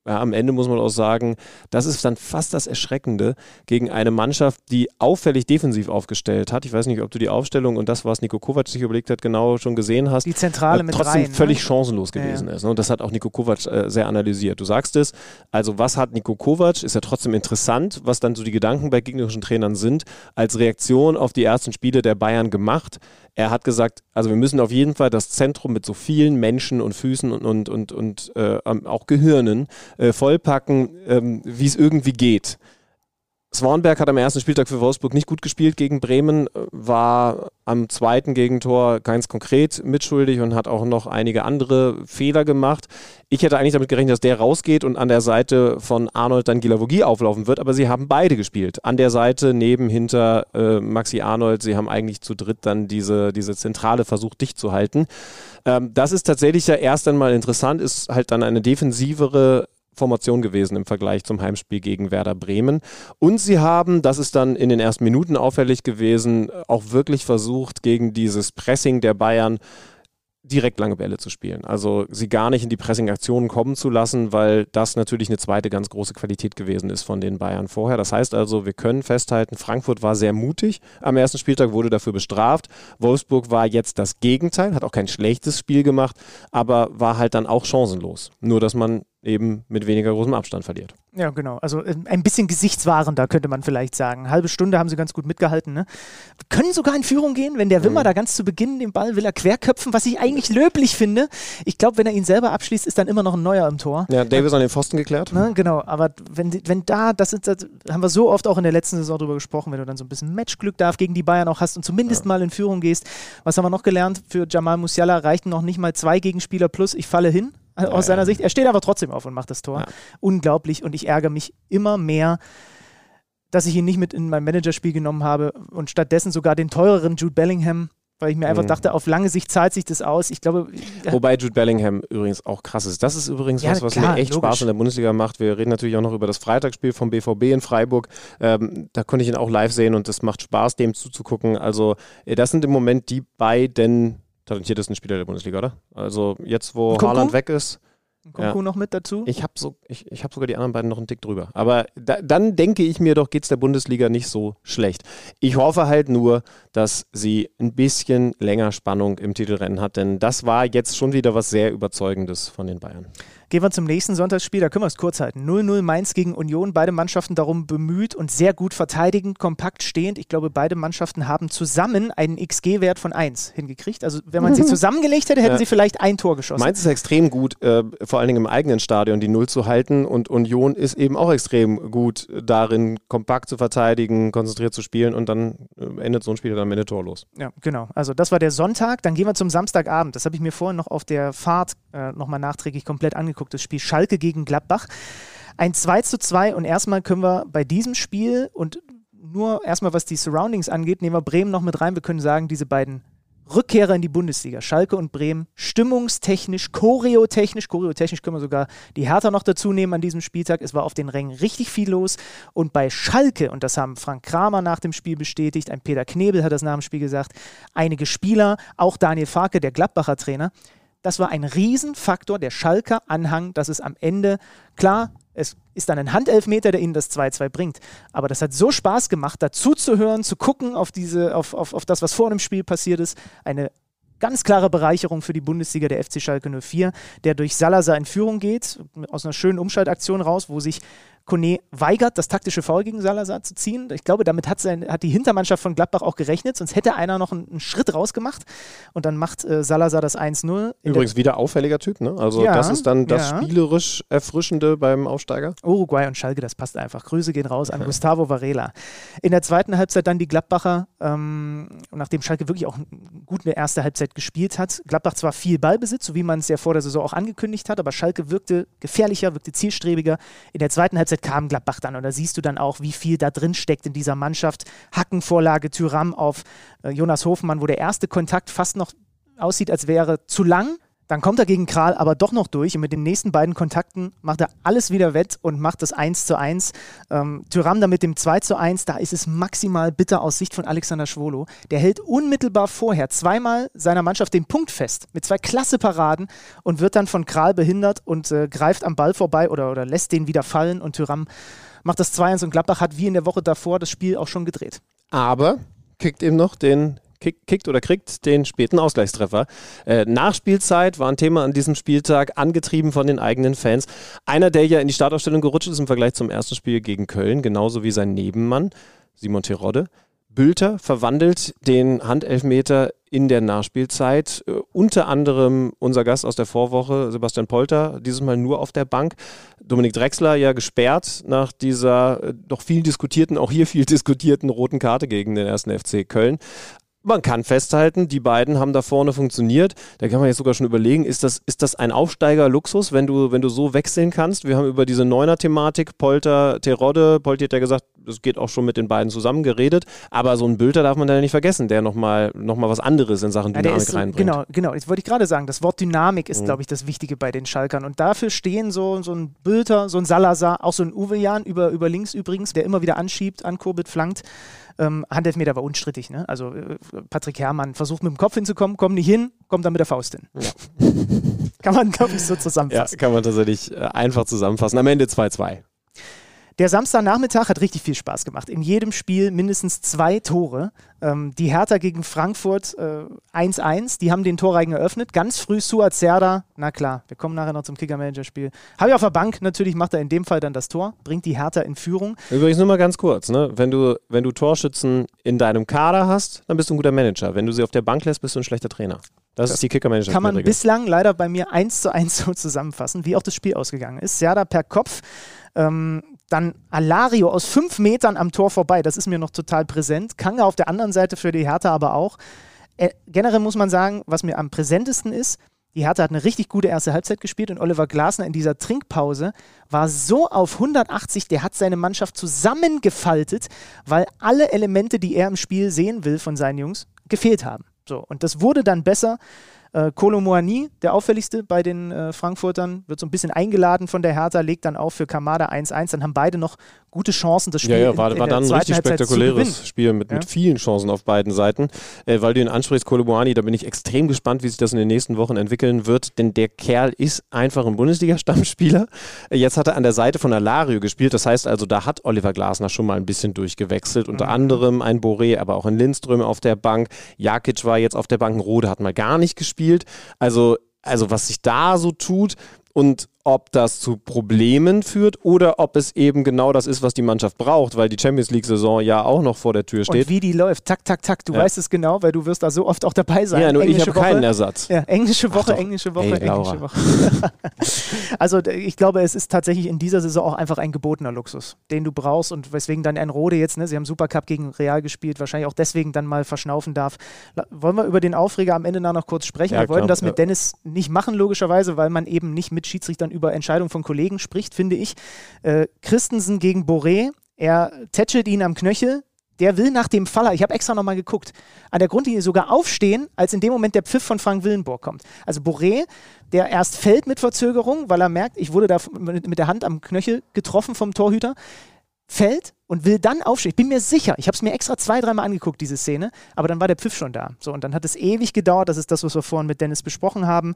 Speaker 3: ja, am Ende muss man auch sagen, das ist dann fast das Erschreckende gegen eine Mannschaft, die auffällig defensiv aufgestellt hat. Ich weiß nicht, ob du die Aufstellung und das, was Nico Kovac sich überlegt hat, genau schon gesehen hast.
Speaker 6: Die Zentrale
Speaker 3: äh,
Speaker 6: mit
Speaker 3: trotzdem
Speaker 6: rein.
Speaker 3: völlig
Speaker 6: ne?
Speaker 3: chancenlos gewesen
Speaker 6: ja.
Speaker 3: ist. Ne? Und das hat auch Nico Kovac äh, sehr analysiert. Du sagst es, also was hat Nico Kovac? Ist ja trotzdem interessant, was dann so die Gedanken bei gegnerischen Trainern sind, als Reaktion auf die ersten Spiele der Bayern gemacht. Er hat gesagt, also wir müssen auf jeden Fall das Zentrum mit so vielen Menschen und Füßen und, und, und, und äh, auch Gehirnen äh, vollpacken, ähm, wie es irgendwie geht. Swanberg hat am ersten Spieltag für Wolfsburg nicht gut gespielt gegen Bremen, äh, war am zweiten Gegentor ganz konkret mitschuldig und hat auch noch einige andere Fehler gemacht. Ich hätte eigentlich damit gerechnet, dass der rausgeht und an der Seite von Arnold dann Gilavogi auflaufen wird, aber sie haben beide gespielt. An der Seite, neben, hinter äh, Maxi Arnold. Sie haben eigentlich zu dritt dann diese, diese Zentrale versucht, dicht zu halten. Ähm, das ist tatsächlich ja erst einmal interessant, ist halt dann eine defensivere Formation gewesen im Vergleich zum Heimspiel gegen Werder Bremen. Und sie haben, das ist dann in den ersten Minuten auffällig gewesen, auch wirklich versucht, gegen dieses Pressing der Bayern direkt lange Bälle zu spielen. Also sie gar nicht in die Pressing-Aktionen kommen zu lassen, weil das natürlich eine zweite ganz große Qualität gewesen ist von den Bayern vorher. Das heißt also, wir können festhalten, Frankfurt war sehr mutig. Am ersten Spieltag wurde dafür bestraft. Wolfsburg war jetzt das Gegenteil, hat auch kein schlechtes Spiel gemacht, aber war halt dann auch chancenlos. Nur, dass man eben mit weniger großem Abstand verliert.
Speaker 6: Ja, genau. Also äh, ein bisschen gesichtswahrender könnte man vielleicht sagen. Halbe Stunde haben sie ganz gut mitgehalten. Ne? Können sogar in Führung gehen, wenn der Wimmer
Speaker 3: Mhm.
Speaker 6: da ganz zu Beginn den Ball will er querköpfen, was ich eigentlich löblich finde. Ich glaube, wenn er ihn selber abschließt, ist dann immer noch ein neuer im Tor.
Speaker 3: Ja, Davis an den Pfosten geklärt.
Speaker 6: Ne, genau, aber wenn, wenn da, das, ist, das haben wir so oft auch in der letzten Saison drüber gesprochen, wenn du dann so ein bisschen Matchglück darf gegen die Bayern auch hast und zumindest mal in Führung gehst. Was haben wir noch gelernt? Für Jamal Musiala reichten noch nicht mal zwei Gegenspieler plus ich falle hin. Äh, Aus seiner Sicht. Er steht aber trotzdem auf und macht das Tor.
Speaker 3: Ja.
Speaker 6: Unglaublich und ich ärgere mich immer mehr, dass ich ihn nicht mit in mein Managerspiel genommen habe und stattdessen sogar den teureren Jude Bellingham, weil ich mir einfach
Speaker 3: Mhm.
Speaker 6: dachte, auf lange Sicht zahlt sich das aus. Ich glaube,
Speaker 3: Wobei Jude Bellingham übrigens auch krass ist. Das ist übrigens
Speaker 6: Ja,
Speaker 3: was, was
Speaker 6: klar,
Speaker 3: mir echt
Speaker 6: logisch.
Speaker 3: Spaß in der Bundesliga macht. Wir reden natürlich auch noch über das Freitagsspiel vom BVB in Freiburg. Ähm, da konnte ich ihn auch live sehen und es macht Spaß, dem zuzugucken. Also, äh, das sind im Moment die beiden talentiertesten Spieler der Bundesliga, oder? Also, jetzt, wo
Speaker 6: Kunku?
Speaker 3: Haaland weg ist,
Speaker 6: Kunku noch mit dazu.
Speaker 3: ich habe so, ich, ich hab sogar die anderen beiden noch einen Tick drüber. Aber da, dann denke ich mir doch, geht es der Bundesliga nicht so schlecht. Ich hoffe halt nur, dass sie ein bisschen länger Spannung im Titelrennen hat, denn das war jetzt schon wieder was sehr Überzeugendes von den Bayern.
Speaker 6: Gehen wir zum nächsten Sonntagsspiel, da können wir es kurz halten. 0-0 Mainz gegen Union, beide Mannschaften darum bemüht und sehr gut verteidigend, kompakt stehend. Ich glaube, beide Mannschaften haben zusammen einen XG-Wert von 1 hingekriegt. Also wenn man sie (laughs) zusammengelegt hätte, hätten
Speaker 3: Ja.
Speaker 6: sie vielleicht ein Tor geschossen.
Speaker 3: Mainz ist extrem gut, äh, vor allen Dingen im eigenen Stadion die Null zu halten und Union ist eben auch extrem gut darin, kompakt zu verteidigen, konzentriert zu spielen und dann äh, endet so ein Spiel dann am Ende torlos.
Speaker 6: Ja, genau. Also das war der Sonntag. Dann gehen wir zum Samstagabend. Das habe ich mir vorhin noch auf der Fahrt äh, nochmal nachträglich komplett angeguckt. Das Spiel Schalke gegen Gladbach. Ein 2 zu 2 und erstmal können wir bei diesem Spiel und nur erstmal was die Surroundings angeht, nehmen wir Bremen noch mit rein. Wir können sagen, diese beiden Rückkehrer in die Bundesliga, Schalke und Bremen, stimmungstechnisch, choreotechnisch, choreotechnisch können wir sogar die Hertha noch dazu nehmen an diesem Spieltag. Es war auf den Rängen richtig viel los. Und bei Schalke, und das haben Frank Kramer nach dem Spiel bestätigt, ein Peter Knebel hat das nach dem Spiel gesagt, einige Spieler, auch Daniel Farke, der Gladbacher Trainer, das war ein Riesenfaktor, der Schalker Anhang, dass es am Ende, klar, es ist dann ein Handelfmeter, der ihnen das 2-2 bringt. Aber das hat so Spaß gemacht, dazu zu hören, zu gucken auf, diese, auf, auf, auf das, was vor dem Spiel passiert ist. Eine ganz klare Bereicherung für die Bundesliga der FC Schalke 04, der durch Salazar in Führung geht, aus einer schönen Umschaltaktion raus, wo sich Kone weigert, das taktische Foul gegen Salazar zu ziehen. Ich glaube, damit hat, sein, hat die Hintermannschaft von Gladbach auch gerechnet, sonst hätte einer noch einen, einen Schritt rausgemacht und dann macht äh, Salazar das 1-0. In
Speaker 3: Übrigens wieder auffälliger Typ, ne? Also
Speaker 6: Ja,
Speaker 3: das ist dann das
Speaker 6: ja.
Speaker 3: spielerisch Erfrischende beim Aufsteiger.
Speaker 6: Uruguay und Schalke, das passt einfach. Grüße gehen raus an (laughs) Gustavo Varela. In der zweiten Halbzeit dann die Gladbacher, ähm, nachdem Schalke wirklich auch gut eine erste Halbzeit gespielt hat. Gladbach zwar viel Ballbesitz, so wie man es ja vor der Saison auch angekündigt hat, aber Schalke wirkte gefährlicher, wirkte zielstrebiger. In der zweiten Halbzeit kam Gladbach dann und da siehst du dann auch, wie viel da drin steckt in dieser Mannschaft. Hackenvorlage, Tyram auf äh, Jonas Hofmann, wo der erste Kontakt fast noch aussieht, als wäre zu lang. Dann kommt er gegen Kral aber doch noch durch und mit den nächsten beiden Kontakten macht er alles wieder wett und macht das 1 zu 1. Ähm, Tyram dann mit dem 2 zu 1, da ist es maximal bitter aus Sicht von Alexander Schwolo. Der hält unmittelbar vorher zweimal seiner Mannschaft den Punkt fest mit zwei klasse Paraden und wird dann von Kral behindert und äh, greift am Ball vorbei oder, oder lässt den wieder fallen und Tyram macht das 2-1 und Gladbach hat wie in der Woche davor das Spiel auch schon gedreht.
Speaker 3: Aber kickt eben noch den kick, kickt oder kriegt den späten Ausgleichstreffer. Äh, Nachspielzeit war ein Thema an diesem Spieltag, angetrieben von den eigenen Fans. Einer, der ja in die Startaufstellung gerutscht ist im Vergleich zum ersten Spiel gegen Köln, genauso wie sein Nebenmann, Simon Terodde. Bülter verwandelt den Handelfmeter in der Nachspielzeit. Äh, unter anderem unser Gast aus der Vorwoche, Sebastian Polter, dieses Mal nur auf der Bank. Dominik Drexler ja gesperrt nach dieser äh, doch viel diskutierten, auch hier viel (laughs) diskutierten roten Karte gegen den ersten FC Köln. Man kann festhalten, die beiden haben da vorne funktioniert. Da kann man jetzt sogar schon überlegen, ist das, ist das ein Aufsteiger-Luxus, wenn du, wenn du so wechseln kannst? Wir haben über diese Neuner-Thematik, Polter, Terodde, Polti hat ja gesagt, das geht auch schon mit den beiden zusammen geredet, aber so ein Bülter darf man da nicht vergessen, der nochmal noch mal was anderes in Sachen
Speaker 6: Ja,
Speaker 3: Dynamik
Speaker 6: ist,
Speaker 3: reinbringt.
Speaker 6: genau, genau. Jetzt wollte ich gerade sagen, das Wort Dynamik
Speaker 3: Mhm.
Speaker 6: ist, glaube ich, das Wichtige bei den Schalkern. Und dafür stehen so, so ein Bülter, so ein Salazar, auch so ein Uwe Jan über, über links übrigens, der immer wieder anschiebt, ankurbelt, flankt. Ähm, Handelfmeter war unstrittig. Ne? Also äh, Patrick Herrmann versucht mit dem Kopf hinzukommen, kommt nicht hin, kommt dann mit der Faust hin. (laughs) Kann man, glaube ich, so
Speaker 3: Ja,
Speaker 6: zusammenfassen.
Speaker 3: kann man tatsächlich äh, einfach zusammenfassen. Am Ende 2-2.
Speaker 6: Der Samstagnachmittag hat richtig viel Spaß gemacht. In jedem Spiel mindestens zwei Tore. Ähm, die Hertha gegen Frankfurt äh, 1-1, die haben den Torreigen eröffnet. Ganz früh Suat Serda, na klar, wir kommen nachher noch zum Kicker-Manager-Spiel. Habe ich auf der Bank, natürlich macht er in dem Fall dann das Tor, bringt die Hertha in Führung.
Speaker 3: Übrigens nur mal ganz kurz, ne? wenn, du, wenn du Torschützen in deinem Kader hast, dann bist du ein guter Manager. Wenn du sie auf der Bank lässt, bist du ein schlechter Trainer. Das, ist die Kicker-Manager.
Speaker 6: Kann man
Speaker 3: Regel.
Speaker 6: bislang leider bei mir eins zu eins (laughs) so zusammenfassen, wie auch das Spiel ausgegangen ist. Serda per Kopf, ähm, dann Alario aus fünf Metern am Tor vorbei, das ist mir noch total präsent. Kanga auf der anderen Seite für die Hertha aber auch. Äh, generell muss man sagen, was mir am präsentesten ist, die Hertha hat eine richtig gute erste Halbzeit gespielt und Oliver Glasner in dieser Trinkpause war so auf 180, der hat seine Mannschaft zusammengefaltet, weil alle Elemente, die er im Spiel sehen will von seinen Jungs, gefehlt haben. So, und das wurde dann besser. Äh, Kolo Moani, der auffälligste bei den äh, Frankfurtern, wird so ein bisschen eingeladen von der Hertha, legt dann auf für Kamada 1-1. Dann haben beide noch gute Chancen, das Spiel
Speaker 3: Ja, ja, war,
Speaker 6: in, in
Speaker 3: war dann ein richtig
Speaker 6: Halbzeit zu
Speaker 3: spektakuläres Spiel mit, mit
Speaker 6: Ja.
Speaker 3: vielen Chancen auf beiden Seiten. Äh, weil du ihn ansprichst, Kolobuani, da bin ich extrem gespannt, wie sich das in den nächsten Wochen entwickeln wird, denn der Kerl ist einfach ein Bundesliga-Stammspieler. Äh, Jetzt hat er an der Seite von Alario gespielt, das heißt also, da hat Oliver Glasner schon mal ein bisschen durchgewechselt. Unter
Speaker 6: Mhm.
Speaker 3: anderem ein Boré, aber auch ein Lindström auf der Bank. Jakic war jetzt auf der Bank, ein Rode hat mal gar nicht gespielt. Also, also was sich da so tut und ob das zu Problemen führt oder ob es eben genau das ist, was die Mannschaft braucht, weil die Champions League-Saison ja auch noch vor der Tür steht.
Speaker 6: Und wie die läuft, tak, tak, tak, du
Speaker 3: Ja.
Speaker 6: weißt es genau, weil du wirst da so oft auch dabei sein.
Speaker 3: ja, nur ich
Speaker 6: Englische
Speaker 3: habe keinen. Ersatz.
Speaker 6: Ja, englische Woche, englische Woche,
Speaker 3: Hey,
Speaker 6: englische Woche. (laughs) also ich glaube, es ist tatsächlich in dieser Saison auch einfach ein gebotener Luxus, den du brauchst und weswegen dann ein Rode jetzt, ne, sie haben Supercup gegen Real gespielt, wahrscheinlich auch deswegen dann mal verschnaufen darf. Wollen wir über den Aufreger am Ende noch kurz sprechen?
Speaker 3: Ja,
Speaker 6: wir wollten das mit. Dennis nicht machen, logischerweise, weil man eben nicht mit Schiedsrichtern über Entscheidungen von Kollegen spricht, finde ich. Äh, Christensen gegen Boré, er tätschelt ihn am Knöchel, der will nach dem Faller, ich habe extra nochmal geguckt, an der Grundlinie sogar aufstehen, als in dem Moment der Pfiff von Frank Willenburg kommt. Also Boré, der erst fällt mit Verzögerung, weil er merkt, ich wurde da mit der Hand am Knöchel getroffen vom Torhüter, fällt und will dann aufstehen. Ich bin mir sicher, ich habe es mir extra zwei, dreimal angeguckt, diese Szene, aber dann war der Pfiff schon da. So, und dann hat es ewig gedauert, das ist das, was wir vorhin mit Dennis besprochen haben.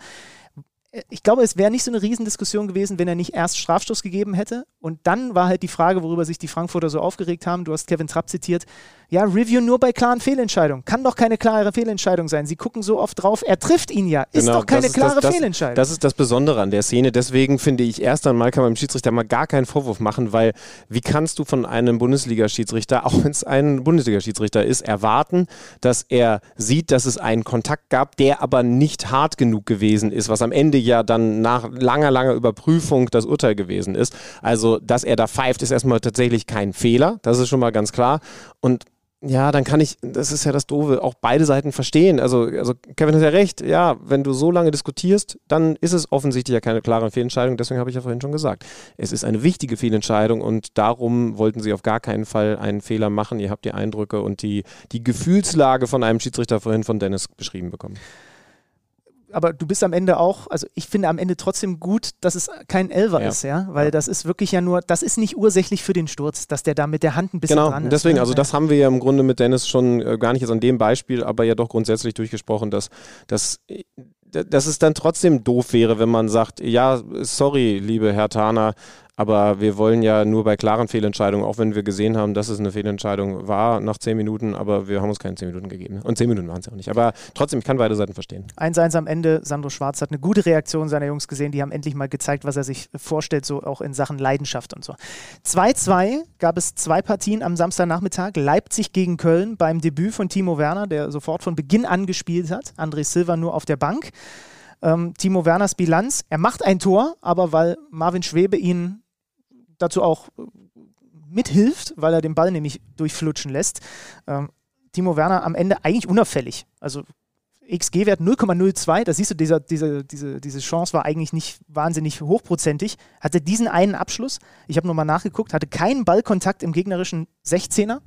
Speaker 6: Äh, Ich glaube, es wäre nicht so eine Riesendiskussion gewesen, wenn er nicht erst Strafstoß gegeben hätte. Und dann war halt die Frage, worüber sich die Frankfurter so aufgeregt haben. Du hast Kevin Trapp zitiert. Ja, Review nur bei klaren Fehlentscheidungen. Kann doch keine klare Fehlentscheidung sein. Sie gucken so oft drauf. Er trifft ihn ja. Ist
Speaker 3: Genau,
Speaker 6: doch keine
Speaker 3: das
Speaker 6: klare
Speaker 3: das, das,
Speaker 6: Fehlentscheidung.
Speaker 3: Das ist das Besondere an der Szene. Deswegen finde ich, erst einmal kann man dem Schiedsrichter mal gar keinen Vorwurf machen, weil wie kannst du von einem Bundesliga-Schiedsrichter, auch wenn es ein Bundesliga-Schiedsrichter ist, erwarten, dass er sieht, dass es einen Kontakt gab, der aber nicht hart genug gewesen ist, was am Ende ja dann nach langer, langer Überprüfung das Urteil gewesen ist. Also, dass er da pfeift, ist erstmal tatsächlich kein Fehler. Das ist schon mal ganz klar. Und ja, dann kann ich, das ist ja das Doofe, auch beide Seiten verstehen. Also, also Kevin hat ja recht, ja, wenn du so lange diskutierst, dann ist es offensichtlich ja keine klare Fehlentscheidung. Deswegen habe ich ja vorhin schon gesagt, es ist eine wichtige Fehlentscheidung und darum wollten sie auf gar keinen Fall einen Fehler machen. Ihr habt die Eindrücke und die, die Gefühlslage von einem Schiedsrichter vorhin von Dennis beschrieben bekommen.
Speaker 6: Aber du bist am Ende auch, also ich finde am Ende trotzdem gut, dass es kein Elver
Speaker 3: Ja.
Speaker 6: ist, ja, weil das ist wirklich ja nur, das ist nicht ursächlich für den Sturz, dass der da mit der Hand ein bisschen
Speaker 3: Genau,
Speaker 6: dran ist.
Speaker 3: deswegen,
Speaker 6: ne?
Speaker 3: also das haben wir ja im Grunde mit Dennis schon äh, gar nicht jetzt an dem Beispiel, aber ja doch grundsätzlich durchgesprochen, dass, dass, äh, dass es dann trotzdem doof wäre, wenn man sagt, ja, sorry, liebe Herr Thaner, aber wir wollen ja nur bei klaren Fehlentscheidungen, auch wenn wir gesehen haben, dass es eine Fehlentscheidung war nach zehn Minuten, aber wir haben uns keine zehn Minuten gegeben. Und zehn Minuten waren es ja auch nicht. Aber trotzdem, ich kann beide Seiten verstehen.
Speaker 6: 1-1 am Ende. Sandro Schwarz hat eine gute Reaktion seiner Jungs gesehen. Die haben endlich mal gezeigt, was er sich vorstellt, so auch in Sachen Leidenschaft und so. 2-2 gab es zwei Partien am Samstagnachmittag. Leipzig gegen Köln beim Debüt von Timo Werner, der sofort von Beginn an gespielt hat. André Silva nur auf der Bank. Ähm, Timo Werners Bilanz, er macht ein Tor, aber weil Marvin Schwebe ihn dazu auch äh, mithilft, weil er den Ball nämlich durchflutschen lässt. Ähm, Timo Werner am Ende eigentlich unauffällig. Also XG-Wert 0,02, da siehst du, dieser, diese, diese, diese Chance war eigentlich nicht wahnsinnig hochprozentig. Hatte diesen einen Abschluss, ich habe nochmal nachgeguckt, hatte keinen Ballkontakt im gegnerischen 16er.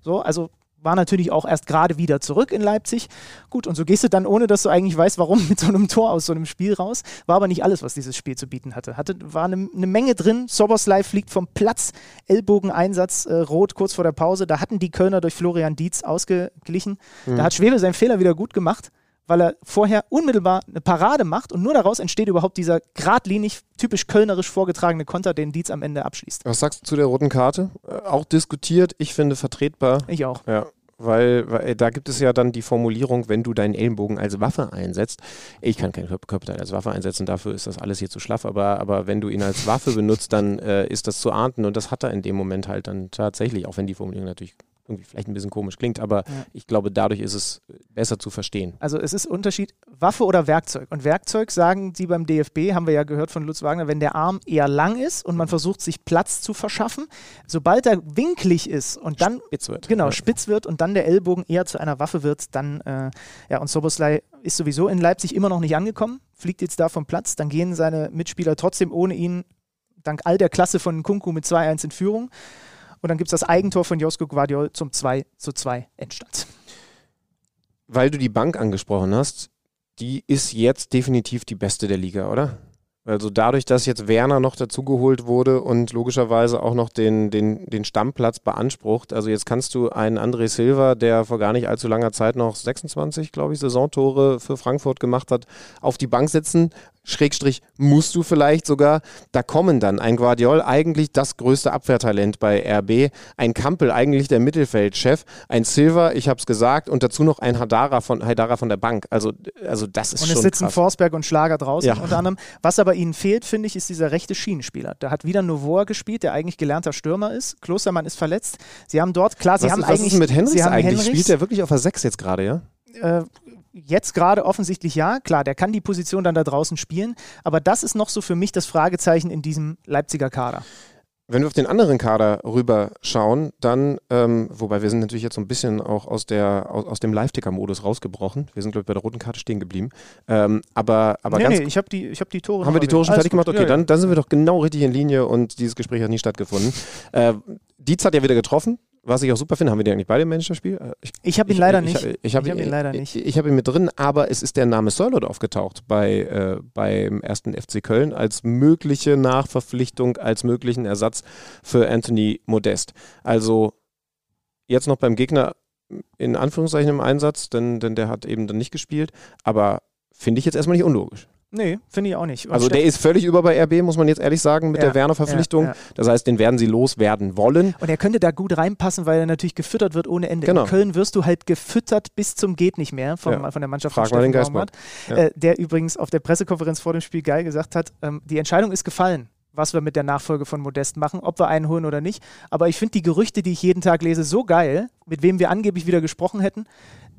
Speaker 6: So, also war natürlich auch erst gerade wieder zurück in Leipzig. Gut, und so gehst du dann, ohne dass du eigentlich weißt, warum, (laughs) mit so einem Tor aus so einem Spiel raus. War aber nicht alles, was dieses Spiel zu bieten hatte. hatte war eine, eine Menge drin. Soboslai fliegt vom Platz, Ellbogeneinsatz, äh, rot kurz vor der Pause. Da hatten die Kölner durch Florian Dietz ausgeglichen. Da hat Schwebe seinen Fehler wieder gut gemacht. Weil er vorher unmittelbar eine Parade macht und nur daraus entsteht überhaupt dieser geradlinig, typisch kölnerisch vorgetragene Konter, den Dietz am Ende abschließt.
Speaker 3: Was sagst du zu der roten Karte? Äh, auch diskutiert, ich finde vertretbar.
Speaker 6: Ich auch.
Speaker 3: Ja, weil, weil äh, da gibt es ja dann die Formulierung, wenn du deinen Ellenbogen als Waffe einsetzt. Ich kann kein Körper- Körperteil als Waffe einsetzen, dafür ist das alles hier zu schlaff, aber, aber wenn du ihn als Waffe benutzt, dann äh, ist das zu ahnden und das hat er in dem Moment halt dann tatsächlich, auch wenn die Formulierung natürlich irgendwie vielleicht ein bisschen komisch klingt, aber ich glaube, dadurch ist es besser zu verstehen.
Speaker 6: Also es ist Unterschied Waffe oder Werkzeug. Und Werkzeug sagen sie beim DFB, haben wir ja gehört von Lutz Wagner, wenn der Arm eher lang ist und man versucht, sich Platz zu verschaffen, sobald er winklig ist und dann
Speaker 3: Spitz wird.
Speaker 6: genau
Speaker 3: Ja.
Speaker 6: spitz wird und dann der Ellbogen eher zu einer Waffe wird, dann äh, ja und Soboslai ist sowieso in Leipzig immer noch nicht angekommen, fliegt jetzt da vom Platz, dann gehen seine Mitspieler trotzdem ohne ihn dank all der Klasse von Kunku mit 2-1 in Führung. Und dann gibt es das Eigentor von Josko Guardiol zum 2 zu 2 Endstand.
Speaker 3: Weil du die Bank angesprochen hast, die ist jetzt definitiv die beste der Liga, oder? Also dadurch, dass jetzt Werner noch dazugeholt wurde und logischerweise auch noch den, den, den Stammplatz beansprucht. Also jetzt kannst du einen André Silva, der vor gar nicht allzu langer Zeit noch 26, glaube ich, Saisontore für Frankfurt gemacht hat, auf die Bank setzen. Schrägstrich musst du vielleicht sogar. Da kommen dann ein Guardiol, eigentlich das größte Abwehrtalent bei RB, ein Kampel, eigentlich der Mittelfeldchef, ein Silva, ich habe es gesagt, und dazu noch ein Hadara von, Haidara von der Bank. Also, also das ist
Speaker 6: Und
Speaker 3: schon
Speaker 6: es sitzen
Speaker 3: krass.
Speaker 6: Forsberg und Schlager draußen
Speaker 3: Ja.
Speaker 6: unter anderem. Was aber ihnen fehlt, finde ich, ist dieser rechte Schienenspieler. Da hat wieder Novoa gespielt, der eigentlich gelernter Stürmer ist. Klostermann ist verletzt. Sie haben dort, klar, sie
Speaker 3: was,
Speaker 6: haben
Speaker 3: was
Speaker 6: eigentlich.
Speaker 3: ist mit Henrichs
Speaker 6: haben
Speaker 3: eigentlich?
Speaker 6: Henrichs,
Speaker 3: Spielt der wirklich auf der 6 jetzt gerade, ja?
Speaker 6: äh, jetzt gerade offensichtlich ja. Klar, der kann die Position dann da draußen spielen. Aber das ist noch so für mich das Fragezeichen in diesem Leipziger Kader.
Speaker 3: Wenn wir auf den anderen Kader rüberschauen, dann, ähm, wobei wir sind natürlich jetzt so ein bisschen auch aus, der, aus, aus dem Live-Ticker-Modus rausgebrochen. Wir sind, glaube ich, bei der roten Karte stehen geblieben. Ähm, aber aber
Speaker 6: nee,
Speaker 3: ganz
Speaker 6: nee, ich habe die, ich hab die Tore
Speaker 3: Haben wir die Tore schon fertig gemacht? Okay.
Speaker 6: Ja,
Speaker 3: dann, dann sind wir doch genau richtig in Linie und dieses Gespräch hat nie stattgefunden. Äh, Dietz hat ja wieder getroffen, was ich auch super finde. Haben wir den eigentlich beide im Managerspiel? Äh, Ich,
Speaker 6: Ich habe ihn leider
Speaker 3: ich,
Speaker 6: nicht.
Speaker 3: Ich, ich habe
Speaker 6: Ich hab ihn leider nicht.
Speaker 3: Ich, ich habe ihn mit drin, aber es ist der Name Sörlot aufgetaucht bei, äh, beim ersten FC Köln als mögliche Nachverpflichtung, als möglichen Ersatz für Anthony Modest. Also jetzt noch beim Gegner in Anführungszeichen im Einsatz, denn, denn der hat eben dann nicht gespielt, aber finde ich jetzt erstmal nicht unlogisch.
Speaker 6: Nee, finde ich auch nicht. Und
Speaker 3: Also der ist völlig über bei RB, muss man jetzt ehrlich sagen, mit
Speaker 6: Ja,
Speaker 3: der Werner-Verpflichtung.
Speaker 6: ja, ja.
Speaker 3: Das heißt, den werden sie loswerden wollen.
Speaker 6: Und er könnte da gut reinpassen, weil er natürlich gefüttert wird ohne Ende.
Speaker 3: Genau.
Speaker 6: In Köln wirst du halt gefüttert bis zum geht nicht mehr von,
Speaker 3: Ja.
Speaker 6: von der Mannschaft
Speaker 3: Frag
Speaker 6: von
Speaker 3: mal den
Speaker 6: Steffen
Speaker 3: Geisbock.
Speaker 6: Baumgart, äh, der übrigens auf der Pressekonferenz vor dem Spiel geil gesagt hat, ähm, die Entscheidung ist gefallen, was wir mit der Nachfolge von Modest machen, ob wir einen holen oder nicht. Aber ich finde die Gerüchte, die ich jeden Tag lese, so geil, mit wem wir angeblich wieder gesprochen hätten,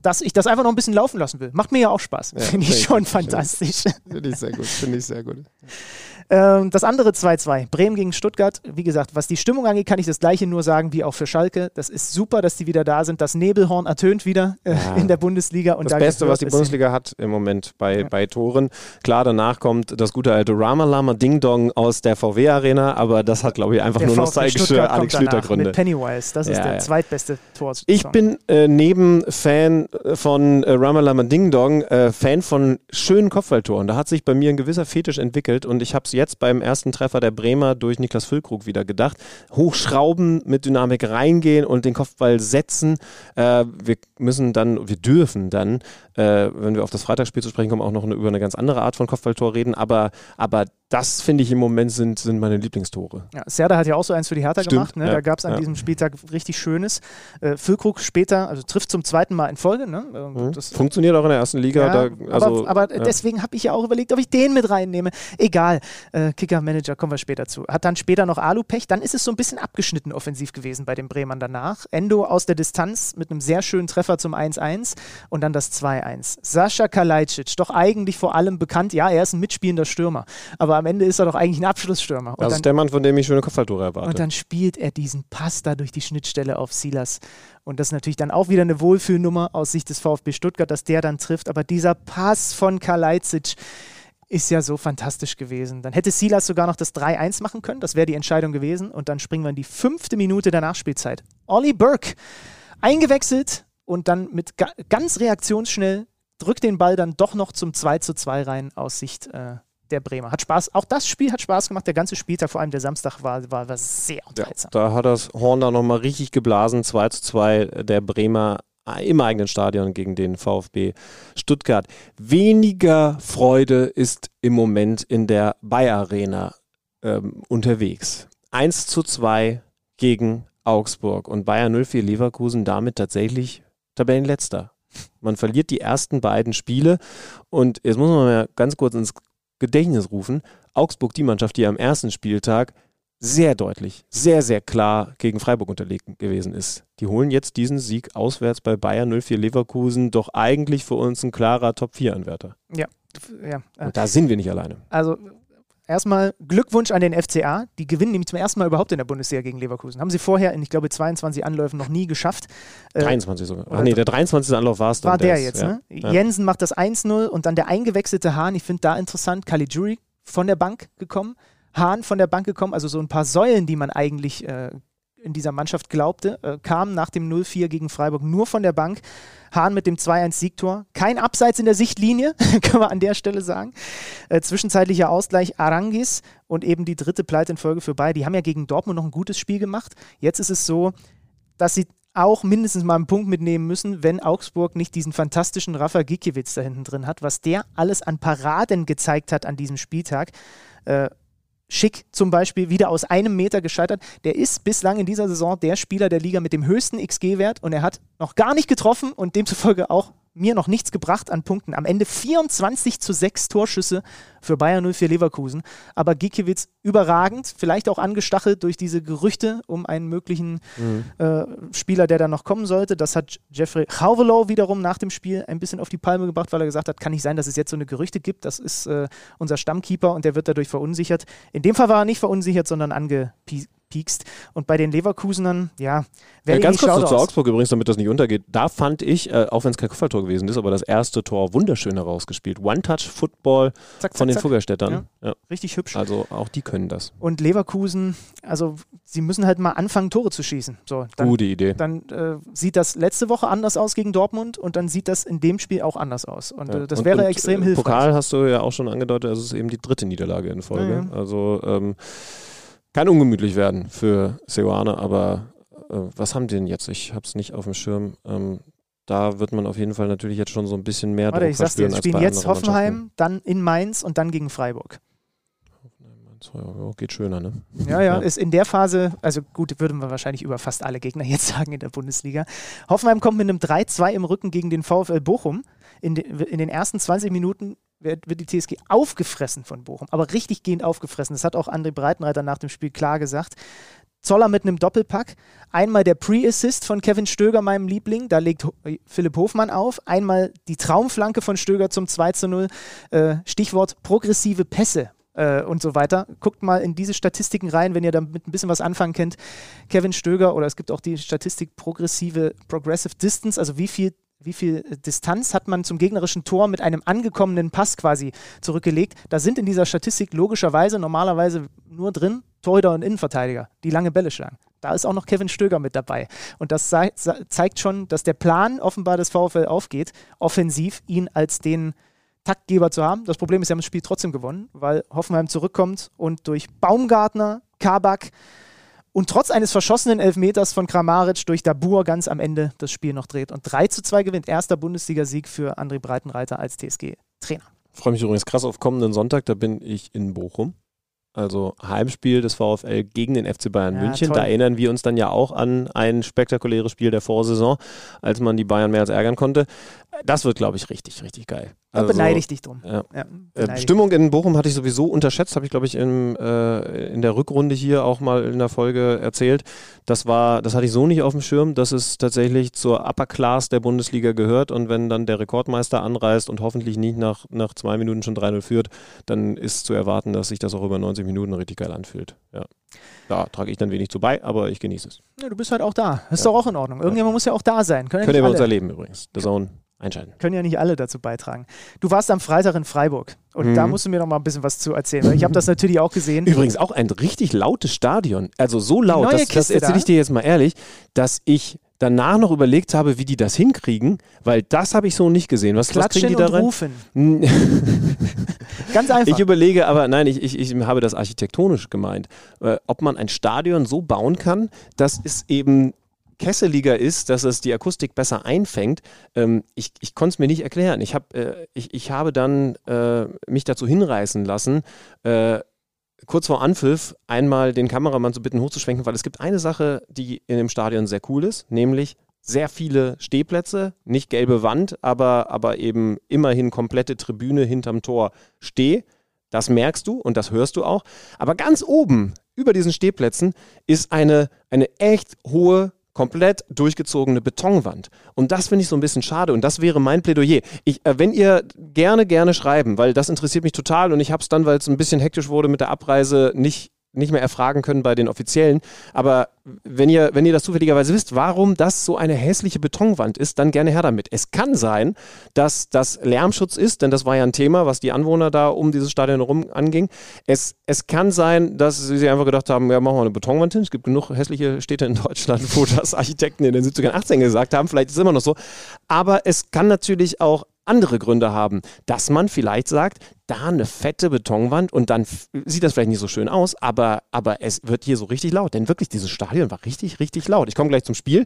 Speaker 6: dass ich das einfach noch ein bisschen laufen lassen will. Macht mir ja auch Spaß.
Speaker 3: Ja,
Speaker 6: finde ich schon
Speaker 3: gut,
Speaker 6: fantastisch.
Speaker 3: Finde ich sehr gut, finde ich sehr gut. (laughs)
Speaker 6: Ähm, das andere 2-2, Bremen gegen Stuttgart. Wie gesagt, was die Stimmung angeht, kann ich das gleiche nur sagen wie auch für Schalke. Das ist super, dass die wieder da sind. Das Nebelhorn ertönt wieder äh,
Speaker 3: Ja.
Speaker 6: in der Bundesliga. Und
Speaker 3: Das
Speaker 6: da
Speaker 3: Beste, was die Bundesliga hat im Moment bei, bei Toren. Klar, danach kommt das gute alte Rama Lama Ding Dong aus der VW-Arena, aber das hat, glaube ich, einfach
Speaker 6: Der
Speaker 3: nur nostalgische Alex Schlüter-Gründe.
Speaker 6: Mit Pennywise, das ist
Speaker 3: Ja,
Speaker 6: der
Speaker 3: ja.
Speaker 6: zweitbeste Tor.
Speaker 3: Ich bin äh, neben Fan äh, von äh, Ramalama Ding Dong äh, Fan von schönen Kopfballtoren. Da hat sich bei mir ein gewisser Fetisch entwickelt und ich habe es jetzt beim ersten Treffer der Bremer durch Niklas Füllkrug wieder gedacht. Hochschrauben, mit Dynamik reingehen und den Kopfball setzen. Äh, wir müssen dann, wir dürfen dann, äh, wenn wir auf das Freitagsspiel zu sprechen kommen, auch noch eine, über eine ganz andere Art von Kopfballtor reden. Aber, aber das finde ich im Moment sind, sind meine Lieblingstore.
Speaker 6: Ja, Serda hat ja auch so eins für die Hertha
Speaker 3: Stimmt,
Speaker 6: gemacht. Ne?
Speaker 3: ja,
Speaker 6: da gab es an
Speaker 3: ja.
Speaker 6: diesem Spieltag richtig Schönes. Äh, Füllkrug später, also trifft zum zweiten Mal in Folge. Ne? Äh,
Speaker 3: Mhm.
Speaker 6: das-
Speaker 3: Funktioniert auch in der ersten Liga.
Speaker 6: Ja,
Speaker 3: da, also,
Speaker 6: aber aber deswegen habe ich ja auch überlegt, ob ich den mit reinnehme. Egal, äh, Kicker-Manager, kommen wir später zu. Hat dann später noch Alupech, dann ist es so ein bisschen abgeschnitten offensiv gewesen bei den Bremern danach. Endo aus der Distanz mit einem sehr schönen Treffer zum 1-1 und dann das 2-1. Sascha Kalajdzic, doch eigentlich vor allem bekannt, ja, er ist ein mitspielender Stürmer, aber am Ende ist er doch eigentlich ein Abschlussstürmer. Und
Speaker 3: Das
Speaker 6: dann,
Speaker 3: ist der Mann, von dem ich schöne Kopfballtore erwarte.
Speaker 6: und dann spielt er diesen Pass da durch die Schnittstelle auf Silas. Und das ist natürlich dann auch wieder eine Wohlfühlnummer aus Sicht des VfB Stuttgart, dass der dann trifft. Aber dieser Pass von Kalajdzic ist ja so fantastisch gewesen. Dann hätte Silas sogar noch das 3-1 machen können. Das wäre die Entscheidung gewesen. Und dann springen wir in die fünfte Minute der Nachspielzeit. Olli Burke eingewechselt und dann mit ga ganz reaktionsschnell drückt den Ball dann doch noch zum 2 zu 2 rein aus Sicht äh, der Bremer. Hat Spaß, auch das Spiel hat Spaß gemacht. Der ganze Spieltag, vor allem der Samstag, war, war, war sehr
Speaker 3: Ja,
Speaker 6: unterhaltsam.
Speaker 3: da hat das Horn da nochmal richtig geblasen. 2 zu 2 der Bremer im eigenen Stadion gegen den VfB Stuttgart. Weniger Freude ist im Moment in der Bayer Arena ähm, unterwegs. 1 zu 2 gegen Augsburg und Bayern 04 Leverkusen damit tatsächlich Tabellenletzter. Man verliert die ersten beiden Spiele und jetzt muss man mal ganz kurz ins Gedächtnis rufen. Augsburg, die Mannschaft, die am ersten Spieltag sehr deutlich, sehr, sehr klar gegen Freiburg unterlegen gewesen ist. Die holen jetzt diesen Sieg auswärts bei Bayern 04 Leverkusen, doch eigentlich für uns ein klarer Top-4-Anwärter.
Speaker 6: Ja, ja.
Speaker 3: Und da sind wir nicht alleine.
Speaker 6: Also erstmal Glückwunsch an den FCA. Die gewinnen nämlich zum ersten Mal überhaupt in der Bundesliga gegen Leverkusen. Haben sie vorher in, ich glaube, 22 Anläufen noch nie geschafft. Äh,
Speaker 3: 23 sogar. Ach nee, der 23. Anlauf war es dann.
Speaker 6: war der
Speaker 3: ist-
Speaker 6: jetzt,
Speaker 3: ja.
Speaker 6: ne?
Speaker 3: Ja.
Speaker 6: Jensen macht das 1-0 und dann der eingewechselte Hahn, ich finde da interessant, Caligiuri von der Bank gekommen, Hahn von der Bank gekommen, also so ein paar Säulen, die man eigentlich äh, in dieser Mannschaft glaubte, äh, kamen nach dem 0-4 gegen Freiburg nur von der Bank. Hahn mit dem 2-1-Siegtor. Kein Abseits in der Sichtlinie, (laughs) kann man an der Stelle sagen. Äh, zwischenzeitlicher Ausgleich Arangis und eben die dritte Pleite in Folge für beide. Die haben ja gegen Dortmund noch ein gutes Spiel gemacht. Jetzt ist es so, dass sie auch mindestens mal einen Punkt mitnehmen müssen, wenn Augsburg nicht diesen fantastischen Rafa Gikiewicz da hinten drin hat, was der alles an Paraden gezeigt hat an diesem Spieltag. Äh, Schick zum Beispiel wieder aus einem Meter gescheitert. Der ist bislang in dieser Saison der Spieler der Liga mit dem höchsten XG-Wert und er hat noch gar nicht getroffen und demzufolge auch mir noch nichts gebracht an Punkten. Am Ende 24 zu 6 Torschüsse für Bayern 04 Leverkusen. Aber Gikiewicz überragend, vielleicht auch angestachelt durch diese Gerüchte um einen möglichen äh, Spieler, der da noch kommen sollte. Das hat Jeffrey Chauvelow wiederum nach dem Spiel ein bisschen auf die Palme gebracht, weil er gesagt hat, kann nicht sein, dass es jetzt so eine Gerüchte gibt. Das ist äh, unser Stammkeeper und der wird dadurch verunsichert. In dem Fall war er nicht verunsichert, sondern angepiekst. Und bei den Leverkusenern, ja, wer
Speaker 3: Ja,
Speaker 6: die
Speaker 3: ganz kurz
Speaker 6: Shoutouts-
Speaker 3: zu Augsburg übrigens, damit das nicht untergeht. Da fand ich, äh, auch wenn es kein Kopfballtor gewesen ist, aber das erste Tor wunderschön herausgespielt. One-Touch-Football
Speaker 6: Zack, zack,
Speaker 3: von den. Fuggerstädtern. Ja.
Speaker 6: Richtig hübsch.
Speaker 3: Also auch die können das.
Speaker 6: Und Leverkusen, also sie müssen halt mal anfangen, Tore zu schießen. So, dann,
Speaker 3: Gute Idee.
Speaker 6: dann äh, sieht das letzte Woche anders aus gegen Dortmund und dann sieht das in dem Spiel auch anders aus. Und
Speaker 3: Ja.
Speaker 6: äh, das
Speaker 3: Und-
Speaker 6: wäre
Speaker 3: und,
Speaker 6: extrem
Speaker 3: äh,
Speaker 6: hilfreich.
Speaker 3: Pokal hast du ja auch schon angedeutet, also es ist eben die dritte Niederlage in Folge.
Speaker 6: Ja, ja.
Speaker 3: Also ähm, kann ungemütlich werden für Seoane, aber äh, was haben die denn jetzt? Ich habe es nicht auf dem Schirm. Ähm, da wird man auf jeden Fall natürlich jetzt schon so ein bisschen mehr
Speaker 6: Warte,
Speaker 3: Druck
Speaker 6: ich sag's dir, jetzt spielen jetzt Hoffenheim, dann in Mainz und dann gegen Freiburg.
Speaker 3: Geht schöner, ne?
Speaker 6: Ja, ja,
Speaker 3: Ja.
Speaker 6: ist in der Phase, also gut, würden wir wahrscheinlich über fast alle Gegner (laughs) jetzt sagen in der Bundesliga. Hoffenheim kommt mit einem 3-2 im Rücken gegen den VfL Bochum. In, de, in den ersten 20 Minuten wird, wird die TSG aufgefressen von Bochum, aber richtig gehend aufgefressen. Das hat auch André Breitenreiter nach dem Spiel klar gesagt. Zoller mit einem Doppelpack. Einmal der Pre-Assist von Kevin Stöger, meinem Liebling. Da legt äh, Philipp Hofmann auf. Einmal die Traumflanke von Stöger zum 2 zu 0. Äh, Stichwort progressive Pässe äh, und so weiter. Guckt mal in diese Statistiken rein, wenn ihr damit ein bisschen was anfangen könnt. Kevin Stöger oder es gibt auch die Statistik progressive, progressive Distance, also wie viel wie viel äh, Distanz hat man zum gegnerischen Tor mit einem angekommenen Pass quasi zurückgelegt. Da sind in dieser Statistik logischerweise normalerweise nur drin Torhüter und Innenverteidiger, die lange Bälle schlagen. Da ist auch noch Kevin Stöger mit dabei. Und das zeigt schon, dass der Plan offenbar des VfL aufgeht, offensiv ihn als den Taktgeber zu haben. Das Problem ist, sie haben das Spiel trotzdem gewonnen, weil Hoffenheim zurückkommt und durch Baumgartner, Kabak und trotz eines verschossenen Elfmeters von Kramaric durch Dabur ganz am Ende das Spiel noch dreht. Und 3 zu 2 gewinnt. Erster Bundesligasieg für André Breitenreiter als TSG-Trainer.
Speaker 3: Freue mich übrigens krass auf kommenden Sonntag, da bin ich in Bochum. Also Heimspiel des VfL gegen den FC Bayern
Speaker 6: Ja,
Speaker 3: München.
Speaker 6: toll.
Speaker 3: Da erinnern wir uns dann ja auch an ein spektakuläres Spiel der Vorsaison, als man die Bayern mehr als ärgern konnte. Das wird, glaube ich, richtig, richtig geil.
Speaker 6: Beneide ich dich drum.
Speaker 3: Ja.
Speaker 6: Ja,
Speaker 3: Äh, Stimmung in Bochum hatte ich sowieso unterschätzt, habe ich glaube ich im, äh, in der Rückrunde hier auch mal in der Folge erzählt. Das war, das hatte ich so nicht auf dem Schirm, dass es tatsächlich zur Upper Class der Bundesliga gehört und wenn dann der Rekordmeister anreist und hoffentlich nicht nach, nach zwei Minuten schon 3-0 führt, dann ist zu erwarten, dass sich das auch über 90 Minuten richtig geil anfühlt. Ja. Da trage ich dann wenig zu bei, aber ich genieße es.
Speaker 6: Ja, du bist halt auch da. Ist
Speaker 3: Ja.
Speaker 6: doch auch in Ordnung. Irgendjemand muss ja auch da sein. Können ja, nicht
Speaker 3: bei uns
Speaker 6: alle,
Speaker 3: erleben übrigens. The Zone einschalten.
Speaker 6: können ja nicht alle dazu beitragen. Du warst am Freitag in Freiburg und
Speaker 3: Mhm.
Speaker 6: da musst du mir noch mal ein bisschen was zu erzählen. Weil ich habe das natürlich auch gesehen.
Speaker 3: Übrigens auch ein richtig lautes Stadion. Also so laut, das, das erzähle
Speaker 6: da?
Speaker 3: ich dir jetzt mal ehrlich, dass ich danach noch überlegt habe, wie die das hinkriegen, weil das habe ich so nicht gesehen. Was, was kriegen die da rein?
Speaker 6: rufen. (laughs) Ganz einfach.
Speaker 3: Ich überlege aber, nein, ich, ich, ich habe das architektonisch gemeint. Äh, ob man ein Stadion so bauen kann, dass es eben kesseliger ist, dass es die Akustik besser einfängt. Ähm, ich ich konnte es mir nicht erklären. Ich, hab, äh, ich, ich habe dann äh, mich dazu hinreißen lassen, äh, kurz vor Anpfiff einmal den Kameramann zu bitten, hochzuschwenken, weil es gibt eine Sache, die in dem Stadion sehr cool ist, nämlich sehr viele Stehplätze, nicht gelbe Wand, aber, aber eben immerhin komplette Tribüne hinterm Tor steh. Das merkst du und das hörst du auch. Aber ganz oben über diesen Stehplätzen ist eine, eine echt hohe komplett durchgezogene Betonwand. Und das finde ich so ein bisschen schade und das wäre mein Plädoyer. Ich, äh, wenn ihr gerne, gerne schreiben, weil das interessiert mich total und ich habe es dann, weil es ein bisschen hektisch wurde mit der Abreise, nicht nicht mehr erfragen können bei den Offiziellen. Aber wenn ihr, wenn ihr das zufälligerweise wisst, warum das so eine hässliche Betonwand ist, dann gerne her damit. Es kann sein, dass das Lärmschutz ist, denn das war ja ein Thema, was die Anwohner da um dieses Stadion herum anging. Es, es kann sein, dass sie einfach gedacht haben, ja, machen wir eine Betonwand hin. Es gibt genug hässliche Städte in Deutschland, wo das Architekten in den 70er und 80ern gesagt haben. Vielleicht ist es immer noch so. Aber es kann natürlich auch andere Gründe haben, dass man vielleicht sagt, da eine fette Betonwand und dann sieht das vielleicht nicht so schön aus, aber, aber es wird hier so richtig laut. Denn wirklich, dieses Stadion war richtig, richtig laut. Ich komme gleich zum Spiel.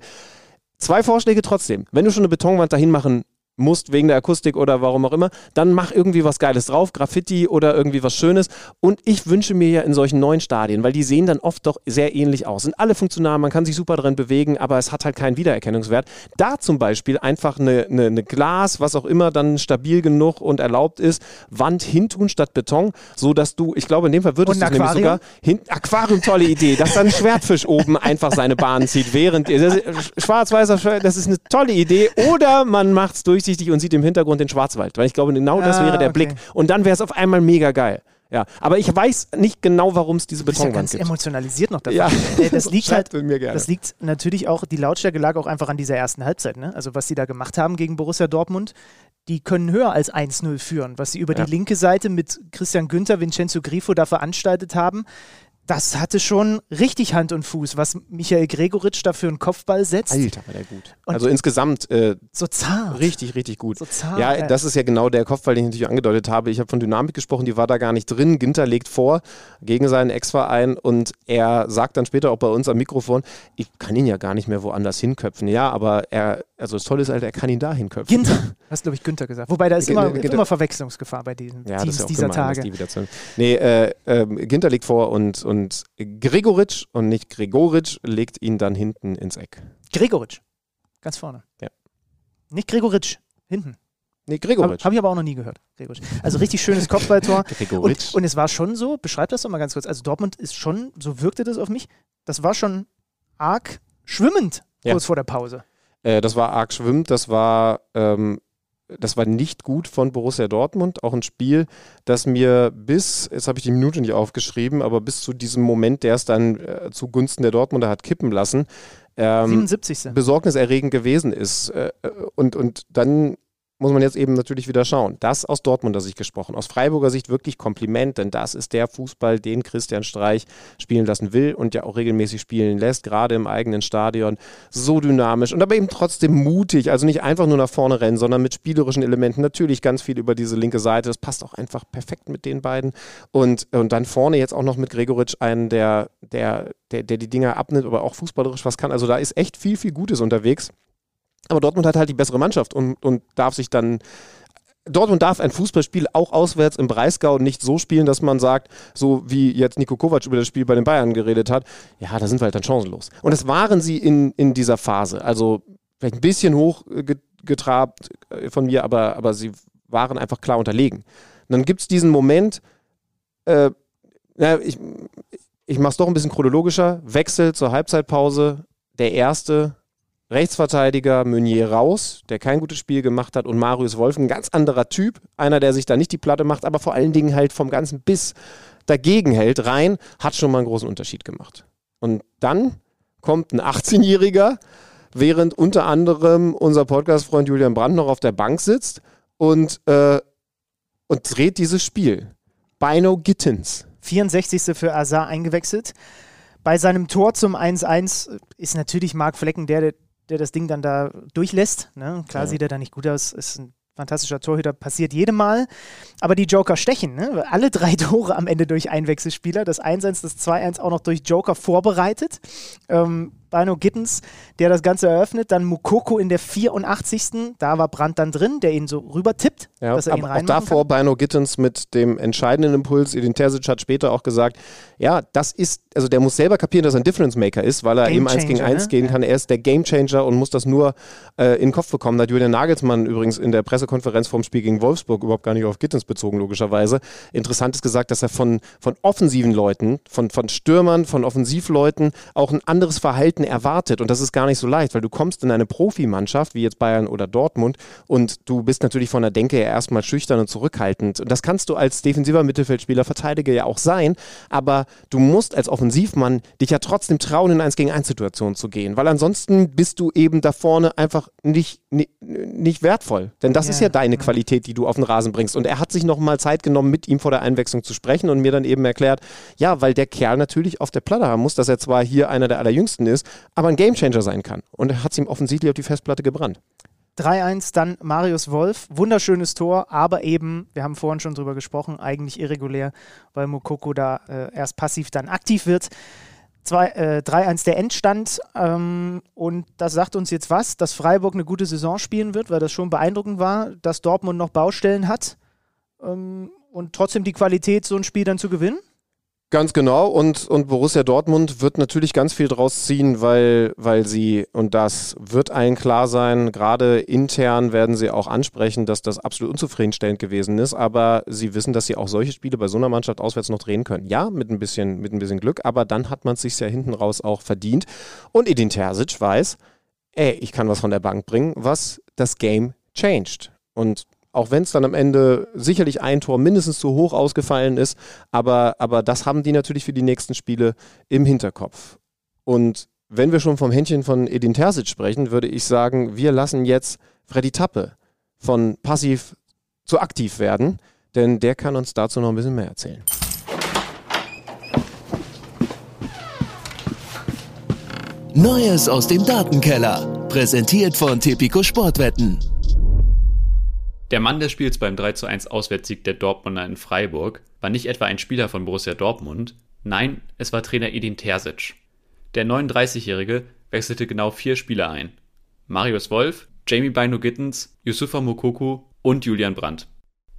Speaker 3: Zwei Vorschläge trotzdem. Wenn du schon eine Betonwand dahin machen musst wegen der Akustik oder warum auch immer, dann mach irgendwie was Geiles drauf, Graffiti oder irgendwie was Schönes. Und ich wünsche mir ja in solchen neuen Stadien, weil die sehen dann oft doch sehr ähnlich aus. Sind alle funktional, man kann sich super drin bewegen, aber es hat halt keinen Wiedererkennungswert. Da zum Beispiel einfach eine, eine, eine Glas, was auch immer dann stabil genug und erlaubt ist, Wand hintun statt Beton, so dass du, ich glaube in dem Fall würdest du nämlich sogar hin, Aquarium, tolle Idee, dass dann ein Schwertfisch (laughs) oben einfach seine Bahn zieht, während schwarz-weißer, das ist eine tolle Idee. Oder man macht es durch durchsichtig und sieht im Hintergrund den Schwarzwald. Weil ich glaube, genau das
Speaker 6: Ah,
Speaker 3: wäre der
Speaker 6: okay.
Speaker 3: Blick. Und dann wäre es auf einmal mega geil. Ja, aber ich weiß nicht genau, warum es diese
Speaker 6: bist ja
Speaker 3: Betonwand
Speaker 6: ganz
Speaker 3: gibt.
Speaker 6: emotionalisiert noch davon.
Speaker 3: Ja.
Speaker 6: Äh, Das liegt (laughs) halt, das liegt natürlich auch, die Lautstärke lag auch einfach an dieser ersten Halbzeit. Ne? Also was sie da gemacht haben gegen Borussia Dortmund, die können höher als 1-0 führen. Was sie über
Speaker 3: Ja.
Speaker 6: die linke Seite mit Christian Günther, Vincenzo Grifo da veranstaltet haben, das hatte schon richtig Hand und Fuß, was Michael Gregoritsch da für einen Kopfball setzt.
Speaker 3: Alter, war der gut.
Speaker 6: Und-
Speaker 3: also insgesamt äh,
Speaker 6: So zart.
Speaker 3: richtig, richtig gut.
Speaker 6: So zart.
Speaker 3: Ja,
Speaker 6: äh.
Speaker 3: das ist ja genau der Kopfball, den ich natürlich angedeutet habe. Ich habe von Dynamik gesprochen, die war da gar nicht drin. Ginter legt vor gegen seinen Ex-Verein und er sagt dann später auch bei uns am Mikrofon, ich kann ihn ja gar nicht mehr woanders hinköpfen. Ja, aber er, also das Tolle ist halt, er kann ihn da hinköpfen.
Speaker 6: Ginter. (laughs) Hast, glaube ich, Günther gesagt. Wobei da ist immer,
Speaker 3: Ginter.
Speaker 6: immer Verwechslungsgefahr bei diesen
Speaker 3: Ja,
Speaker 6: Teams dieser
Speaker 3: gemein,
Speaker 6: Tage.
Speaker 3: die Nee, äh, ähm, Ginter legt vor und, und Gregoritsch und nicht Gregoritsch legt ihn dann hinten ins Eck.
Speaker 6: Gregoritsch. Ganz vorne.
Speaker 3: Ja.
Speaker 6: Nicht Gregoritsch. Hinten.
Speaker 3: Nee,
Speaker 6: Habe
Speaker 3: Gregoritsch.
Speaker 6: hab ich aber auch noch nie gehört. Gregoritsch. Also richtig schönes Kopfballtor. (laughs)
Speaker 3: Gregoritsch.
Speaker 6: Und, und es war schon so, beschreib das doch mal ganz kurz. Also Dortmund ist schon, so wirkte das auf mich, das war schon arg schwimmend
Speaker 3: Ja.
Speaker 6: kurz vor der Pause.
Speaker 3: Äh, das war arg schwimmend, das war, ähm, das war nicht gut von Borussia Dortmund. Auch ein Spiel, das mir bis, jetzt habe ich die Minute nicht aufgeschrieben, aber bis zu diesem Moment, der es dann äh, zugunsten der Dortmunder hat kippen lassen, ähm,
Speaker 6: 77.
Speaker 3: besorgniserregend gewesen ist. Äh, äh, und, und dann muss man jetzt eben natürlich wieder schauen. Das aus Dortmunder Sicht gesprochen. Aus Freiburger Sicht wirklich Kompliment, denn das ist der Fußball, den Christian Streich spielen lassen will und ja auch regelmäßig spielen lässt, gerade im eigenen Stadion. So dynamisch und aber eben trotzdem mutig. Also nicht einfach nur nach vorne rennen, sondern mit spielerischen Elementen. Natürlich ganz viel über diese linke Seite. Das passt auch einfach perfekt mit den beiden. Und, und dann vorne jetzt auch noch mit Gregoritsch einen, der, der, der, der die Dinger abnimmt, aber auch fußballerisch was kann. Also da ist echt viel, viel Gutes unterwegs. Aber Dortmund hat halt die bessere Mannschaft und, und darf sich dann. Dortmund darf ein Fußballspiel auch auswärts im Breisgau nicht so spielen, dass man sagt, so wie jetzt Nico Kovac über das Spiel bei den Bayern geredet hat, ja, da sind wir halt dann chancenlos. Und das waren sie in, in dieser Phase. Also vielleicht ein bisschen hochgetrabt von mir, aber, aber sie waren einfach klar unterlegen. Und dann gibt es diesen Moment, äh, na, ich, ich mache es doch ein bisschen chronologischer, Wechsel zur Halbzeitpause, der erste Rechtsverteidiger Meunier raus, der kein gutes Spiel gemacht hat und Marius Wolf, ein ganz anderer Typ, einer, der sich da nicht die Platte macht, aber vor allen Dingen halt vom ganzen Biss dagegen hält, rein, hat schon mal einen großen Unterschied gemacht. Und dann kommt ein 18-Jähriger, während unter anderem unser Podcast-Freund Julian Brandt noch auf der Bank sitzt und, äh, und dreht dieses Spiel. Bino Gittens.
Speaker 6: 64. für Azar eingewechselt. Bei seinem Tor zum 1-1 ist natürlich Marc Flecken der, der, der das Ding dann da durchlässt. Ne? Klar
Speaker 3: Ja.
Speaker 6: sieht er da nicht gut aus, ist ein fantastischer Torhüter, passiert jedem Mal. Aber die Joker stechen. Ne? Alle drei (laughs) Tore am Ende durch Einwechselspieler. Das 1-1, das 2-1 auch noch durch Joker vorbereitet. Ähm, Bino Gittens, der das Ganze eröffnet. Dann Mukoko in der 84. Da war Brandt dann drin, der ihn so rüber tippt,
Speaker 3: Ja,
Speaker 6: dass er ihn
Speaker 3: aber auch davor Bino Gittens mit dem entscheidenden Impuls. Edin Terzic hat später auch gesagt, ja, das ist, also der muss selber kapieren, dass er ein Difference Maker ist, weil er
Speaker 6: Game
Speaker 3: eben eins gegen eins
Speaker 6: ne?
Speaker 3: gehen kann. Er ist der Game Changer und muss das nur äh, in den Kopf bekommen. Da hat Julian Nagelsmann übrigens in der Pressekonferenz vorm Spiel gegen Wolfsburg überhaupt gar nicht auf Gittens bezogen, logischerweise. Interessant ist gesagt, dass er von, von offensiven Leuten, von, von Stürmern, von Offensivleuten auch ein anderes Verhalten erwartet. Und das ist gar nicht so leicht, weil du kommst in eine Profimannschaft, wie jetzt Bayern oder Dortmund, und du bist natürlich von der Denke her erstmal schüchtern und zurückhaltend. Und das kannst du als defensiver Mittelfeldspieler, Verteidiger ja auch sein, aber du musst als Offensivmann dich ja trotzdem trauen, in 1 gegen 1 Situationen zu gehen, weil ansonsten bist du eben da vorne einfach nicht, nicht, nicht wertvoll. Denn das
Speaker 6: Ja.
Speaker 3: ist ja deine Qualität, die du auf den Rasen bringst. Und er hat sich nochmal Zeit genommen, mit ihm vor der Einwechslung zu sprechen und mir dann eben erklärt, ja, weil der Kerl natürlich auf der Platte haben muss, dass er zwar hier einer der allerjüngsten ist, aber ein Gamechanger sein kann. Und er hat es ihm offensichtlich auf die Festplatte gebrannt.
Speaker 6: 3-1 dann Marius Wolf. Wunderschönes Tor, aber eben, wir haben vorhin schon drüber gesprochen, eigentlich irregulär, weil Mokoko da äh, erst passiv, dann aktiv wird. Äh, 3-1 der Endstand ähm, und das sagt uns jetzt was, dass Freiburg eine gute Saison spielen wird, weil das schon beeindruckend war, dass Dortmund noch Baustellen hat ähm, und trotzdem die Qualität, so ein Spiel dann zu gewinnen.
Speaker 3: Ganz genau. Und, und Borussia Dortmund wird natürlich ganz viel draus ziehen, weil, weil sie, und das wird allen klar sein, gerade intern werden sie auch ansprechen, dass das absolut unzufriedenstellend gewesen ist. Aber sie wissen, dass sie auch solche Spiele bei so einer Mannschaft auswärts noch drehen können. Ja, mit ein bisschen, mit ein bisschen Glück, aber dann hat man es sich ja hinten raus auch verdient. Und Edin Terzic weiß, ey, ich kann was von der Bank bringen, was das Game changed. Und auch wenn es dann am Ende sicherlich ein Tor mindestens zu hoch ausgefallen ist, aber, aber das haben die natürlich für die nächsten Spiele im Hinterkopf. Und wenn wir schon vom Händchen von Edin Terzic sprechen, würde ich sagen, wir lassen jetzt Freddy Tappe von passiv zu aktiv werden, denn der kann uns dazu noch ein bisschen mehr erzählen.
Speaker 4: Neues aus dem Datenkeller. Präsentiert von Tipico Sportwetten.
Speaker 8: Der Mann des Spiels beim 3:1 Auswärtssieg der Dortmunder in Freiburg war nicht etwa ein Spieler von Borussia Dortmund, nein, es war Trainer Edin Terzic. Der 39-Jährige wechselte genau vier Spieler ein. Marius Wolf, Jamie Bino Gittens, Yusufa Mokoku und Julian Brandt.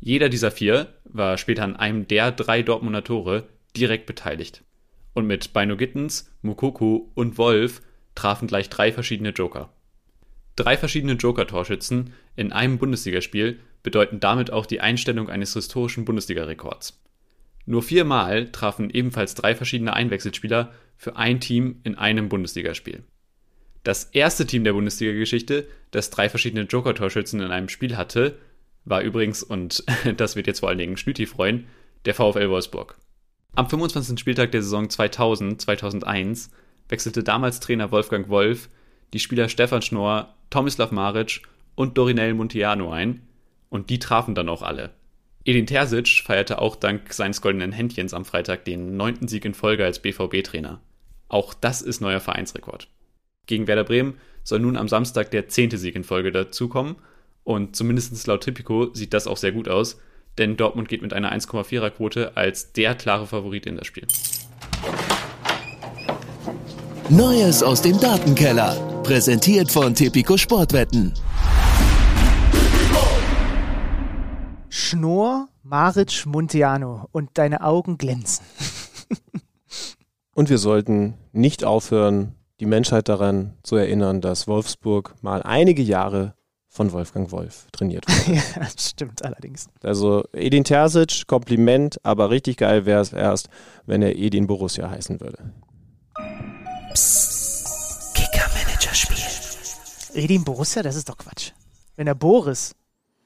Speaker 8: Jeder dieser vier war später an einem der drei Dortmunder Tore direkt beteiligt. Und mit Bino Gittens, Mokoku und Wolf trafen gleich drei verschiedene Joker. Drei verschiedene Joker-Torschützen in einem Bundesligaspiel bedeuten damit auch die Einstellung eines historischen Bundesliga-Rekords. Nur viermal trafen ebenfalls drei verschiedene Einwechselspieler für ein Team in einem Bundesligaspiel. Das erste Team der Bundesliga-Geschichte, das drei verschiedene Joker-Torschützen in einem Spiel hatte, war übrigens, und (laughs) das wird jetzt vor allen Dingen Schlüti freuen, der VfL Wolfsburg. Am 25. Spieltag der Saison 2000-2001 wechselte damals Trainer Wolfgang Wolf die Spieler Stefan Schnorr, Tomislav Maric und Dorinel Montiano ein und die trafen dann auch alle. Edin Terzic feierte auch dank seines goldenen Händchens am Freitag den neunten Sieg in Folge als BVB-Trainer. Auch das ist neuer Vereinsrekord. Gegen Werder Bremen soll nun am Samstag der zehnte Sieg in Folge dazukommen und zumindest laut Tipico sieht das auch sehr gut aus, denn Dortmund geht mit einer 1,4er Quote als der klare Favorit in das Spiel.
Speaker 4: Neues aus dem Datenkeller. Präsentiert von Tipico Sportwetten.
Speaker 6: Schnorr, Maric, Montiano und deine Augen glänzen.
Speaker 3: Und wir sollten nicht aufhören, die Menschheit daran zu erinnern, dass Wolfsburg mal einige Jahre von Wolfgang Wolf trainiert wurde. (laughs)
Speaker 6: ja, das stimmt allerdings.
Speaker 3: Also Edin Terzic, Kompliment, aber richtig geil wäre es erst, wenn er Edin Borussia heißen würde.
Speaker 4: Kicker-Manager-Spiel.
Speaker 6: Edin Borussia, das ist doch Quatsch. Wenn er Boris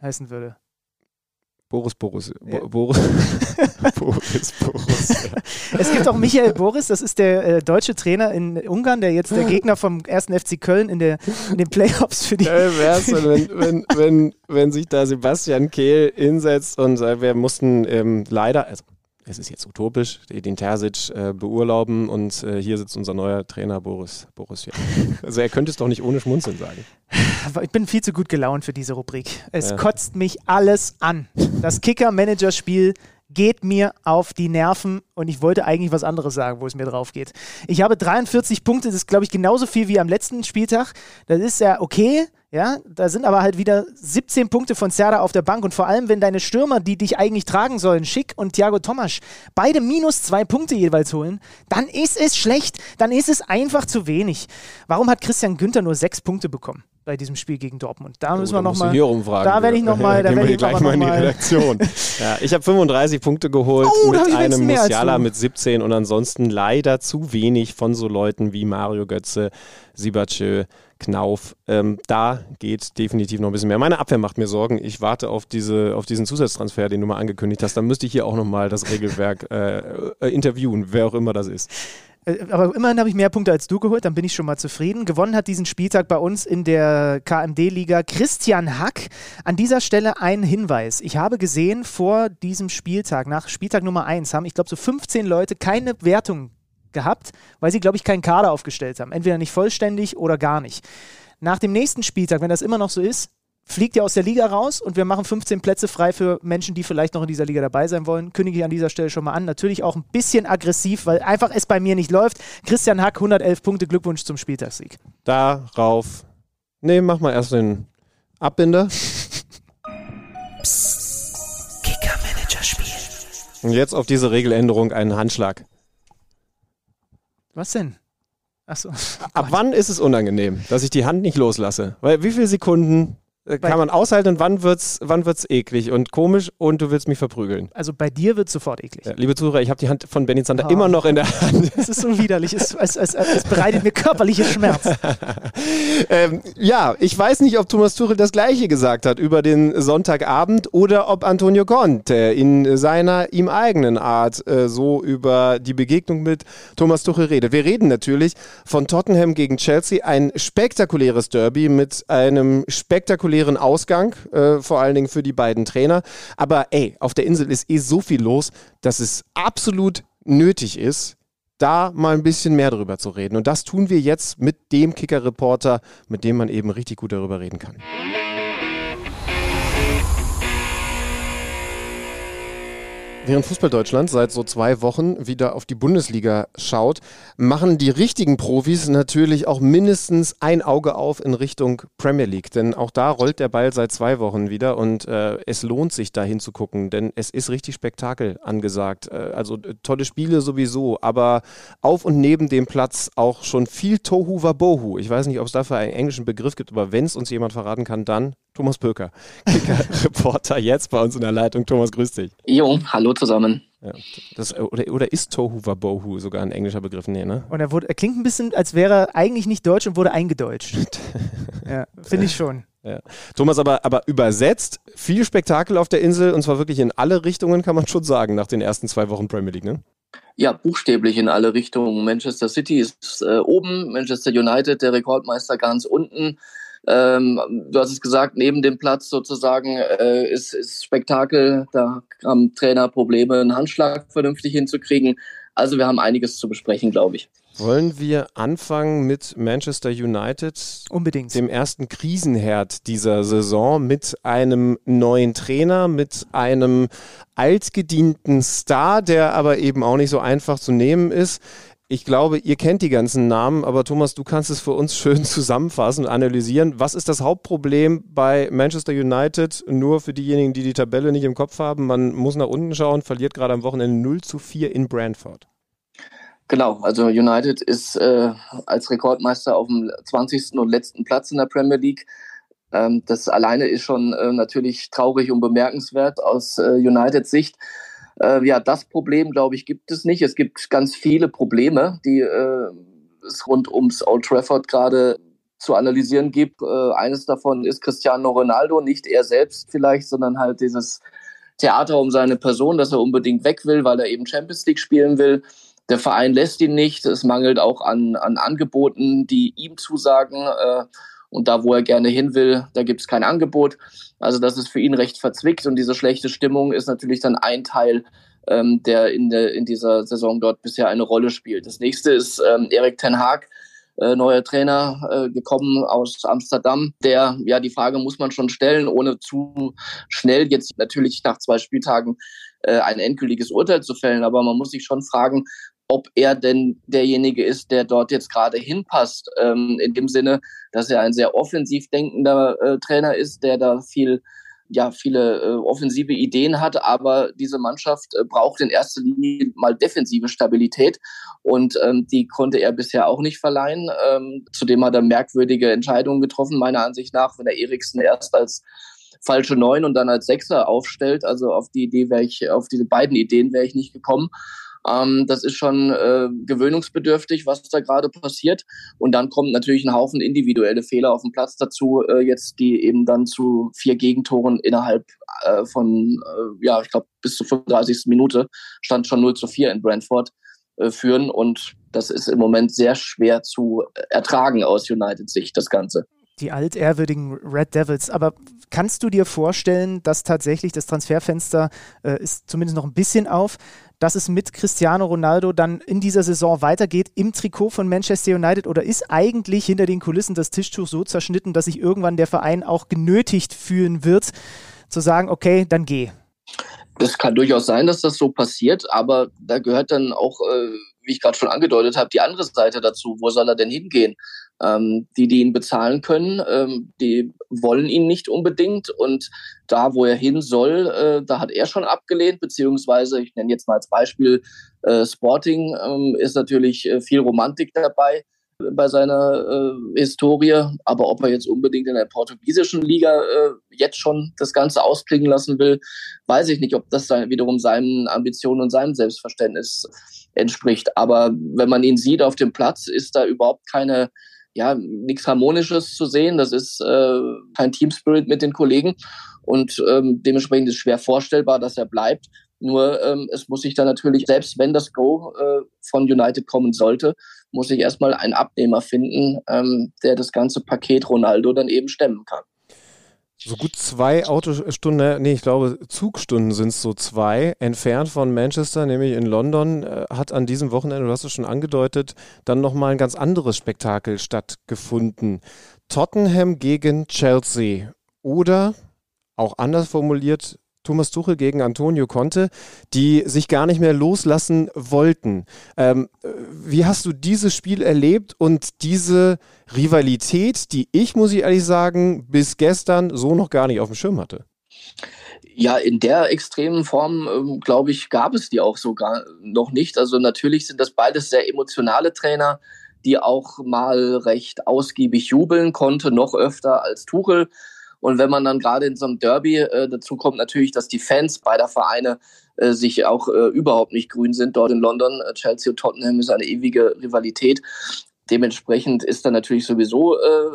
Speaker 6: heißen würde.
Speaker 3: Boris Borussia. Bo
Speaker 6: Ja. (laughs)
Speaker 3: Boris, Boris Borussia.
Speaker 6: Es gibt auch Michael Boris, das ist der äh, deutsche Trainer in Ungarn, der jetzt der Gegner vom 1. FC Köln in, der, in den Playoffs für die.
Speaker 3: Geil wär's, denn, wenn, wenn, wenn, wenn sich da Sebastian Kehl hinsetzt und sagt, wir mussten ähm, leider, also es ist jetzt utopisch, den Terzic äh, beurlauben und äh, hier sitzt unser neuer Trainer Boris Borussia. (laughs) Also er könnte es doch nicht ohne Schmunzeln sagen.
Speaker 6: Ich bin viel zu gut gelaunt für diese Rubrik. Es
Speaker 3: Ja.
Speaker 6: kotzt mich alles an. Das Kicker-Manager-Spiel geht mir auf die Nerven und ich wollte eigentlich was anderes sagen, wo es mir drauf geht. Ich habe 43 Punkte, das ist glaube ich genauso viel wie am letzten Spieltag. Das ist ja okay, ja, da sind aber halt wieder 17 Punkte von Serda auf der Bank und vor allem, wenn deine Stürmer, die dich eigentlich tragen sollen, Schick und Thiago Tomasch, beide minus zwei Punkte jeweils holen, dann ist es schlecht, dann ist es einfach zu wenig. Warum hat Christian Günther nur sechs Punkte bekommen? bei diesem Spiel gegen Dortmund. Da müssen wir nochmal. Da werde ich nochmal. (laughs) Da werde ich
Speaker 3: gleich mal in die Redaktion. (laughs) ja, ich habe 35 Punkte geholt
Speaker 6: oh,
Speaker 3: mit einem Musiala mit 17 und ansonsten leider zu wenig von so Leuten wie Mario Götze, Sibachö, Knauf. Ähm, da geht definitiv noch ein bisschen mehr. Meine Abwehr macht mir Sorgen. Ich warte auf, diese, auf diesen Zusatztransfer, den du mal angekündigt hast. Dann müsste ich hier auch nochmal das Regelwerk äh, äh, interviewen, wer auch immer das ist.
Speaker 6: Äh, aber immerhin habe ich mehr Punkte als du geholt, dann bin ich schon mal zufrieden. Gewonnen hat diesen Spieltag bei uns in der KMD-Liga Christian Hack. An dieser Stelle ein Hinweis. Ich habe gesehen, vor diesem Spieltag, nach Spieltag Nummer 1, haben, ich glaube, so 15 Leute keine Wertung gehabt, weil sie, glaube ich, keinen Kader aufgestellt haben. Entweder nicht vollständig oder gar nicht. Nach dem nächsten Spieltag, wenn das immer noch so ist, fliegt ihr aus der Liga raus und wir machen 15 Plätze frei für Menschen, die vielleicht noch in dieser Liga dabei sein wollen. Kündige ich an dieser Stelle schon mal an. Natürlich auch ein bisschen aggressiv, weil einfach es bei mir nicht läuft. Christian Hack, 111 Punkte, Glückwunsch zum Spieltagssieg.
Speaker 3: Darauf. Nee, mach mal erst den Abbinder.
Speaker 4: Psst. Kicker-Manager-Spiel.
Speaker 3: Und jetzt auf diese Regeländerung einen Handschlag.
Speaker 6: Was denn?
Speaker 3: Achso. Ab wann ist es unangenehm, dass ich die Hand nicht loslasse? Weil wie viele Sekunden kann man aushalten und wann wird's, wann wird's eklig und komisch und du willst mich verprügeln.
Speaker 6: Also bei dir wird es sofort eklig.
Speaker 3: Ja, liebe Zuhörer, ich habe die Hand von Benny Zander oh. immer noch in der (laughs) Hand.
Speaker 6: Es ist so widerlich, es, es, es, es bereitet mir körperliche Schmerz. (laughs)
Speaker 3: ähm, ja, ich weiß nicht, ob Thomas Tuchel das Gleiche gesagt hat über den Sonntagabend oder ob Antonio Conte in seiner ihm eigenen Art äh, so über die Begegnung mit Thomas Tuchel redet. Wir reden natürlich von Tottenham gegen Chelsea, ein spektakuläres Derby mit einem spektakulären spektakulären Ausgang, äh, vor allen Dingen für die beiden Trainer. Aber ey, auf der Insel ist eh so viel los, dass es absolut nötig ist, da mal ein bisschen mehr darüber zu reden. Und das tun wir jetzt mit dem Kicker-Reporter, mit dem man eben richtig gut darüber reden kann. Während Fußball-Deutschland seit so zwei Wochen wieder auf die Bundesliga schaut, machen die richtigen Profis natürlich auch mindestens ein Auge auf in Richtung Premier League. Denn auch da rollt der Ball seit zwei Wochen wieder und äh, es lohnt sich da hinzugucken, denn es ist richtig Spektakel angesagt. Äh, also äh, tolle Spiele sowieso, aber auf und neben dem Platz auch schon viel Tohu Wabohu. Ich weiß nicht, ob es dafür einen englischen Begriff gibt, aber wenn es uns jemand verraten kann, dann Thomas Pöker, Reporter jetzt bei uns in der Leitung. Thomas, grüß dich.
Speaker 9: Jo, hallo zusammen.
Speaker 3: Ja, das, oder, oder ist Tohu Wabohu sogar ein englischer Begriff? Nee, ne?
Speaker 6: Und er, wurde, er klingt ein bisschen, als wäre er eigentlich nicht deutsch und wurde eingedeutscht. ja, finde ich schon.
Speaker 3: Ja. Thomas, aber, aber übersetzt, viel Spektakel auf der Insel und zwar wirklich in alle Richtungen, kann man schon sagen, nach den ersten zwei Wochen Premier League, ne?
Speaker 9: Ja, buchstäblich in alle Richtungen. Manchester City ist äh, oben, Manchester United, der Rekordmeister, ganz unten. Ähm, du hast es gesagt, neben dem Platz sozusagen äh, ist, ist Spektakel. Da haben Trainer Probleme, einen Handschlag vernünftig hinzukriegen. Also wir haben einiges zu besprechen, glaube ich.
Speaker 3: Wollen wir anfangen mit Manchester United?
Speaker 6: Unbedingt.
Speaker 3: Dem ersten Krisenherd dieser Saison mit einem neuen Trainer, mit einem altgedienten Star, der aber eben auch nicht so einfach zu nehmen ist. Ich glaube, ihr kennt die ganzen Namen, aber Thomas, du kannst es für uns schön (laughs) zusammenfassen und analysieren. Was ist das Hauptproblem bei Manchester United? Nur für diejenigen, die die Tabelle nicht im Kopf haben. Man muss nach unten schauen, verliert gerade am Wochenende 0 zu 4 in Brentford.
Speaker 9: Genau, also United ist äh, als Rekordmeister auf dem 20. und letzten Platz in der Premier League. Ähm, das alleine ist schon äh, natürlich traurig und bemerkenswert aus äh, Uniteds Sicht. Äh, ja, das Problem, glaube ich, gibt es nicht. Es gibt ganz viele Probleme, die äh, es rund ums Old Trafford gerade zu analysieren gibt. Äh, eines davon ist Cristiano Ronaldo, nicht er selbst vielleicht, sondern halt dieses Theater um seine Person, dass er unbedingt weg will, weil er eben Champions League spielen will. Der Verein lässt ihn nicht. Es mangelt auch an, an Angeboten, die ihm zusagen. Äh, und da, wo er gerne hin will, da gibt es kein Angebot. Also das ist für ihn recht verzwickt und diese schlechte Stimmung ist natürlich dann ein Teil, ähm, der in, der in dieser Saison dort bisher eine Rolle spielt. Das nächste ist ähm, Erik Ten Haag, äh, neuer Trainer äh, gekommen aus Amsterdam, der, ja, die Frage muss man schon stellen, ohne zu schnell jetzt natürlich nach zwei Spieltagen äh, ein endgültiges Urteil zu fällen. Aber man muss sich schon fragen, ob er denn derjenige ist, der dort jetzt gerade hinpasst. Ähm, in dem Sinne, dass er ein sehr offensiv denkender äh, Trainer ist, der da viel ja viele äh, offensive Ideen hat, aber diese Mannschaft äh, braucht in erster Linie mal defensive Stabilität und ähm, die konnte er bisher auch nicht verleihen. Ähm, zudem hat er merkwürdige Entscheidungen getroffen, meiner Ansicht nach, wenn er Eriksen erst als falsche Neun und dann als Sechser aufstellt. Also auf die Idee wäre ich, auf diese beiden Ideen wäre ich nicht gekommen. Ähm, das ist schon äh, gewöhnungsbedürftig, was da gerade passiert. Und dann kommt natürlich ein Haufen individuelle Fehler auf dem Platz dazu, äh, jetzt die eben dann zu vier Gegentoren innerhalb äh, von, äh, ja, ich glaube, bis zur 35. Minute stand schon 0 zu 4 in Brentford äh, führen. Und das ist im Moment sehr schwer zu ertragen aus United Sicht, das Ganze
Speaker 6: die altehrwürdigen Red Devils. Aber kannst du dir vorstellen, dass tatsächlich das Transferfenster äh, ist zumindest noch ein bisschen auf, dass es mit Cristiano Ronaldo dann in dieser Saison weitergeht im Trikot von Manchester United oder ist eigentlich hinter den Kulissen das Tischtuch so zerschnitten, dass sich irgendwann der Verein auch genötigt fühlen wird, zu sagen, okay, dann geh?
Speaker 9: Das kann durchaus sein, dass das so passiert, aber da gehört dann auch, äh, wie ich gerade schon angedeutet habe, die andere Seite dazu. Wo soll er denn hingehen? Ähm, die, die ihn bezahlen können, ähm, die wollen ihn nicht unbedingt. Und da, wo er hin soll, äh, da hat er schon abgelehnt, beziehungsweise, ich nenne jetzt mal als Beispiel äh, Sporting, ähm, ist natürlich äh, viel Romantik dabei bei seiner äh, Historie. Aber ob er jetzt unbedingt in der portugiesischen Liga äh, jetzt schon das Ganze ausklingen lassen will, weiß ich nicht, ob das dann wiederum seinen Ambitionen und seinem Selbstverständnis entspricht. Aber wenn man ihn sieht auf dem Platz, ist da überhaupt keine ja, nichts Harmonisches zu sehen. Das ist äh, kein Team Spirit mit den Kollegen. Und ähm, dementsprechend ist schwer vorstellbar, dass er bleibt. Nur ähm, es muss sich dann natürlich, selbst wenn das Go äh, von United kommen sollte, muss ich erstmal einen Abnehmer finden, ähm, der das ganze Paket Ronaldo dann eben stemmen kann.
Speaker 7: So gut zwei Autostunden, nee, ich glaube Zugstunden sind es so zwei, entfernt von Manchester, nämlich in London, äh, hat an diesem Wochenende, du hast es schon angedeutet, dann nochmal ein ganz anderes Spektakel stattgefunden. Tottenham gegen Chelsea. Oder, auch anders formuliert, Thomas Tuchel gegen Antonio Conte, die sich gar nicht mehr loslassen wollten. Ähm, wie hast du dieses Spiel erlebt und diese Rivalität, die ich, muss ich ehrlich sagen, bis gestern so noch gar nicht auf dem Schirm hatte?
Speaker 9: Ja, in der extremen Form, ähm, glaube ich, gab es die auch sogar noch nicht. Also natürlich sind das beides sehr emotionale Trainer, die auch mal recht ausgiebig jubeln konnte, noch öfter als Tuchel. Und wenn man dann gerade in so einem Derby, äh, dazu kommt natürlich, dass die Fans beider Vereine äh, sich auch äh, überhaupt nicht grün sind dort in London. Äh, Chelsea und Tottenham ist eine ewige Rivalität. Dementsprechend ist da natürlich sowieso äh,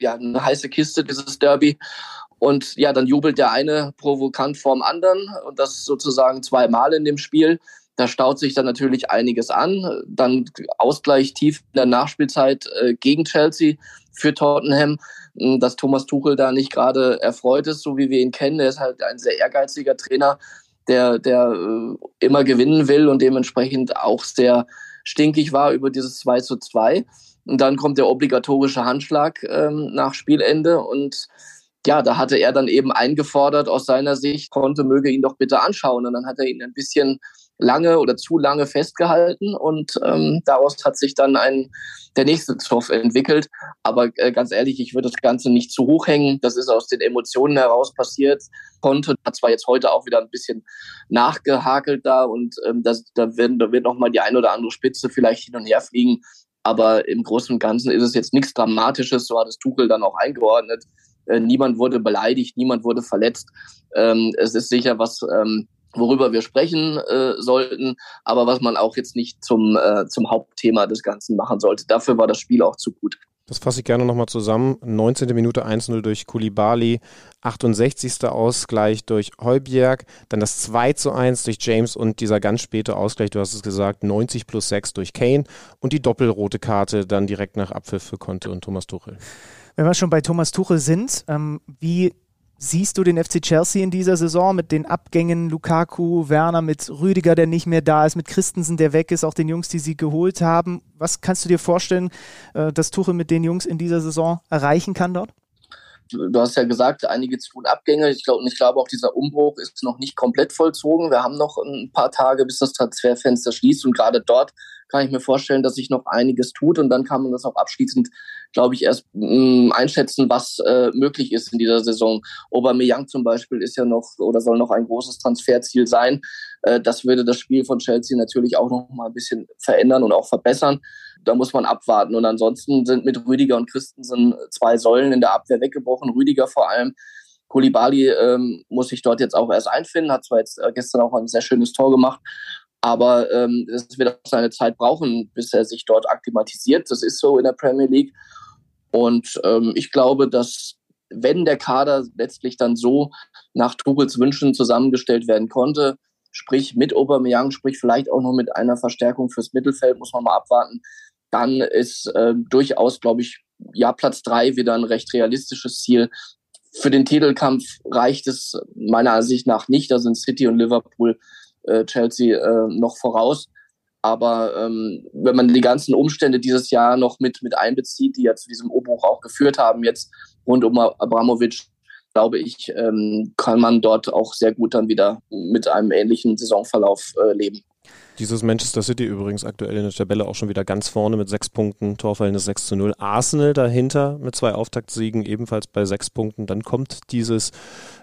Speaker 9: ja, eine heiße Kiste, dieses Derby. Und ja, dann jubelt der eine provokant vorm anderen und das sozusagen zweimal in dem Spiel. Da staut sich dann natürlich einiges an. Dann Ausgleich tief in der Nachspielzeit äh, gegen Chelsea für Tottenham dass Thomas Tuchel da nicht gerade erfreut ist, so wie wir ihn kennen. Er ist halt ein sehr ehrgeiziger Trainer, der, der äh, immer gewinnen will und dementsprechend auch sehr stinkig war über dieses 2 zu 2. Und dann kommt der obligatorische Handschlag ähm, nach Spielende und ja, da hatte er dann eben eingefordert aus seiner Sicht, konnte, möge ihn doch bitte anschauen. Und dann hat er ihn ein bisschen lange oder zu lange festgehalten und ähm, daraus hat sich dann ein der nächste Zoff entwickelt. Aber äh, ganz ehrlich, ich würde das Ganze nicht zu hoch hängen. Das ist aus den Emotionen heraus passiert. Konnte hat zwar jetzt heute auch wieder ein bisschen nachgehakelt da und ähm, das, da, werden, da wird noch mal die eine oder andere Spitze vielleicht hin und her fliegen. Aber im Großen und Ganzen ist es jetzt nichts Dramatisches. So hat es Tuchel dann auch eingeordnet. Äh, niemand wurde beleidigt, niemand wurde verletzt. Ähm, es ist sicher was ähm, worüber wir sprechen äh, sollten, aber was man auch jetzt nicht zum, äh, zum Hauptthema des Ganzen machen sollte. Dafür war das Spiel auch zu gut.
Speaker 7: Das fasse ich gerne nochmal zusammen. 19. Minute 1-0 durch Kulibali, 68. Ausgleich durch Heubjerg, dann das 2 zu 1 durch James und dieser ganz späte Ausgleich, du hast es gesagt, 90 plus 6 durch Kane und die doppelrote Karte dann direkt nach Abpfiff für Conte und Thomas Tuchel.
Speaker 6: Wenn wir schon bei Thomas Tuchel sind, ähm, wie Siehst du den FC Chelsea in dieser Saison mit den Abgängen Lukaku, Werner, mit Rüdiger, der nicht mehr da ist, mit Christensen, der weg ist, auch den Jungs, die sie geholt haben? Was kannst du dir vorstellen, äh, dass Tuchel mit den Jungs in dieser Saison erreichen kann dort?
Speaker 9: du hast ja gesagt, einige zu Abgänge. Ich glaube, ich glaube auch dieser Umbruch ist noch nicht komplett vollzogen. Wir haben noch ein paar Tage, bis das Transferfenster schließt und gerade dort kann ich mir vorstellen, dass sich noch einiges tut und dann kann man das auch abschließend, glaube ich, erst mh, mm, einschätzen, was äh, möglich ist in dieser Saison. Aubameyang zum Beispiel ist ja noch oder soll noch ein großes Transferziel sein. Äh, das würde das Spiel von Chelsea natürlich auch noch mal ein bisschen verändern und auch verbessern. Da muss man abwarten. Und ansonsten sind mit Rüdiger und Christensen zwei Säulen in der Abwehr weggebrochen. Rüdiger vor allem. Koulibaly ähm, muss sich dort jetzt auch erst einfinden, hat zwar jetzt äh, gestern auch ein sehr schönes Tor gemacht, aber ähm, es wird auch seine Zeit brauchen, bis er sich dort akklimatisiert. Das ist so in der Premier League. Und ähm, ich glaube, dass wenn der Kader letztlich dann so nach Tuchels Wünschen zusammengestellt werden konnte, sprich mit Aubameyang, sprich vielleicht auch noch mit einer Verstärkung fürs Mittelfeld, muss man mal abwarten, dann ist äh, durchaus, glaube ich, ja, Platz drei wieder ein recht realistisches Ziel. Für den Titelkampf reicht es meiner Ansicht nach nicht. Da sind City und Liverpool äh, Chelsea äh, noch voraus. Aber ähm, wenn man die ganzen Umstände dieses Jahr noch mit, mit einbezieht, die ja zu diesem Umbruch auch geführt haben, jetzt rund um Abramovic, glaube ich, ähm, kann man dort auch sehr gut dann wieder mit einem ähnlichen Saisonverlauf äh, leben.
Speaker 3: Dieses Manchester City übrigens aktuell in der Tabelle auch schon wieder ganz vorne mit sechs Punkten, Torverhältnis 6 zu 0. Arsenal dahinter mit zwei Auftaktsiegen ebenfalls bei sechs Punkten. Dann kommt dieses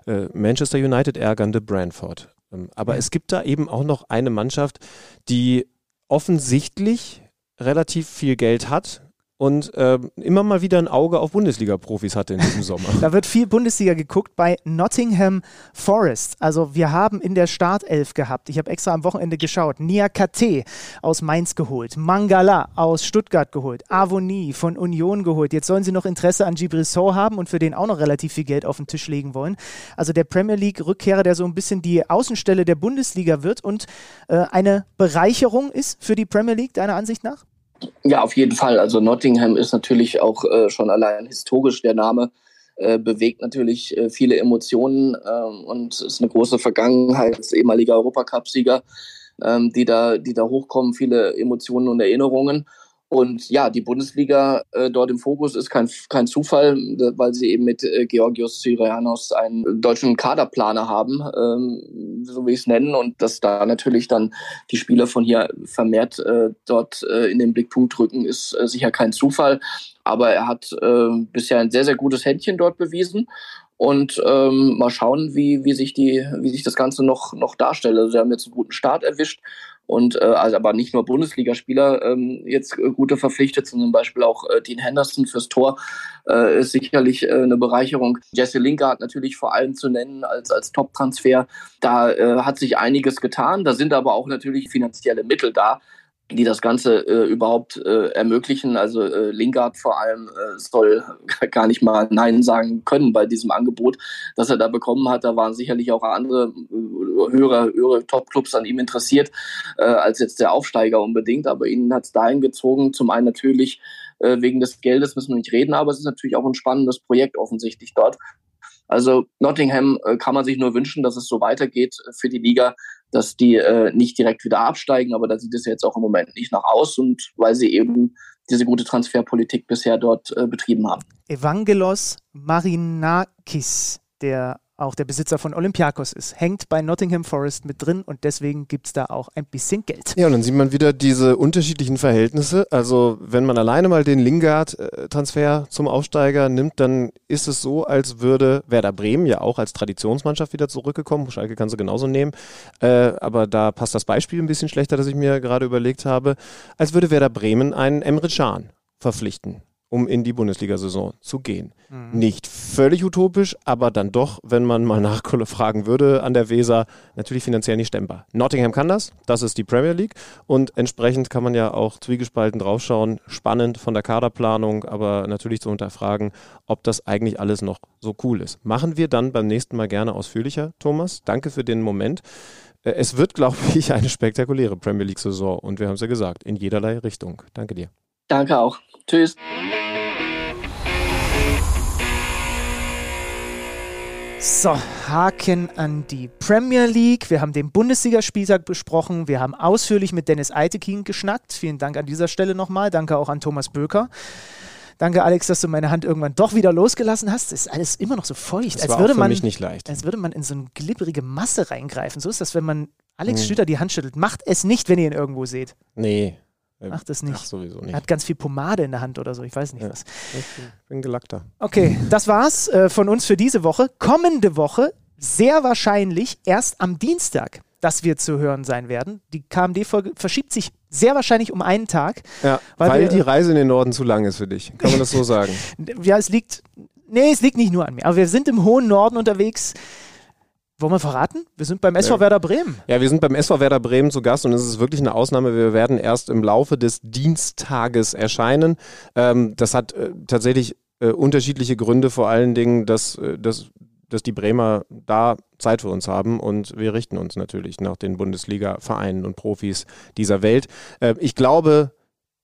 Speaker 3: äh, Manchester United ärgernde Brentford. Ähm, aber es gibt da eben auch noch eine Mannschaft, die offensichtlich relativ viel Geld hat, und äh, immer mal wieder ein Auge auf Bundesliga-Profis hatte in diesem (laughs) Sommer.
Speaker 6: da wird viel Bundesliga geguckt bei Nottingham Forest. Also wir haben in der Startelf gehabt, ich habe extra am Wochenende geschaut, Nia Kate aus Mainz geholt, Mangala aus Stuttgart geholt, Avoni von Union geholt. Jetzt sollen sie noch Interesse an Gibrissot haben und für den auch noch relativ viel Geld auf den Tisch legen wollen. Also der Premier League-Rückkehrer, der so ein bisschen die Außenstelle der Bundesliga wird und äh, eine Bereicherung ist für die Premier League, deiner Ansicht nach?
Speaker 9: Ja, auf jeden Fall. Also Nottingham ist natürlich auch äh, schon allein historisch der Name. Äh, bewegt natürlich äh, viele Emotionen ähm, und ist eine große Vergangenheit als ehemaliger Europacup-Sieger, ähm, die, da, die da hochkommen, viele Emotionen und Erinnerungen. Und ja, die Bundesliga äh, dort im Fokus ist kein, kein Zufall, weil sie eben mit äh, Georgios Syrianos einen deutschen Kaderplaner haben, ähm, so wie ich es nennen. Und dass da natürlich dann die Spieler von hier vermehrt äh, dort äh, in den Blickpunkt rücken, ist äh, sicher kein Zufall. Aber er hat äh, bisher ein sehr, sehr gutes Händchen dort bewiesen. Und ähm, mal schauen, wie, wie, sich die, wie sich das Ganze noch, noch darstellt. Also sie haben jetzt einen guten Start erwischt und äh, also aber nicht nur Bundesligaspieler ähm, jetzt äh, gute verpflichtet, sondern zum Beispiel auch äh, Dean Henderson fürs Tor äh, ist sicherlich äh, eine Bereicherung. Jesse Lingard natürlich vor allem zu nennen als als Top-Transfer. Da äh, hat sich einiges getan. Da sind aber auch natürlich finanzielle Mittel da die das Ganze äh, überhaupt äh, ermöglichen. Also äh, Lingard vor allem äh, soll (laughs) gar nicht mal Nein sagen können bei diesem Angebot, das er da bekommen hat. Da waren sicherlich auch andere äh, höhere, höhere Top-Clubs an ihm interessiert, äh, als jetzt der Aufsteiger unbedingt. Aber ihn hat es dahin gezogen. Zum einen natürlich wegen des Geldes müssen wir nicht reden, aber es ist natürlich auch ein spannendes Projekt offensichtlich dort. Also Nottingham kann man sich nur wünschen, dass es so weitergeht für die Liga, dass die äh, nicht direkt wieder absteigen, aber da sieht es jetzt auch im Moment nicht nach aus und weil sie eben diese gute Transferpolitik bisher dort äh, betrieben haben.
Speaker 6: Evangelos Marinakis, der auch der Besitzer von Olympiakos ist, hängt bei Nottingham Forest mit drin und deswegen gibt es da auch ein bisschen Geld.
Speaker 3: Ja, und dann sieht man wieder diese unterschiedlichen Verhältnisse. Also wenn man alleine mal den Lingard-Transfer zum Aufsteiger nimmt, dann ist es so, als würde Werder Bremen ja auch als Traditionsmannschaft wieder zurückgekommen. Schalke kannst du genauso nehmen. Äh, aber da passt das Beispiel ein bisschen schlechter, das ich mir gerade überlegt habe. Als würde Werder Bremen einen Emre Can verpflichten um in die Bundesliga-Saison zu gehen. Mhm. Nicht völlig utopisch, aber dann doch, wenn man mal nachfragen würde an der Weser, natürlich finanziell nicht stemmbar. Nottingham kann das, das ist die Premier League und entsprechend kann man ja auch zwiegespalten draufschauen. Spannend von der Kaderplanung, aber natürlich zu unterfragen, ob das eigentlich alles noch so cool ist. Machen wir dann beim nächsten Mal gerne ausführlicher, Thomas. Danke für den Moment. Äh, es wird, (laughs) glaube ich, eine spektakuläre Premier League-Saison und wir haben es ja gesagt, in jederlei Richtung. Danke dir.
Speaker 9: Danke auch. Tschüss.
Speaker 6: So, Haken an die Premier League. Wir haben den Bundesligaspieltag besprochen. Wir haben ausführlich mit Dennis Eitekin geschnackt. Vielen Dank an dieser Stelle nochmal. Danke auch an Thomas Böker. Danke, Alex, dass du meine Hand irgendwann doch wieder losgelassen hast. Es ist alles immer noch so feucht,
Speaker 3: Das
Speaker 6: als
Speaker 3: war
Speaker 6: würde
Speaker 3: auch für
Speaker 6: man,
Speaker 3: mich nicht leicht.
Speaker 6: als würde man in so eine glibberige Masse reingreifen. So ist das, wenn man Alex
Speaker 3: Mhm.
Speaker 6: Schlüter die Hand schüttelt. Macht es nicht, wenn ihr ihn irgendwo seht.
Speaker 3: Nee.
Speaker 6: Macht es nicht.
Speaker 3: Ach, sowieso
Speaker 6: Er
Speaker 3: nicht.
Speaker 6: hat ganz viel Pomade in der Hand oder so, ich weiß nicht
Speaker 3: Ja.
Speaker 6: was.
Speaker 3: Ich bin gelackter.
Speaker 6: Okay, das war's äh, von uns für diese Woche. Kommende Woche sehr wahrscheinlich erst am Dienstag, dass wir zu hören sein werden. Die KMD-Folge verschiebt sich sehr wahrscheinlich um einen Tag.
Speaker 3: Ja,
Speaker 6: Weil
Speaker 3: weil,
Speaker 6: wir-
Speaker 3: die Reise in den Norden zu lang ist für dich. Kann man das so (laughs) sagen?
Speaker 6: Ja, es liegt. Nee, es liegt nicht nur an mir. Aber wir sind im hohen Norden unterwegs. Wollen wir verraten? Wir sind beim SV. Werder Bremen.
Speaker 3: Ja, wir sind beim SV Werder Bremen zu Gast und es ist wirklich eine Ausnahme. Wir werden erst im Laufe des Dienstages erscheinen. Ähm, das hat äh, tatsächlich äh, unterschiedliche Gründe, vor allen Dingen, dass, äh, dass, dass die Bremer da Zeit für uns haben und wir richten uns natürlich nach den Bundesliga-Vereinen und Profis dieser Welt. Äh, ich glaube,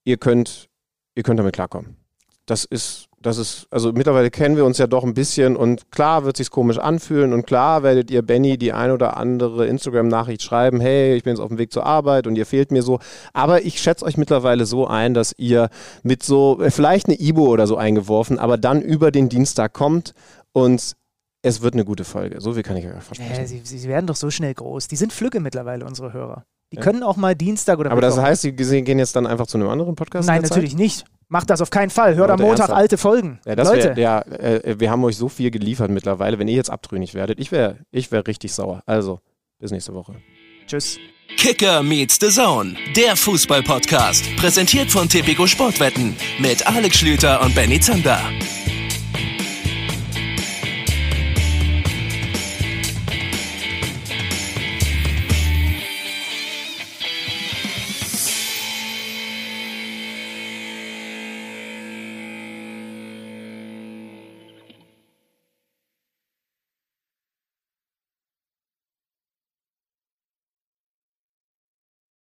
Speaker 3: ihr könnt, ihr könnt damit klarkommen. Das ist, das ist, also mittlerweile kennen wir uns ja doch ein bisschen und klar wird sich's komisch anfühlen und klar werdet ihr Benny die ein oder andere Instagram-Nachricht schreiben, hey, ich bin jetzt auf dem Weg zur Arbeit und ihr fehlt mir so. Aber ich schätze euch mittlerweile so ein, dass ihr mit so, vielleicht eine Ibo oder so eingeworfen, aber dann über den Dienstag kommt und es wird eine gute Folge. So viel kann ich euch versprechen.
Speaker 6: Äh, sie, sie werden doch so schnell groß. Die sind flügge mittlerweile, unsere Hörer. Die können auch mal Dienstag oder
Speaker 3: aber das
Speaker 6: Mittwoch-
Speaker 3: heißt, sie gehen jetzt dann einfach zu einem anderen Podcast? in
Speaker 6: Nein, natürlich nicht. Macht das auf keinen Fall. Hört am Montag
Speaker 3: ernsthaft?
Speaker 6: alte Folgen.
Speaker 3: Ja, das
Speaker 6: Leute,
Speaker 3: wär, ja, äh, wir haben euch so viel geliefert mittlerweile. Wenn ihr jetzt abtrünnig werdet, ich wäre ich wär richtig sauer. Also, bis nächste Woche.
Speaker 6: tschüss.
Speaker 4: Kicker meets the Zone, der Fußball-Podcast. Präsentiert von Tipico Sportwetten mit Alex Schlüter und Benny Zander.